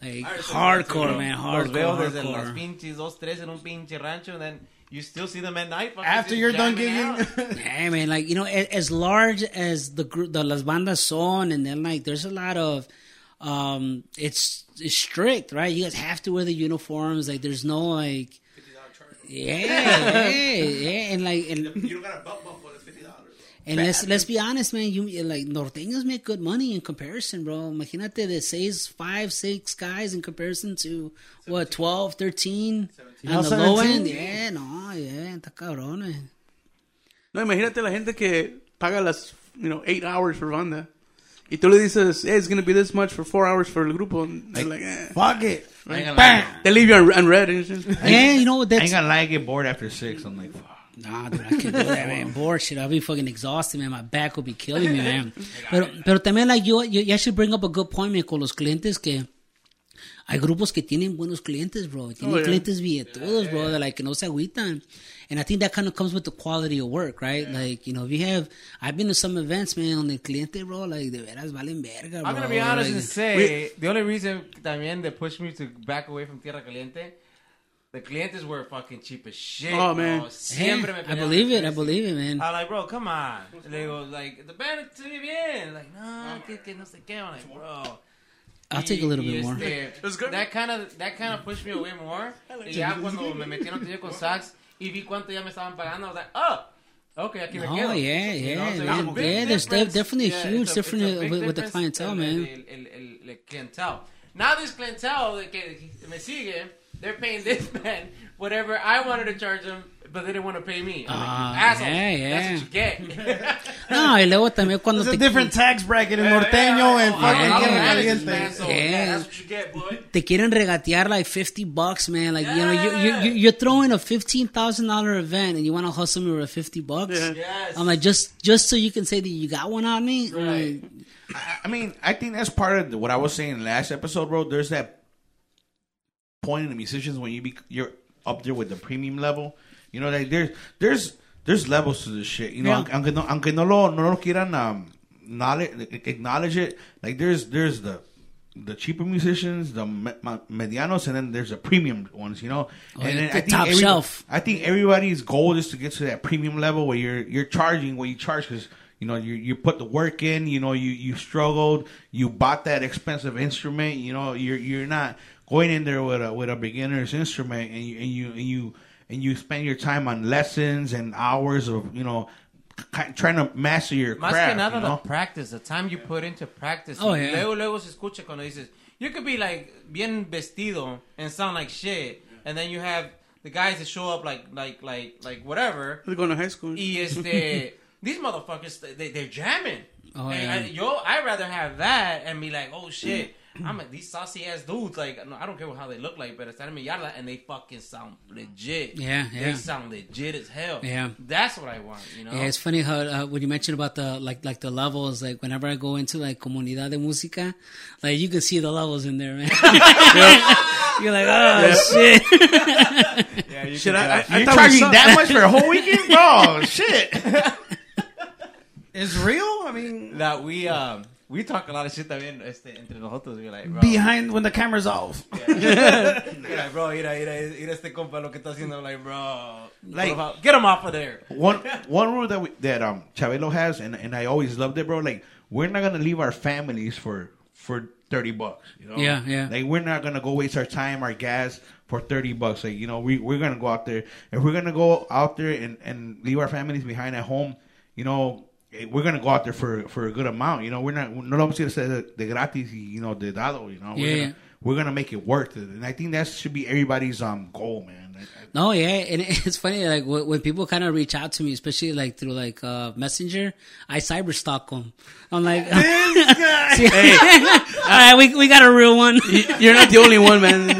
Like, hardcore, man, Los veo hardcore, desde las hardcore. pinches dos, tres en un pinche rancho, and then you still see them at night. After you're done jamming gigging. out. [laughs] Yeah, man, like you know, as large as the group, the las bandas son, and then like there's a lot of, um, it's it's strict, right? You guys have to wear the uniforms. Like, there's no like, yeah, yeah, [laughs] yeah, and like, and, You don't got a belt bump for the fifty dollars. and let's let's be honest, man. You like norteños make good money in comparison, bro. Imagínate de seis, five, six guys in comparison to what 12, 13 on No, the low end. Yeah, no, yeah, está cabrón. eh. No, imagínate la gente que paga las, you know, eight hours for banda. Y tú le dices, hey, it's going to be this much for four hours for el grupo. And they're like, eh. Fuck it. I ain't gonna Bam. lie. They leave you un- unread. And it's just, Yeah, you know what? I ain't gonna lie, I get bored after six. I'm like, fuck. Nah, dude, I can't do that, man. [laughs] Bored shit. I'll be fucking exhausted, man. My back will be killing me, man. Pero, pero también, like, you, you, you actually bring up a good point, man, con los clientes que hay grupos que tienen buenos clientes, bro. Tienen Oh, yeah. clientes billetudos, bro, that, like, no se agüitan. And I think that kind of comes with the quality of work, right? Like, you know, if you have, I've been to some events, man, on the cliente, bro, like, de veras valen verga, bro. I'm gonna be honest Like, and say the only reason también they pushed me to back away from Tierra Caliente, the clientes were fucking cheap as shit. Oh, man. yeah, Siempre me I believe it, I believe it, man. I'm like, bro, come on. Le digo, like, the band se ve bien. Like, no, que, que no sé qué. I'm like, bro. I'll take a little bit more. este, was good. That kind of that kind of pushed me away more. Y ya cuando me metí en otro con sax y vi cuánto ya me estaban pagando, I was like, oh, okay, aquí me Oh, quedo. yeah, You know, yeah, so man. it's a big Yeah, there's difference. definitely a huge it's difference it's a uh, with- with the clientele, man. El, el, el, el clientele. Now this clientele que me sigue, they're paying this [laughs] man whatever I wanted to charge them, but they didn't want to pay me. I'm Ah, like, you assholes. yeah, yeah. That's what you get. [laughs] [laughs] No, y luego también cuando It's a te, different tax bracket in norteño and Yeah, fucking I'm Tierra an analyst, Caliente. man, so, Yeah. yeah, that's what you get, boy. te quieren regatear like 50 bucks, man. Like, you know, you, you, you, you're throwing a $15,000 event and you want to hustle me with 50 bucks. Yeah. Yes. I'm like, just, just so you can say that you got one on me. Right. Like, I, I mean, I think that's part of what I was saying in the last episode, bro. There's that point in the musicians when you be you're up there with the premium level. You know, like there's there's there's levels to this shit. You know, Yeah. aunque no aunque no lo no lo quieran um, knowledge, acknowledge it. Like there's there's the the cheaper musicians, the me- medianos, and then there's the premium ones. You know, Oh, and then the top shelf. I think everybody's goal is to get to that premium level where you're you're charging what you charge because you know you you put the work in. You know, you you struggled, you bought that expensive instrument. You know, you're you're not going in there with a with a beginner's instrument, and you and you and you and you spend your time on lessons and hours of you know. Trying to master your Más craft, que nada you the know? practice, the time you put into practice. Oh, yeah. Luego, luego se escucha cuando dices, you could be like bien vestido and sound like shit, and then you have the guys that show up like like like like whatever. They're going to high school. Y este, [laughs] these motherfuckers, they, they're jamming. Oh, And yeah. I, yo, I'd rather have that and be like, oh shit, I'm like these saucy ass dudes. Like, no, I don't care how they look like, but están en mi yarda and they fucking sound legit. Yeah, They sound legit as hell. Yeah. That's what I want, you know? Yeah, it's funny how uh, when you mentioned about the like like the levels, like whenever I go into like comunidad de música, like you can see the levels in there, man. [laughs] [laughs] You're like, oh shit. [laughs] yeah, you Shit, can- I, I, I You're thought we charging that much for a whole weekend, bro? Shit. It's real. I mean, that we um we talk a lot of shit también este, entre nosotros. We're like, bro, behind when the camera's off. [laughs] we're like, bro, mira, mira, mira este compa lo que está haciendo. Like, bro, Like- por get him off of there. one [laughs] one rule that we, that um Chabelo has, and, and I always loved it, bro. Like we're not gonna leave our families for for thirty bucks. You know? Yeah, yeah. Like we're not gonna go waste our time, our gas for thirty bucks. Like you know, we we're gonna go out there. If we're gonna go out there and and leave our families behind at home, you know. Eh, We're gonna go out there for for a good amount, you know. We're not no lo vamos a ir a hacer de gratis, you know, de dado, you know. We're Yeah, gonna, we're gonna make it worth it, and I think that should be everybody's um goal, man. I- I- No, yeah, and [laughs] it's funny like when, when people kind of reach out to me, especially like through like uh, Messenger, I cyber stalk them. I'm like, [laughs] See- [laughs] all right, we we got a real one. You're not the only one, man.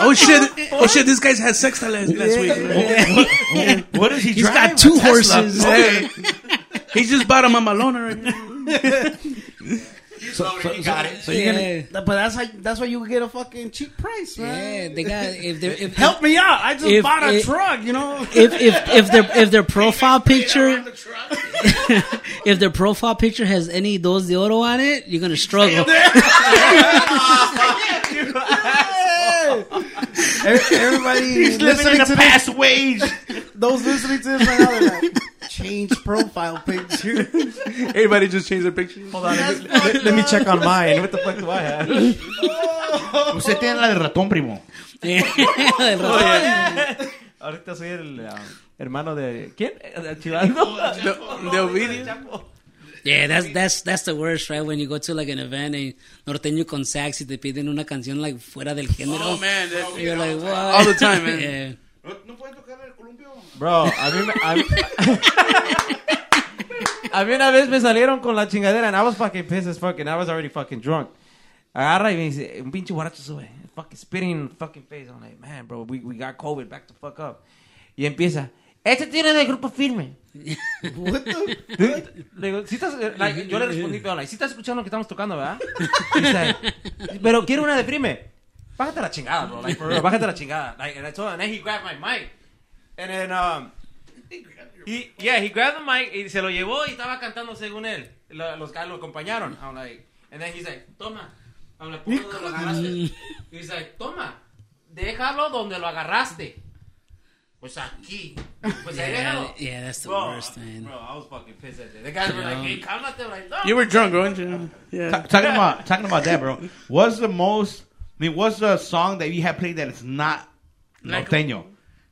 oh shit! Oh shit! This guy's had sex last, last week. What does he He's drive? got two A Tesla. horses. Okay. He just bought a mamalona right now. So, he got it. So you're Yeah. gonna, but that's how that's why you get a fucking cheap price, man. Yeah, they got if they if Help me out! I just If bought a it- truck, you know. if if if their if their [laughs] profile picture [laughs] if their profile picture has any dos de oro on it, you're gonna struggle. [laughs] Everybody He's living listening in to a this, past wage. those listening to this right now, they're like, change profile picture. [laughs] Everybody just changed their picture. Hold on, let, me- let- let me check on mine. What the fuck do I have? [laughs] Usted tiene la de ratón, primo. [laughs] Ahorita soy el um, hermano de ¿quién? ¿De Chivaldo? De, de Ovidio. Yeah, that's that's that's the worst, right? When you go to like an event and norteño con sax y te piden una canción like fuera del género. Oh man, that, You're like, what? all the time, man. Yeah. ¿No puede tocar el columpio? Bro, a mí, me- a mí, [laughs] a mí una vez me salieron con la chingadera and I was fucking pissed as fuck and I was already fucking drunk. Agarra y me dice, un pinche guaracho sube, fucking spitting in the fucking face. I'm like, man, bro, we, we got COVID, back the fuck up. Y empieza, este tiene de grupo firme. [laughs] [laughs] Le digo, "Sí estás, eh, like, yo le respondí, pero like, ¿sí estás escuchando lo que estamos tocando, verdad? Like, pero quiero una de firme. Bájate la chingada, bro. Like, for real, bájate la chingada. Like, and I told him, and then he grabbed my mic. And then, um, he, yeah, he grabbed the mic y se lo llevó y estaba cantando según él. Lo- los guys lo acompañaron. I'm like, and then he's like, toma. I'm like, "¿Por dónde lo agarraste? He's like, toma. Déjalo donde lo agarraste. Pues aquí. Pues ahí déjalo. yeah, that's the Bro, worst, man. Bro, I was fucking pissed at that. The guys were like, hey, cálmate. I'm like, no. You were drunk, weren't you? Yeah. Ta- talking about talking about that, bro. [laughs] What's the most? I mean, what's the song that you have played that is not Like- norteño?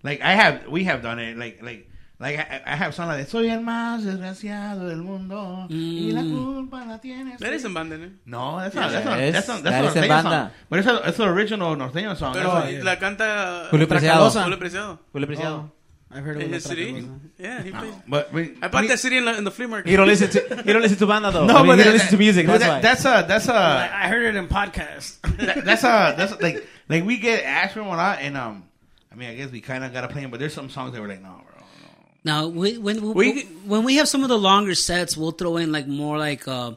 Like I have, we have done it. Like like like I, I have song like Soy el más desgraciado del mundo y la mm. culpa la tienes. That isn't banda, ¿no? No, that's not. That's not. Yes, That's not. that That's is not en norteño banda. song. But it's a, it's an original norteño song. Pero That's what- la canta Julio Preciado. Julio Preciado. Julio Preciado. Oh. I've heard of In it. his CD? Yeah, he played. But we, I bought that CD in, la, in the flea market. He don't listen to he don't listen to banda though. [laughs] No, I mean, but he that- don't listen to music. That's that- why. That's a that's a I heard it in podcast. that- that's a that's like like we get asked from a lot, and um, I mean, I guess we kind of gotta play them, but there's some songs that we're like, no, bro, no. Now, we, when we, We- when we have some of the longer sets, we'll throw in like more like uh,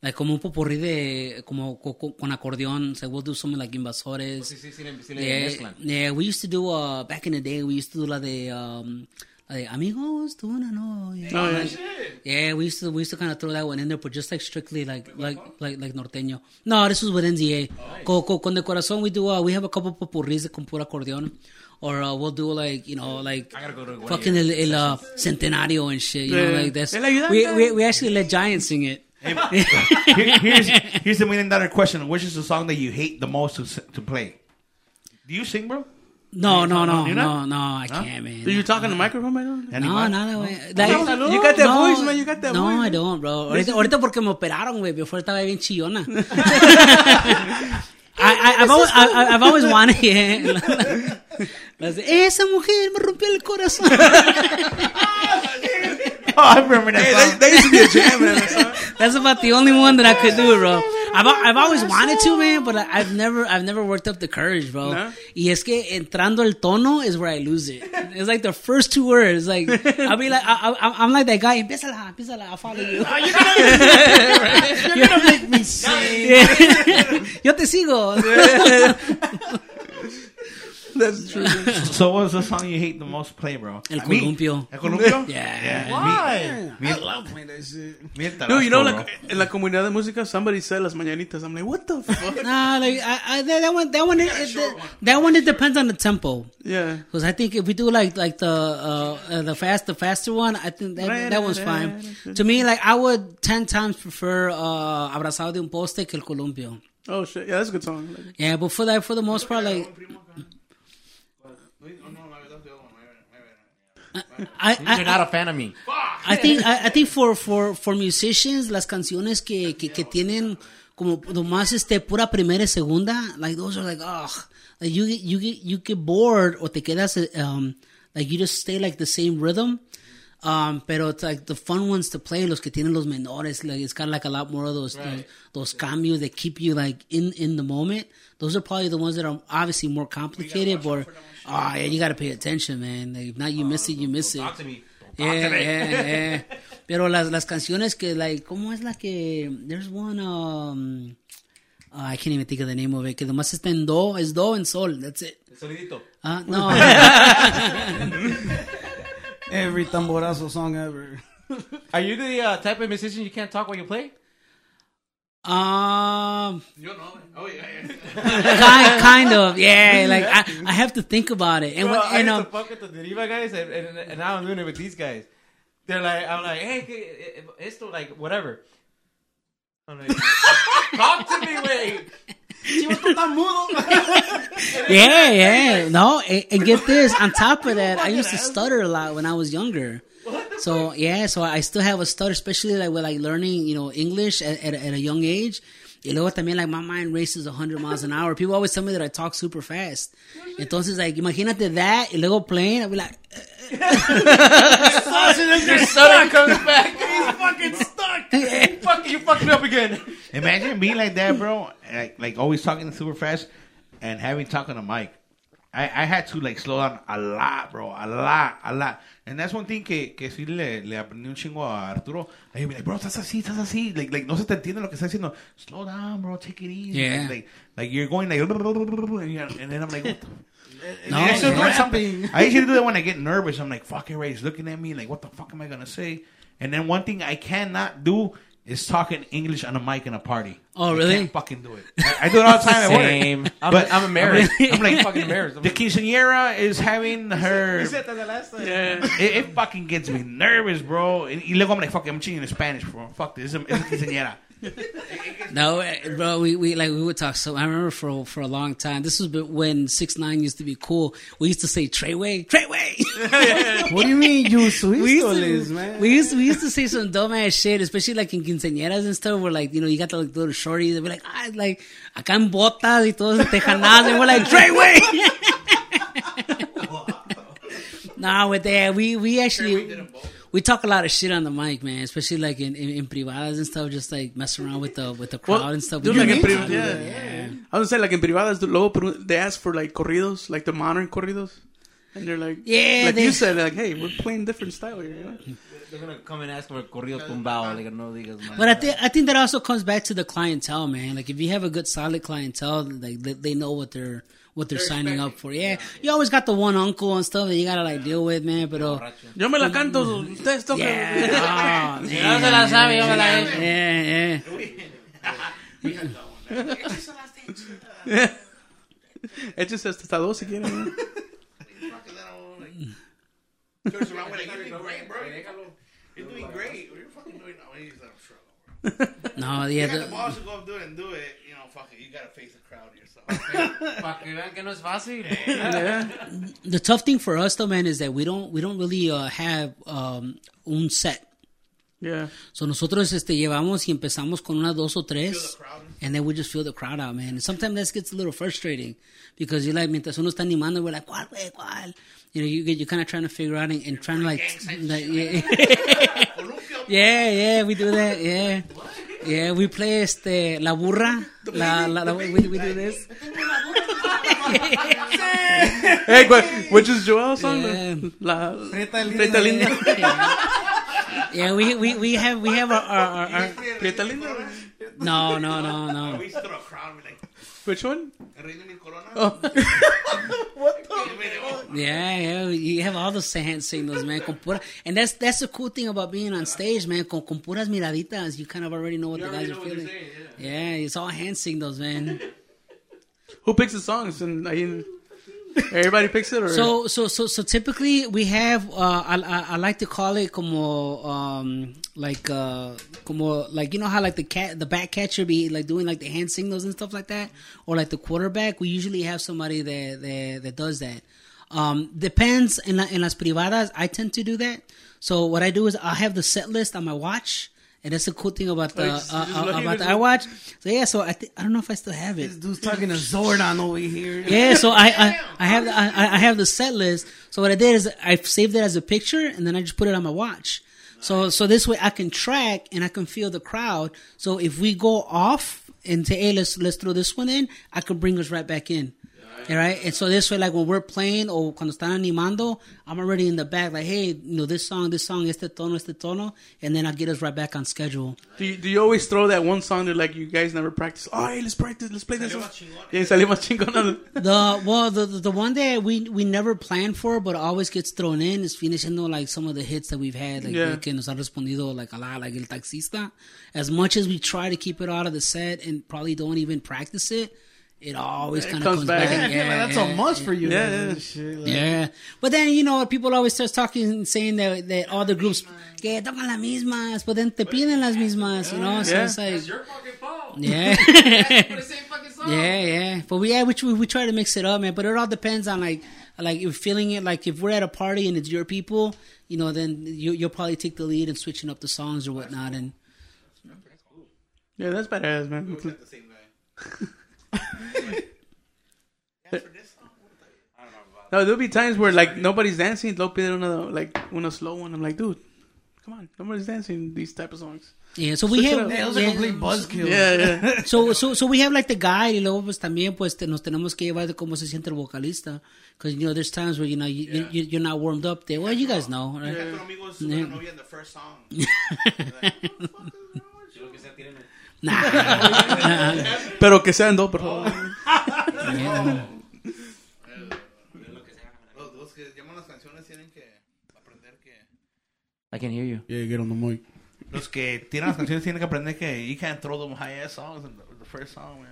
like como un popurrí de como co- co- con acordeón. So we'll do something like invasores. Sí, sí, sí, le- sí le Yeah, yeah, we used to do uh back in the day. We used to do la de um like amigos, tú una novia. Oh, yeah. Like, yeah, we used to we used to kind of throw that one in there, but just like strictly like like like like norteño. No, this was with NZA. Con, con, con de corazón, we do uh, we have a couple popurris con pura acordeón. Or uh, we'll do like you know like go fucking el, el uh, centenario and shit. You Yeah. know like that's we, we we actually let Giant sing it. [laughs] Here- here's here's the million dollar question: Which is the song that you hate the most to s- to play? Do you sing, bro? No, no, no, You're no, not? no, I can't, man. Do you talk in the microphone right now? Any No, man? nada, güey. Like, You got that voice, man. You got that voice. no, voice. I don't, bro. Ahorita, ahorita porque me operaron, güey. Before estaba bien chillona. [laughs] I, I, I've, always, I, I- I've always wanted, yeah. [laughs] Las de, Esa mujer me rompió el corazón. Oh, I remember that Hey, song. that, that used to be a jam, man. that [laughs] song. That's about the only one that I could do, bro. I've, I've always wanted to, man, but I- I've never, I've never worked up the courage, bro. No? Y es que entrando el tono is where I lose it. It's like the first two words. Like I'll be like, I, I, I'm like that guy. Empiézala, empiézala. I'll follow you. Oh, you're gonna make me sing. [laughs] [laughs] Yo te sigo. [laughs] That's true. So, what's the song you hate the most play, bro? El Me? columpio. El columpio? [laughs] Yeah. yeah. Why? Me, I love playing that shit. me el No, you know, Tabasco, like en la comunidad de música, somebody said las mañanitas. I'm like, what the fuck? [laughs] Nah, like I, I, that, that one, that one, it, it, that one, it depends on the tempo. yeah. Because I think if we do like like the uh, uh, the fast the faster one, I think that that one's fine. To me, like I would ten times prefer uh, Abrazado de un poste que el columpio. Oh shit, yeah, that's a good song. Like, Yeah, but for that, for the most part, like I, You're not a fan of me. I think I, I think for for for musicians las canciones que que, que tienen como nomás este pura primera y segunda like those are like ugh like you get you you get bored or te quedas um like you just stay like the same rhythm um pero it's like the fun ones to play los que tienen los menores like it's kind of like a lot more of those those, those cambios that keep you like in in the moment those are probably the ones that are obviously more complicated but oh yeah you got to pay attention man like, if not you miss it you miss it Talk to me. yeah, yeah, yeah. [laughs] Pero las, las canciones que, like, ¿cómo es la que? There's one, um, oh, I can't even think of the name of it, que nomás está en do, es do en sol, that's it. Solidito. Ah, no. [laughs] [laughs] Every tamborazo song ever. [laughs] Are you the uh, type of musician you can't talk while you play? um, you know, oh yeah, kind, kind of, yeah. Like, I, I have to think about it. And, Bro, when, I and used um, to fuck with the Deriva guys, and, and, and now I'm doing it with these guys. They're like, I'm like, hey, que- eh, esto, like, whatever. I'm like, [laughs] talk to me, wey. Chivo, tú estás mudo. [laughs] yeah, yeah. No, and, and get this. On top of that, I used to stutter a lot when I was younger. So yeah, so I still have a stutter, especially like with like learning, you know, English at, at, at a young age. Y luego también like my mind races 100 miles an hour. People always tell me that I talk super fast. Entonces like imagínate that y luego playing, I'll be like, [laughs] Your son comes back. He's fucking stuck. [laughs] you, fucking, you fucked me up again. [laughs] Imagine being like that, bro. Like, like always talking super fast and having talking to Mike. I, I had to like slow down a lot, bro, a lot, a lot. And that's one thing que, que sí le, le aprendí un chingo a Arturo. Like, he'd be like, bro, estás así, estás así. Like, like, no se te entiende lo que está diciendo. Slow down, bro, take it easy. Yeah. Like, like you're going like, and you're- and then I'm like, what the [laughs] no, I used to do yeah. it something. I usually do that when I get nervous. I'm like, fuck, everybody's looking at me. Like, what the fuck am I gonna say? And then one thing I cannot do is talking English on a mic in a party. Oh, I really? can't fucking do it. I, I do it all the time at work. Same. I'm, But- I'm embarrassed. I'm I'm like- like fucking [laughs] embarrassed. I'm The like, quinceañera is having her. You said that the last time. yeah. It, it fucking gets me nervous, bro. And y luego I'm like, fuck, it, I'm cheating in Spanish, bro. Fuck this. It's a, it's a quinceañera. No, eh, bro, we, we like we would talk. So I remember for for a long time. This was when- when six nine used to be cool. We used to say Treyway, Treyway. [laughs] What do you mean, you we used suistoles, to, man? we used to, we used to say some dumbass shit, especially like in quinceañeras and stuff. Where like you know you got the like, little shorties. They'd be like, ah, like acá en botas y todos tejanas, and we're like Treyway. [laughs] nah, with that we we actually. We talk a lot of shit on the mic, man. Especially like in, in, in privadas and stuff, just like mess around with the with the crowd Well, and stuff. dude, like in pri- yeah, yeah. I was say like in privadas, luego they ask for like corridos, like the modern corridos, and they're like, Yeah, like they- you said, like, hey, we're playing different style here. You know? They're gonna come and ask for corridos tumbao. Like, no digas, man. But I think I think that also comes back to the clientele, man. Like if you have a good solid clientele, like they, they know what they're what they're, signing up for. Yeah. you always got the one uncle and stuff that you gotta like deal with, man. But uh, Yo me la canto, ustedes tocan. yeah, oh, [laughs] No se la sabe, yo me la he. yeah, yeah. [laughs] Échese hasta dos si quieren. ¿No? Turns around with like, you're doing great, bro. You're doing great. You're fucking doing no, he's not struggle. [laughs] No, You yeah. got the The, balls to go up do it and do it. You know, fuck it. You gotta face the crowd yourself. [laughs] Pa' que vean que no es fácil. [laughs] the tough thing for us though, man, is that we don't we don't really uh, have um, un set. Yeah. So nosotros este llevamos y empezamos con una dos o tres, and then we just feel the crowd out, man. And sometimes that gets a little frustrating because you're like, mientras uno está animando, we're like, ¿cuál, güey, cuál? You know, you get, you're kind of trying to figure out and, and trying to like, like yeah. [laughs] yeah, yeah, we do that, yeah. Yeah, we play este, la burra, la, la, la we, we do this. [laughs] [laughs] Hey, what, which is Joel's song? Yeah. La Prieta linda. Prieta linda. Yeah, we, we, we have, we have our, our, our, our Prieta linda. no, no, no, no. We used to throw a crowd and be like, Which one? "El rey de mil coronas." Oh. [laughs] Yeah, yeah, you have all those hand signals, man. Con pura, and that's that's the cool thing about being on stage, man. Con, con puras miraditas, you kind of already know what the guys are feeling. yeah. it's all hand signals, man. [laughs] Who picks the songs? And I, everybody picks it, or So, so, so, so typically we have. Uh, I, I, I like to call it como, um, like, uh, como, like you know how like the cat, the back catcher be like doing like the hand signals and stuff like that, or like the quarterback. We usually have somebody that that, that does that. Um, depends in la, in las privadas. I tend to do that. So what I do is I have the set list on my watch. And that's the cool thing about the uh, uh, about the just- iWatch. So yeah, so I th- I don't know if I still have it. This dude's talking to Zordon over here. Yeah, so I I, I have the, I, I have the set list. So what I did is I saved it as a picture and then I just put it on my watch. So so this way I can track and I can feel the crowd. So if we go off and say, hey, let's let's throw this one in, I can bring us right back in. All right, and so this way, like when we're playing or cuando están animando, I'm already in the back, like, hey, you know, this song, this song, este tono, este tono, and then I'll get us right back on schedule. do you, do you always throw that one song that like you guys never practice? Oh, hey, let's practice, let's play this one. Yeah, salió más chingón. [laughs] The well, the the the one that we we never plan for, but always gets thrown in is finishing though like some of the hits that we've had, like Yeah. que nos han respondido like a lot, like El Taxista. As much as we try to keep it out of the set and probably don't even practice it, it always It kind of comes comes, back. back. Yeah, I feel that's yeah, a must for you. Yeah, yeah. shit, like- Yeah, but then you know people always start talking and saying that that all the groups que tocan las mismas, but then te piden las mismas, you know. So Yeah. it's like Your fucking fault. yeah. [laughs] the same fucking [laughs] song. Yeah, yeah. But we yeah, which we, we try to mix it up, man. But it all depends on like like if feeling it like if we're at a party and it's your people, you know, then you you'll probably take the lead and switching up the songs or whatnot. And Yeah, that's badass, man. [laughs] Looks like the same guy. Yeah, for this song, what the- No, there'll be times where like nobody's dancing. They'll put una like una slow one. I'm like, dude, come on, nobody's dancing these type of songs. yeah, so we Switch it have up. Yeah, those are yeah, complete buzzkills. Yeah, yeah. [laughs] so so so we have like the guide y luego pues también pues te, nos tenemos que llevar de cómo se siente el vocalista because you know there's times where you know you, you- you you're not warmed up there. Well, you guys know, right? Con amigos, [laughs] Nah. [laughs] Pero que sean dos, por favor. Los, los que llaman las canciones tienen que aprender que... I can hear you. Yeah, get on the mic. Los que tienen las canciones tienen que aprender que you can't throw them high ass songs in the, the first song, man.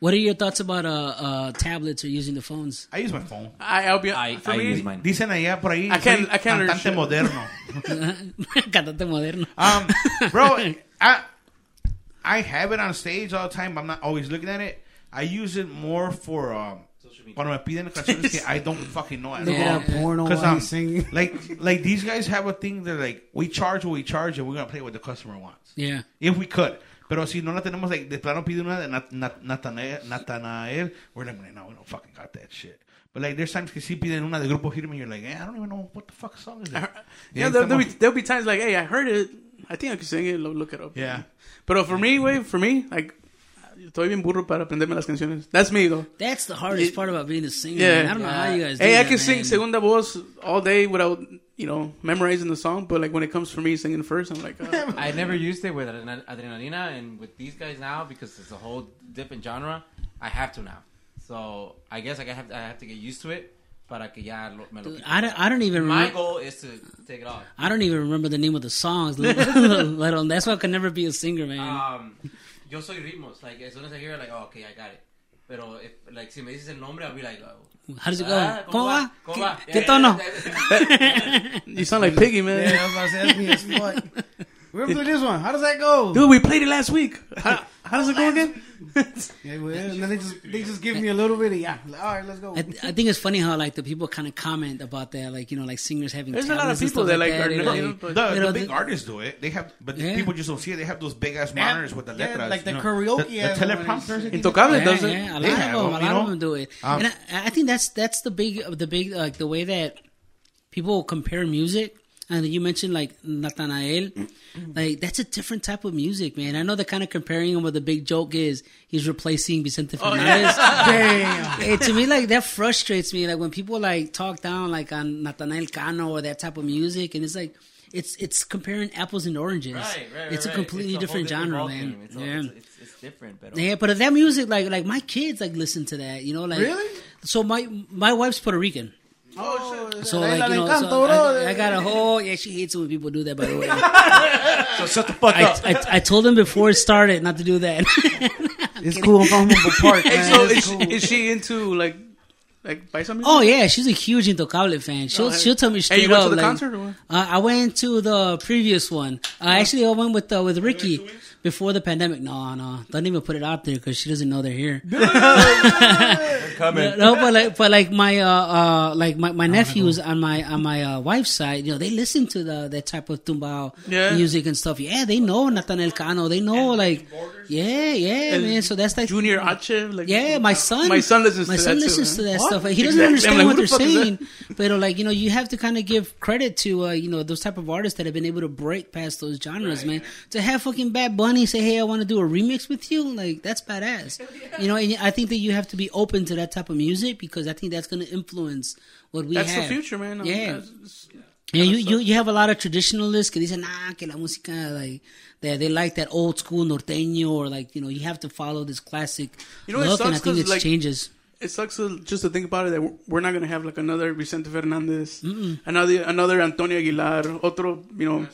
what are your thoughts about uh, uh tablets or using the phones? I use my phone. I, I'll be I, for I me. use mine. Dicen allá por ahí, I can't- I can't cantante moderno. [laughs] Cantante moderno. Um, bro, [laughs] I I have it on stage all the time. But I'm not always looking at it. I use it more for um, cuando me piden canciones que I don't [laughs] fucking know at Look all. at porno Because while um, he's singing. [laughs] like like these guys have a thing that like we charge what we charge and we're gonna play what the customer wants Yeah. if we could. Pero si no la tenemos like de plano pide una de Nat- Nat- Natanael, Natanael, we're like no, we don't fucking got that shit. But like there's times que sí piden una de Grupo Firme, you're like, eh, I don't even know what the fuck song is that. Yeah, there'll, there'll be there'll be times like, hey, I heard it. I think I can sing it. Look it up. Yeah. Pero for me, way for me, like, estoy bien burro para aprenderme las canciones. That's me though. That's the hardest part about being a singer. Yeah. man. I don't know how you guys. Do Hey, I that, can sing man. segunda voz all day without you know, memorizing the song. But like when it comes for me singing first, I'm like, uh, I never used it with Adrenal- Adrenalina, and with these guys now because it's a whole different genre. I have to now, so I guess I have I have to get used to it. Para que ya lo, me lo Dude. I don't, I don't even My remember. goal is to take it off. I don't even remember the name of the songs. [laughs] let alone- that's why I could never be a singer, man. Um, yo soy ritmos. Like as soon as I hear it, like, oh, okay, I got it. Pero if, like si me dices el nombre, I'll be like, oh, How does it go? ah, ¿Cómo va? ¿Cómo ¿Qué, va? qué Yeah, tono? yeah, [laughs] yeah. you sound like Piggy, man. Yeah, I was about to say, that's me as fuck. [laughs] We're gonna play this one. How does that go? Dude, we played it last week. How, how does it go again? [laughs] Yeah, well, and then they just they just give me a little bit of yeah. All right, let's go. I, I think it's funny how like the people kind of comment about that, like you know, like singers having. There's a lot of people stuff that like that, are and, not- like- you know, but- The, You know, the big they- artists do it. They have, but Yeah. people just don't see it. They have those big ass They have- monitors with the yeah, letras. like the karaoke the, the ones. teleprompters. Intocable yeah, does it. yeah, a lot They of have them, a lot you of them do it, Um, and I, I think that's that's the big the big like the way that people compare music. And you mentioned like Natanael, like that's a different type of music, man. I know they're kind of comparing him, but the big joke is he's replacing Vicente oh, Fernandez. [laughs] Damn. Hey, to me, like that frustrates me. Like when people like talk down like on Natanael Cano or that type of music, and it's like it's it's comparing apples and oranges. Right, right, it's a right. completely It's a whole different genre, man. It's, a- yeah. it's, it's, it's different, but Yeah, but that music, like, like my kids, like listen to that. You know, like Really? So my my wife's Puerto Rican, Oh, oh so like you know, encanta, so bro. I, I got a whole yeah. She hates it when people do that. By the way, [laughs] so shut the fuck I, up. I I told him before it started not to do that. [laughs] It's cool. I'm from Humboldt Park, Hey, man. so It's is, cool. is she into like like buy something? oh yeah, she's a huge Intocable fan. She'll Oh, she'll tell me straight Hey, you went up. to the like, concert or what? Uh, I went to the previous one. Uh, actually, I went with uh, with Ricky before the pandemic. No, no, don't even put it out there because she doesn't know they're here. [laughs] coming. No, but like, but like my uh, uh like my, my nephews on my on my uh, wife's side, you know, they listen to the that type of tumbao Yeah. music and stuff. Yeah, they know Natanael Cano. They know like, yeah, yeah, And man. So that's like Junior H, like Yeah, my son. My son listens My to son that too, listens to that What? stuff. He doesn't Exactly. understand like, what they're the is saying, but like you know, you have to kind of give credit to uh, you know those type of artists that have been able to break past those genres, man. To have fucking Bad Bunny say, "Hey, I want to do a remix with you," like that's badass. You know, and I think that you have to be open to that type of music because I think that's going to influence what we That's have. the future, man. Yeah. That's- Yeah, you, you you have a lot of traditionalists que dicen, ah, que la música, like, they, they like that old school norteño, or like, you know, you have to follow this classic You know, it look, and I sucks think 'cause, it like, changes. It sucks to, just to think about it that we're- we're not gonna have like another Vicente Fernandez, another another Antonio Aguilar, otro, you know,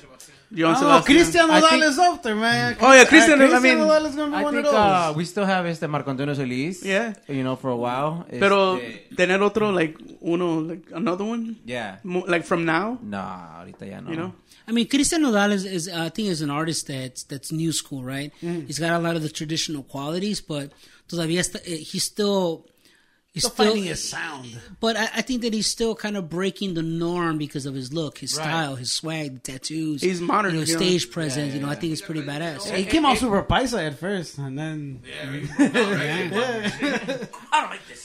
Joan Oh, Sebastian. Christian I Nodal think- is up there, man. Oh, yeah, Christian, Uh, I mean- Nodal is gonna be I one think of those. uh, we still have este Marco Antonio Solís. Yeah. You know, for a while. Pero Este, tener otro like uno like another one, yeah. mo- like from now, Nah, ahorita ya no. you know. I mean, Christian Nodal is, is uh, I think, is an artist that's that's new school, right? Mm. He's got a lot of the traditional qualities, but todavía está, eh, he's still. He's Still still, finding his sound. but I, I think that he's still kind of breaking the norm because of his look, his Right. style, his swag, the tattoos. He's modern, you know, you know. stage presence. you know, I think it's pretty badass. He came out super paisa at first, and then [laughs]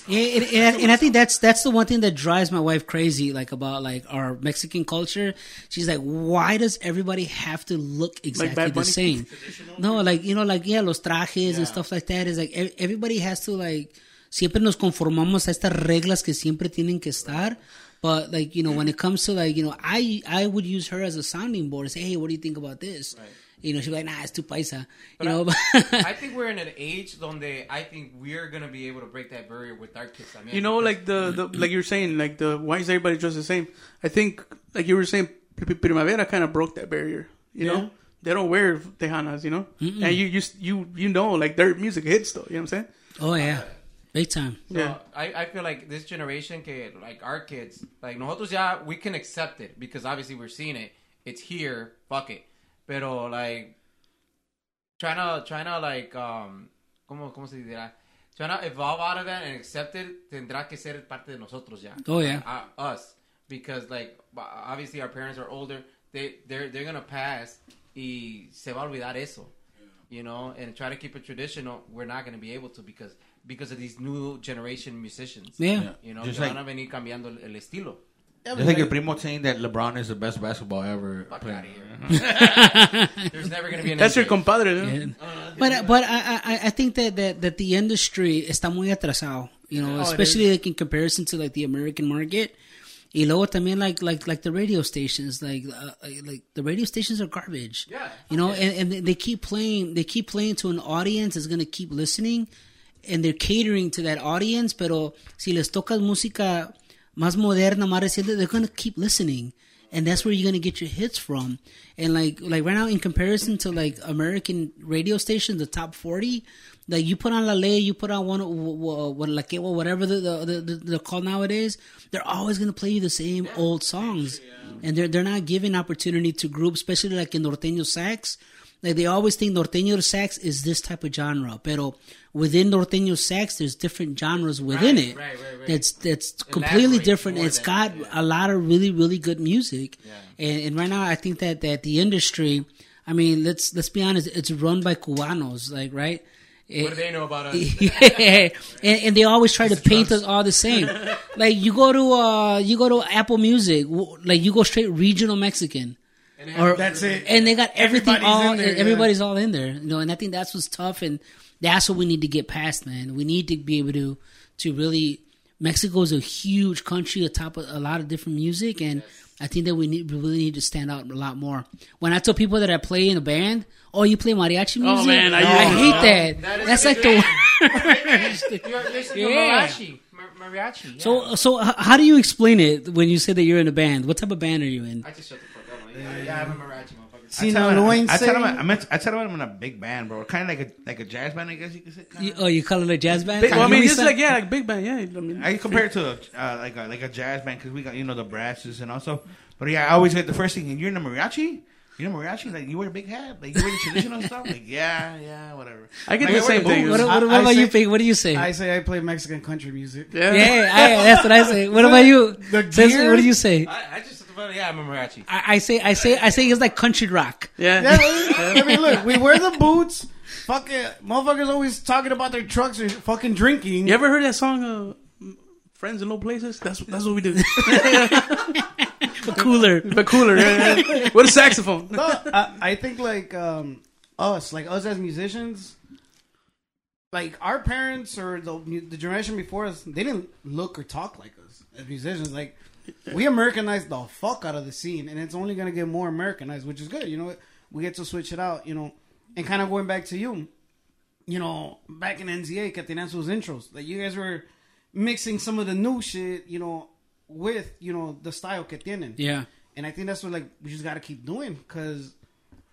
Yeah, and, and, and I think that's that's the one thing that drives my wife crazy, like about like our Mexican culture. She's like, why does everybody have to look exactly Bad the same? No, like you know, like yeah, los trajes and stuff like that. Is like everybody has to like siempre nos conformamos a estas reglas que siempre tienen que estar. But like you know, when it comes to like you know, I I would use her as a sounding board. Say, hey, what do you think about this? You know, she'd be like, nah, it's too paisa. You know, [laughs] I think we're in an age donde I think we're gonna be able to break that barrier with our kids. I mean, You know, like the, the like you were saying, like the why is everybody dressed the same? I think, like you were saying, Primavera kind of broke that barrier. You Yeah. know, they don't wear tejanas, you know, and you you you you know, like their music hits though. You know what I'm saying? oh yeah, big time. So, Yeah. I, I feel like this generation, kid, like our kids, like nosotros ya, we can accept it because obviously we're seeing it. It's here, fuck it. Pero like, trying to, trying to like, um, ¿cómo, cómo se dirá? Trying to evolve out of that and accept it tendrá que ser parte de nosotros ya. Oh, yeah. Uh, us. Because like, obviously our parents are older. They, they're, they're gonna pass y se va a olvidar eso. You know, and try to keep it traditional. We're not gonna be able to because because of these new generation musicians. Yeah. You know, Just que like- van a venir cambiando el, el estilo. Just like your primo saying that LeBron is the best basketball ever Fuck played. outta here. [laughs] There's never gonna be an That's your compadre. ¿no? Yeah. But but I, I I think that, that that the industry está muy atrasado. You know, especially like in comparison to like the American market. Y luego también like like like the radio stations, like uh, like the radio stations are garbage. Yeah. You know, and, and they keep playing they keep playing to an audience that's gonna keep listening and they're catering to that audience, pero si les tocas música más moderna, más reciente, they're gonna keep listening. And that's where you're gonna get your hits from. And like like right now in comparison to like American radio stations, the top forty, like you put on La Ley, you put on one what whatever the, the, the they're called nowadays, they're always gonna play you the same old songs. And they're they're not giving opportunity to groups, especially like in Norteño Sax. Like they always think Norteño Sax is this type of genre, pero within Norteño Sax, there's different genres within Right, it. right, right, right. That's that's completely different. It's got yeah. a lot of really really good music, and, and right now I think that that the industry, I mean, let's let's be honest, it's run by Cubanos, like right. What do they know about us? [laughs] yeah, and, and they always try to paint us all the same. [laughs] like you go to uh you go to Apple Music, like you go straight regional Mexican. Or, That's it. and they got everything Everybody's all. in there, yeah. everybody's all in there, you know. And I think that's what's tough, and that's what we need to get past, man. We need to be able to to really. Mexico is a huge country, atop of a lot of different music, and I think that we need we really need to stand out a lot more. When I tell people that I play in a band, oh, you play mariachi oh, music? Oh, man, I- I, hate that. That is That's like the [laughs] You're, you're, you're Yeah. mariachi. Mariachi. Yeah. So, so how do you explain it when you say that you're in a band? What type of band are you in? I just shut the fuck up. Like, yeah, yeah, I'm a mariachi motherfucker. See, I now, tell him- Luis I tell him I'm I tell him I'm in a big band, bro. Kind of like a like a jazz band, I guess you could say. kinda. You, oh, you call it a jazz band? Big, well, I mean, Luis it's like yeah, like big band. Yeah, I mean, I compare it to uh, like a like a jazz band because we got you know the brasses and also. But yeah, I always get the first thing. You're in a mariachi. You're in a mariachi. Like you wear a big hat. Like you wear the traditional stuff. Like [laughs] yeah, yeah, whatever. I get Like, the wear same thing. What, what, what I- I about you, say- Pig? What do you say? I say I play Mexican country music. Yeah. yeah, I, that's what I say. What [laughs] about you? The Cesar, gear- what do you say? I, I just, yeah, I'm a mariachi. I, I say, I say, I say it's like country rock. Yeah. Yeah, I mean, look, we wear the boots. Fucking motherfuckers always talking about their trucks and fucking drinking. You ever heard that song, uh, "Friends in Low Places"? That's that's what we do. [laughs] But cooler. but cooler, yeah, yeah. with a saxophone. No, I, I think like um us, like us as musicians, like our parents or the the generation before us, they didn't look or talk like us as musicians. Like we Americanized the fuck out of the scene, and it's only gonna get more Americanized, which is good. You know, we get to switch it out. You know, and kind of going back to you, you know, back in NZA, sus intros, like you guys were mixing some of the new shit, you know, with you know the style que tienen. Yeah. And I think that's what like we just got to keep doing because,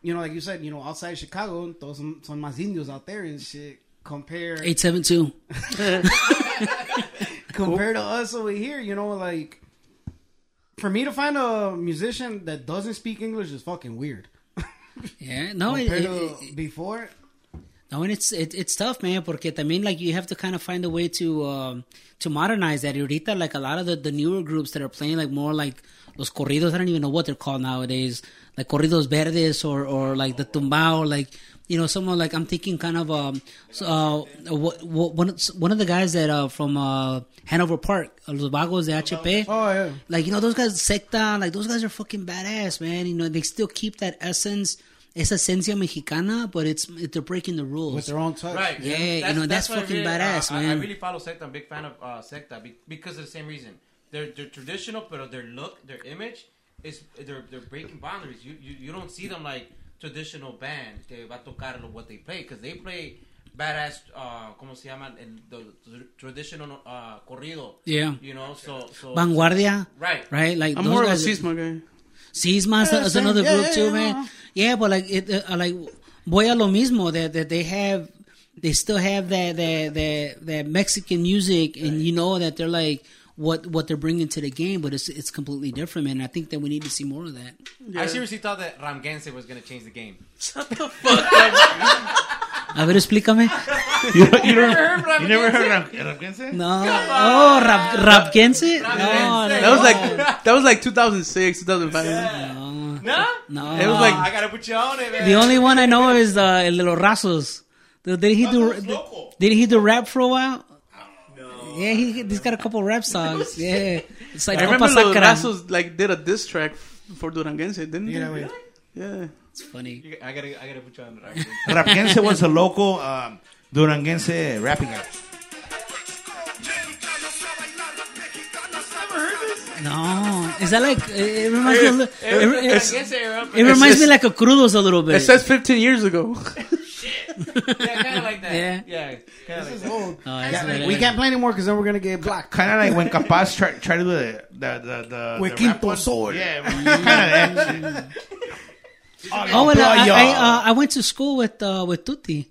you know, like you said, you know, outside Chicago, those some some más indios out there and shit. Compare Eight seven two. [laughs] compared to us over here, you know, like for me to find a musician that doesn't speak English is fucking weird. [laughs] Yeah. No, it, it, it- before, no, and it's it, it's tough, man. Porque también like you have to kind of find a way to um, to modernize that. Ahorita, like a lot of the, the newer groups that are playing like more like los corridos. I don't even know what they're called nowadays. Like corridos verdes or or like the tumbao. Like you know, someone like I'm thinking kind of um so, uh what, what, one one of the guys that uh from uh Hanover Park, los vagos de HP. oh yeah, Like, you know, those guys, Secta, like, those guys are fucking badass, man. You know, they still keep that essence, esa esencia mexicana, but it's, they're breaking the rules. with their own touch. Right. Yeah, you know, that's why I fucking really, badass, uh, I- I, really follow Secta. I'm a big fan of uh, Secta because of the same reason. They're they're traditional, but their look, their image is they're they're breaking boundaries. You you, you don't see them like traditional band que va a tocar lo- what they play because they play badass. Uh, ¿Cómo se llama? En the, the traditional uh, corrido. Yeah. You know, so so Vanguardia. Right. Right? Like, I'm those more of a guys- Sisma guy. Sisma is, Yeah, another Yeah, group yeah, too, yeah, man. no. Yeah, but like it, uh, like voy a lo mismo that that they have, they still have that that that, that Mexican music, and you know that they're like what what they're bringing to the game, but it's it's completely different, man. I think that we need to see more of that. I seriously thought that Ramgense was going to change the game. [laughs] What the fuck? A ver, explícame. You, you, don't, you never heard of Ramquense? No. Oh, rap, rapquense? No, no, That was like that was like 2006, 2005. no. No? no. It was like I got to put you on it, man. the only one I know is uh, El de los Razos. Did he do? that's. Did he do rap for a while? Yeah, he he's got a couple rap [laughs] songs. Yeah, it's like I remember Copa Los Sacra. Razos like did a diss track for Duranguense, didn't You know, they? wait. Yeah. It's funny. You- I gotta, I gotta put you on it. Rapquense was a local um, Duranguense rapping guy. No, is that like it, it reminds me? A li- eh, eh, it, it, It's- eh, it reminds me like a crudos a little bit. It says 15 years ago. [laughs] Yeah, Yeah. yeah, kind of like This is that. old. That's Yeah, what we can't play anymore because then we're gonna get blocked. Kind of like when Capaz try, try to do the the the, the With the rap Quinto one. Sword. Yeah, kind of that. Oh, well, I, I, uh, I went to school with uh, with Tutti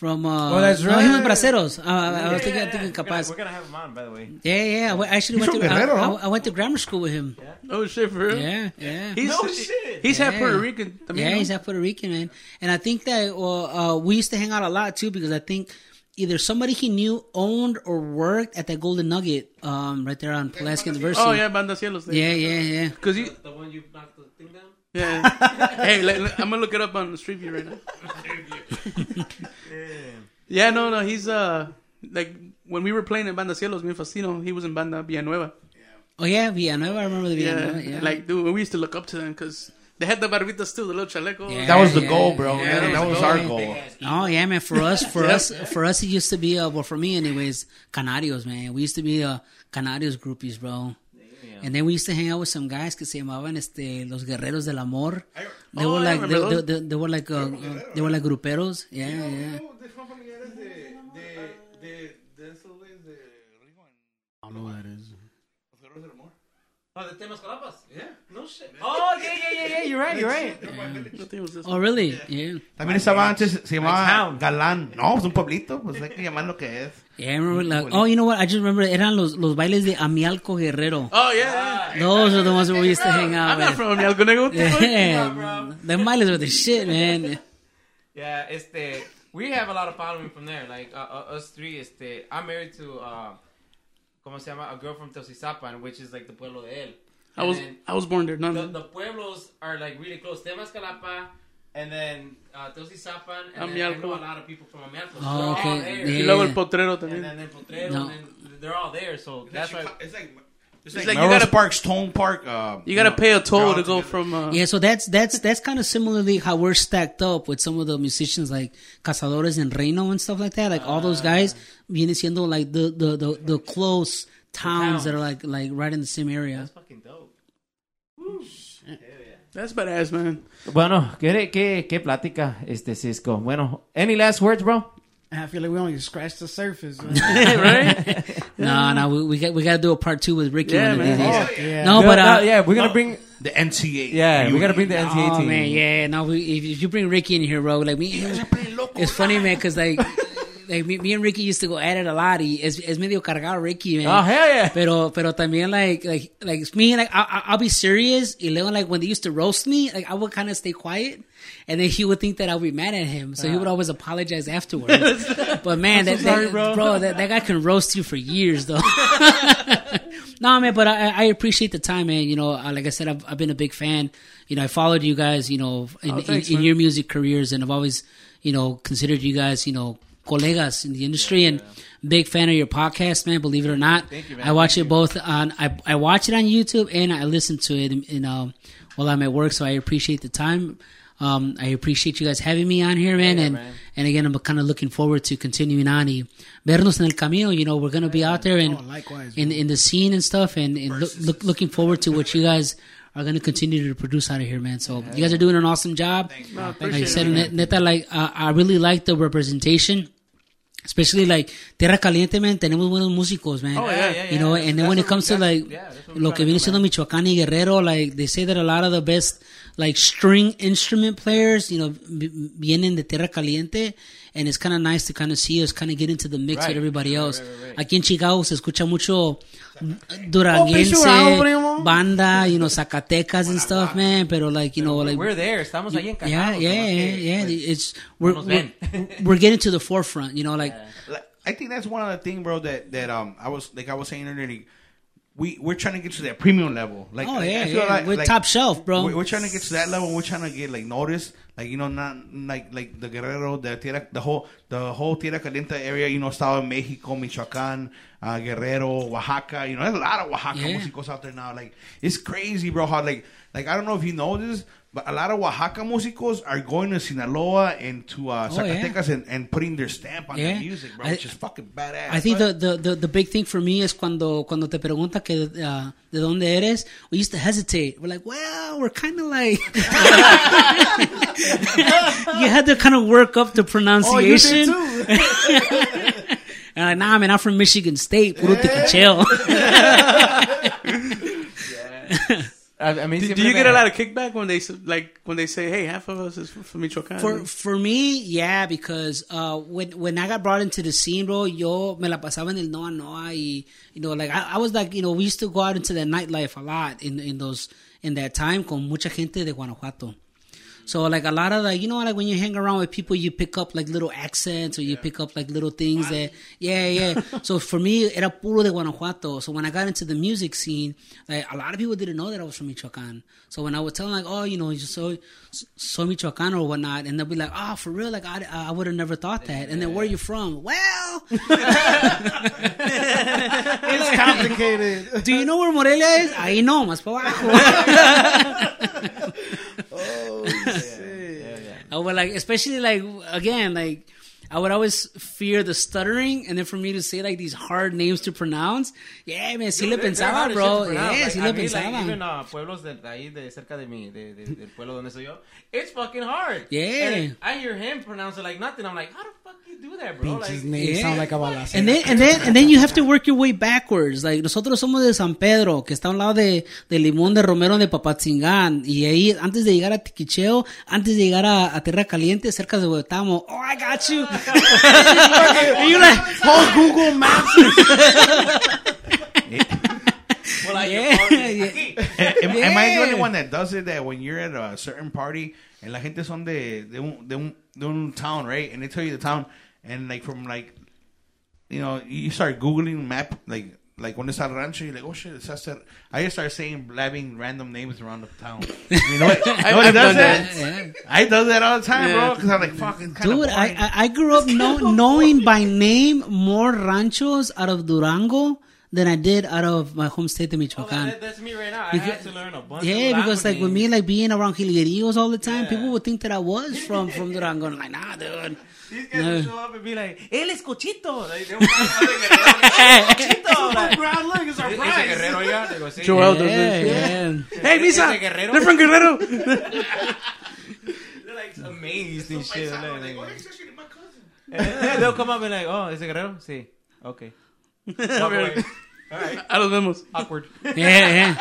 from. Uh, Oh, that's No, he was. Braceros. Uh, I was thinking, Yeah, thinking We're gonna, Capaz. we're gonna have him on, by the way. Yeah, yeah. I went- actually He's went to from I, Guerrero, I, huh? I went to grammar school with him. Yeah. oh, shit, for real? Yeah, yeah. He's, No shit. He's half Puerto Rican. I mean, yeah, he's half Puerto Rican, man. And I think that well, uh, we used to hang out a lot too because I think either somebody he knew owned or worked at that Golden Nugget um, right there on Pulaski University. Oh, yeah, Banda Cielos. Yeah, yeah, yeah. Because you, The one you knocked the thing down. Yeah. [laughs] hey, let, let- I'm going to look it up on the Street View right now. yeah, no, no, he's, uh, like, when we were playing in Banda Cielos, me and Faustino, he was in Banda Villanueva. Oh yeah, Villanueva. I remember the Yeah, Villanueva. Yeah, like, dude, we used to look up to them because they had the barbitas too, the little chaleco. Yeah. That was the Yeah, goal, bro. yeah, that, that was the our goal. goal. Oh yeah, man. For us, for Yeah. us, for us, it used to be. Uh, well, for me, anyways, Canarios, man. We used to be uh, Canarios groupies, bro. And then we used to hang out with some guys que se llamaban este los guerreros del amor. They Oh, were I like they, remember they, they, they were like uh, uh, they were like gruperos. Yeah, yeah. I don't know what that is. Oh, the? Yeah. No shit. Oh, yeah, yeah, yeah, yeah. You're right, you're right. I Oh really? Yeah. También estaba antes, se llamaba. Galán. No, es un pueblito, pues hay que llamar lo que es. Yeah, I remember like oh, you know what? I just remember eran los los bailes de Amialco Guerrero. Oh, yeah. Those are the ones where we used to hang out. I'm not man. from the fuck? Yeah, them bailes were the shit, man. Yeah, este, we have a lot of following from there. Like uh, uh, us three, este, I'm married to, uh, ¿cómo se llama? A girl from Teosizapan, which is like the pueblo de él. I was And I was born there. No, the, no. the pueblos are like really close. Temascalapa, and then uh, Teosizapan, and then I Amialco. know a lot of people from Amialco. So Oh, they're all okay. there. Yeah. Y luego el potrero And then, then Potrero, No. and then they're all there. So that's why. It's like, it's like like, you gotta- Park, Stone Park. Uh, You gotta know, pay a toll to go together. from. Uh, Yeah, so that's that's that's kind of similarly how we're stacked up with some of the musicians like Cazadores and Reino and stuff like that. Like all those guys viene siendo like the the the, the close towns that are like like right in the same area. That's fucking dope. That's badass, man. Bueno, ¿qué, qué, qué plática, este Cisco? Bueno, any last words, bro? I feel like we only scratched the surface. [laughs] right? [laughs] No, no, we, we got we got to do a part two with Ricky Yeah, one of these man. Oh, yeah. No, but uh, yeah, we're gonna bring. The NTA. Yeah, we gotta bring the NTA. Oh team. man, yeah. No, we, if, if you bring Ricky in here, bro, like me, it's funny, man, because like, [laughs] like me, me and Ricky used to go at it a lot. Y es, es medio cargado Ricky, man. Oh hell yeah! Pero, pero también like, like, like me, like I, I- I'll be serious. Y luego, like when they used to roast me, like I would kind of stay quiet, and then he would think that I would be mad at him, so he would always apologize afterwards. [laughs] but man, that, sorry, that bro. that, that guy can roast you for years, though. [laughs] no, man, but I, I appreciate the time, man. You know, uh, like I said, I've, I've been a big fan. You know, I followed you guys, you know, in, Oh, thanks, in, in your music careers, and I've always, you know, considered you guys, you know, colegas in the industry, and big fan of your podcast, man. Believe it or not, Thank you, man. I watch it both on. I I watch it on YouTube and I listen to it, in, in um, while I'm at work. So I appreciate the time. Um, I appreciate you guys having me on here, man. and man. and again, I'm kind of looking forward to continuing on. Y vernos en el camino. You know, we're gonna be out there and Oh, likewise, in in the scene and stuff, and, and look, look, looking forward to what you guys are going to continue to produce out of here, man. So you guys are doing an awesome job. No, Like I appreciate said, it. neta, like uh, I really like the representation. Especially like Tierra Caliente, man, tenemos buenos músicos, man. Oh, yeah. You know, and then when it comes to like yeah, lo que viene siendo Michoacán y Guerrero, like they say that a lot of the best like string instrument players, you know, v- vienen de Tierra Caliente, and it's kind of nice to kind of see us kind of get into the mix Right. with everybody else. right, right. Aquí en Chicago se escucha mucho Oh, duranguense, banda, you know, Zacatecas and stuff, man. Pero like, you know, like We're there. Estamos ahí encajados. yeah, yeah, yeah, que, yeah. It's we're we're, [laughs] we're getting to the forefront, you know, like Like, I think that's one of the things, bro. That that um, I was like I was saying earlier. We we're trying to get to that premium level. Like, oh yeah, yeah. like- we're like, top shelf, bro. We're, we're trying to get to that level. We're trying to get like noticed, like you know, not like like the Guerrero, the tierra, the whole the whole Tierra Caliente area. You know, Estado de Mexico, Michoacán, uh, Guerrero, Oaxaca. You know, there's a lot of Oaxaca Yeah. músicos out there now. Like it's crazy, bro. How like like I don't know if you know this, but a lot of Oaxaca músicos are going to Sinaloa and to uh, Oh, yeah. Zacatecas and, and putting their stamp on Yeah. their music, bro, I- which is fucking badass. I think the, the, the, the big thing for me is cuando, cuando te pregunta que, uh, de dónde eres, we used to hesitate. We're like, well, we're kind of like, [laughs] you had to kind of work up the Oh, pronunciation. too. [laughs] And like, nah, man, I'm from Michigan State. Puro Tiquicheo. [laughs] I, I mean, Do, do you get a lot of kickback when they like when they say, "Hey, half of us is from, from Michoacan"? For for me, yeah, because uh, when when I got brought into the scene, bro, yo me la pasaba en el Noa Noa, y you know, like I, I was like, you know, we used to go out into the nightlife a lot in in those in that time con mucha gente de Guanajuato. So like a lot of like you know like when you hang around with people you pick up like little accents or you pick up like little things that yeah yeah. [laughs] so for me era puro de Guanajuato. So when I got into the music scene, like a lot of people didn't know that I was from Michoacan. So when I would tell them like oh you know you soy soy Michoacan or whatnot, and they'll be like oh for real like I I would have never thought that. And then where are you from? Well, [laughs] [laughs] It's complicated. do you know where Morelia is? Ahí no, más para abajo. [laughs] I would like, especially like again, like I would always fear the stuttering, and then for me to say like these hard names to pronounce, yeah, man, sí le pensaba, bro, shit to pronounce. yeah, a le mí, pensaba. even, uh, pueblos de ahí de cerca de mi de, de- del pueblo donde soy yo, it's fucking hard. Yeah. And I hear him pronounce it like nothing. I'm like, how the fuck you do that, bro? Like, names yeah. sound like a balacera. And then, and then, and then you have to work your way backwards. Like nosotros somos de San Pedro, que está a un lado de, de Limón de Romero de Papatzingán. Y ahí, antes de llegar a Tiquicheo, antes de llegar a, a Tierra Caliente, cerca de Huetamo, oh, I got you. [laughs] [laughs] and you're like, Oh, Google Maps. [laughs] well, like, Yeah, you're yeah. aquí. am, am I the only one that does it? That when you're at a certain party and la gente son de de un, de un, de town, right? And they tell you the town, and like from like, you know, you start googling map like. Like when it's at rancho, you're like, oh shit, it's Cesar. I just start saying, blabbing random names around the town. [laughs] You know what? [laughs] I've Nobody does done that. yeah. I do that all the time, Yeah. bro. Because I'm like, fucking kind Dude, of I, I I grew up know, knowing by name more ranchos out of Durango than I did out of my home state of Oh, Michoacan. that, that's me right now. I Because- had to learn a bunch. Yeah, of because like with me, like being around Jilguerillos all the time, Yeah. people would think that I was [laughs] from from Durango. I'm like, nah, dude. These guys No. would show up and be like, él es cochito. Like, they would come out de [laughs] cochito. Like, Ground look is our prize. guerrero, oiga. Digo, sí. Joel does Yeah, this. yeah. Hey, Misa, Guerrero. they're from Guerrero. [laughs] They're like amazed and shit. Like, like, Eh, They'll come up and like, oh, ese guerrero? Sí. Okay. [laughs] A los vemos. Awkward. [laughs] Yeah, yeah.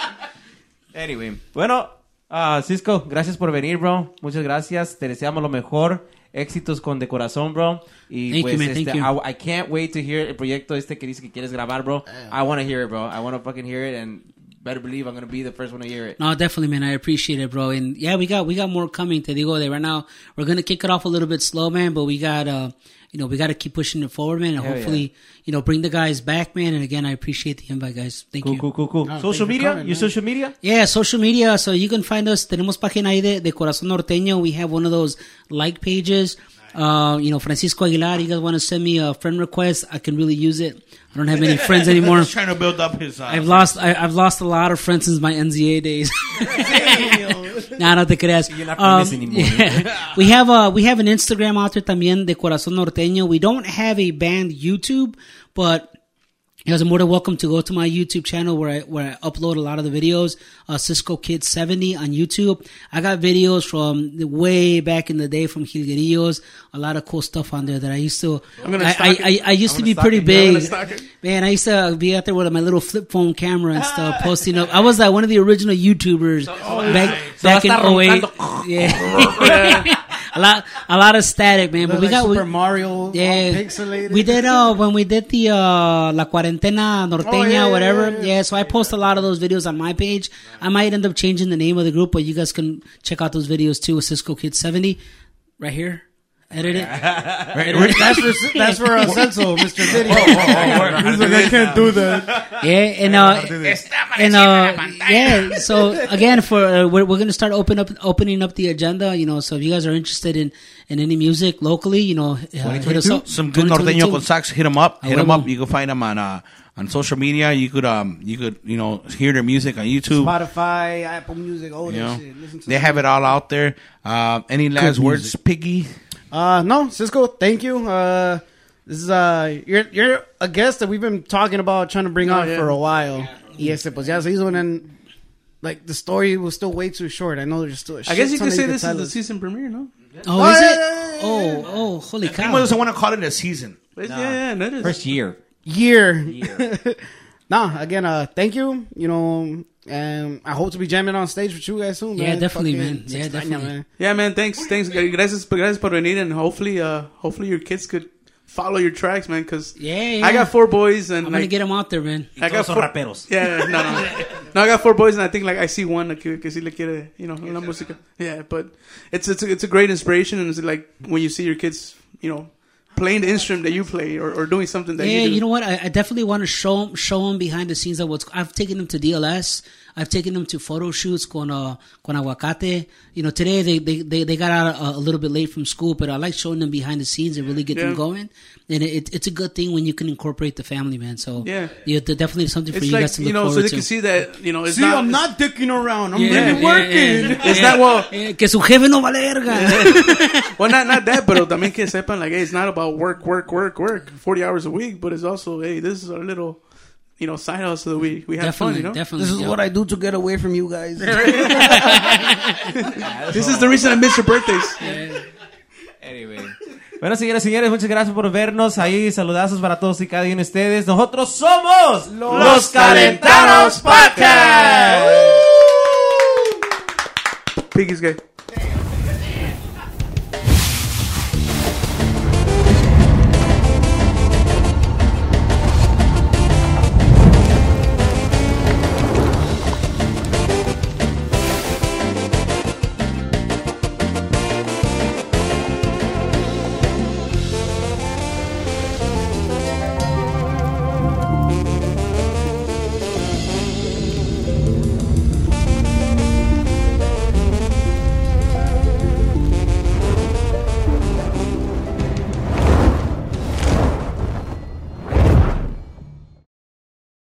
Anyway, bueno, ah, Cisco, gracias por venir, bro. Muchas gracias. Te deseamos lo mejor. Éxitos con de corazón, bro. Y Thank you, pues, man. este, Thank you. I, I can't wait to hear el proyecto este que dice que quieres grabar, bro. I want to hear it, bro. I want to fucking hear it and better believe I'm going to be the first one to hear it. No, definitely, man. I appreciate it, bro. And yeah, we got we got more coming. Te digo that right now we're gonna kick it off a little bit slow, man. But we got uh, you know, we got to keep pushing it forward, man. And Hell hopefully, you know, bring the guys back, man. And again, I appreciate the invite, guys. Thank Cool, you. cool, cool, cool. No, social media? coming, Your man. social media? Yeah, social media. So you can find us. Tenemos página ahí de, de Corazón Norteño. We have one of those like pages. Uh, you know, Francisco Aguilar. You guys want to send me a friend request? I can really use it. I don't have any [laughs] friends anymore. Just trying to build up his. Uh, I've lost. I, I've lost a lot of friends since my NZA days. [laughs] nah, no te creas. You're not Um, anymore. [laughs] yeah. we have a we have an Instagram out there también de Corazón Norteño. We don't have a band YouTube, but you guys are more than welcome to go to my YouTube channel where I where I upload a lot of the videos. Uh, Cisco Kid seventy on YouTube. I got videos from the way back in the day from Jilguerillos. A lot of cool stuff on there that I used to. I'm gonna I, I. I, I used I'm to be pretty it. Big. gonna stalk it. Man, I used to be out there with my little flip phone camera and stuff, [laughs] posting up. I was like one of the original YouTubers back back in hasta 08. roncando. Yeah. [laughs] a lot a lot of static, man. But we like got we, Super Mario, all yeah, pixelated. we did uh when we did the uh la cuarentena norteña Oh, yeah, yeah, whatever. yeah, Yeah, yeah. so I post a lot of those videos on my page. I might end up changing the name of the group, but you guys can check out those videos too. With Cisco Kid seventy, right here. Edit it. That's for that's for uh, Celso, Mr. Video. He's like, I can't do that. Yeah, and uh, and uh, yeah. So again, for uh, we're we're gonna start open up opening up the agenda. You know, so if you guys are interested in in any music locally, you know, uh, hit us up. Some good 2022. norteño con sax. Hit them up. Hit them up. You can find them on uh, on social media. You could um you could you know hear their music on YouTube. Spotify, Apple Music, all You that know, shit. Listen to they have it all out there. Uh, any last words, Piggy? Uh, no, Cisco, thank you. Uh, this is uh, you're you're a guest that we've been talking about trying to bring on yeah. for a while. Y este, pues ya se hizo, and like the story was still way too short. I know there's still. A I guess you could say this is the season premiere, no? Oh, Oh, is it? yeah, yeah, Oh, oh, holy Primo cow! doesn't want to call it a season. But Yeah, yeah, that is. First year. year. [laughs] nah, again, uh, thank you. You know, and I hope to be jamming on stage with you guys soon. man. Yeah, definitely, Fucking man. Yeah, extraña, definitely. man. Yeah, man. Thanks, thanks. Gracias, gracias por venir, and hopefully, uh, hopefully your kids could follow your tracks, man. Because Yeah, yeah. I got four boys, and I'm gonna get them out there, man. I got four. raperos. Yeah, no, no, [laughs] no. I got four boys, and I think like I see one like, que, que sí le quiere, you know, la música. Yeah, but it's it's a, it's a great inspiration, and it's like when you see your kids, you know, playing the instrument that you play or, or doing something that Yeah, you do. you know what? I, I definitely want to show 'em- show them behind the scenes of what's. I've taken them to DLS. I've taken them to photo shoots con uh, con aguacate. You know, today they they, they, they got out a, a little bit late from school, but I like showing them behind the scenes and really get them going. And it, it's a good thing when you can incorporate the family, man. So Yeah. yeah, definitely something for it's you like guys to look you know, so they to. can see that you know it's See, not. I'm not dicking around. I'm Yeah, really yeah, working. yeah. It's not well. Que su jefe no vale verga. [laughs] Well, not not that, but también que sepan like, hey, it's not about work, work, work, work, forty hours a week, but it's also, hey, this is our little, you know, side hustle that we we have definitely, fun, you know. definitely. This is yeah. what I do to get away from you guys. [laughs] This is the reason I miss your birthdays. [laughs] Anyway. Bueno, señores, señores, muchas gracias por vernos. Ahí saludazos para todos y cada uno de ustedes. Nosotros somos los, Calentanos Podcast. Piggy's gay.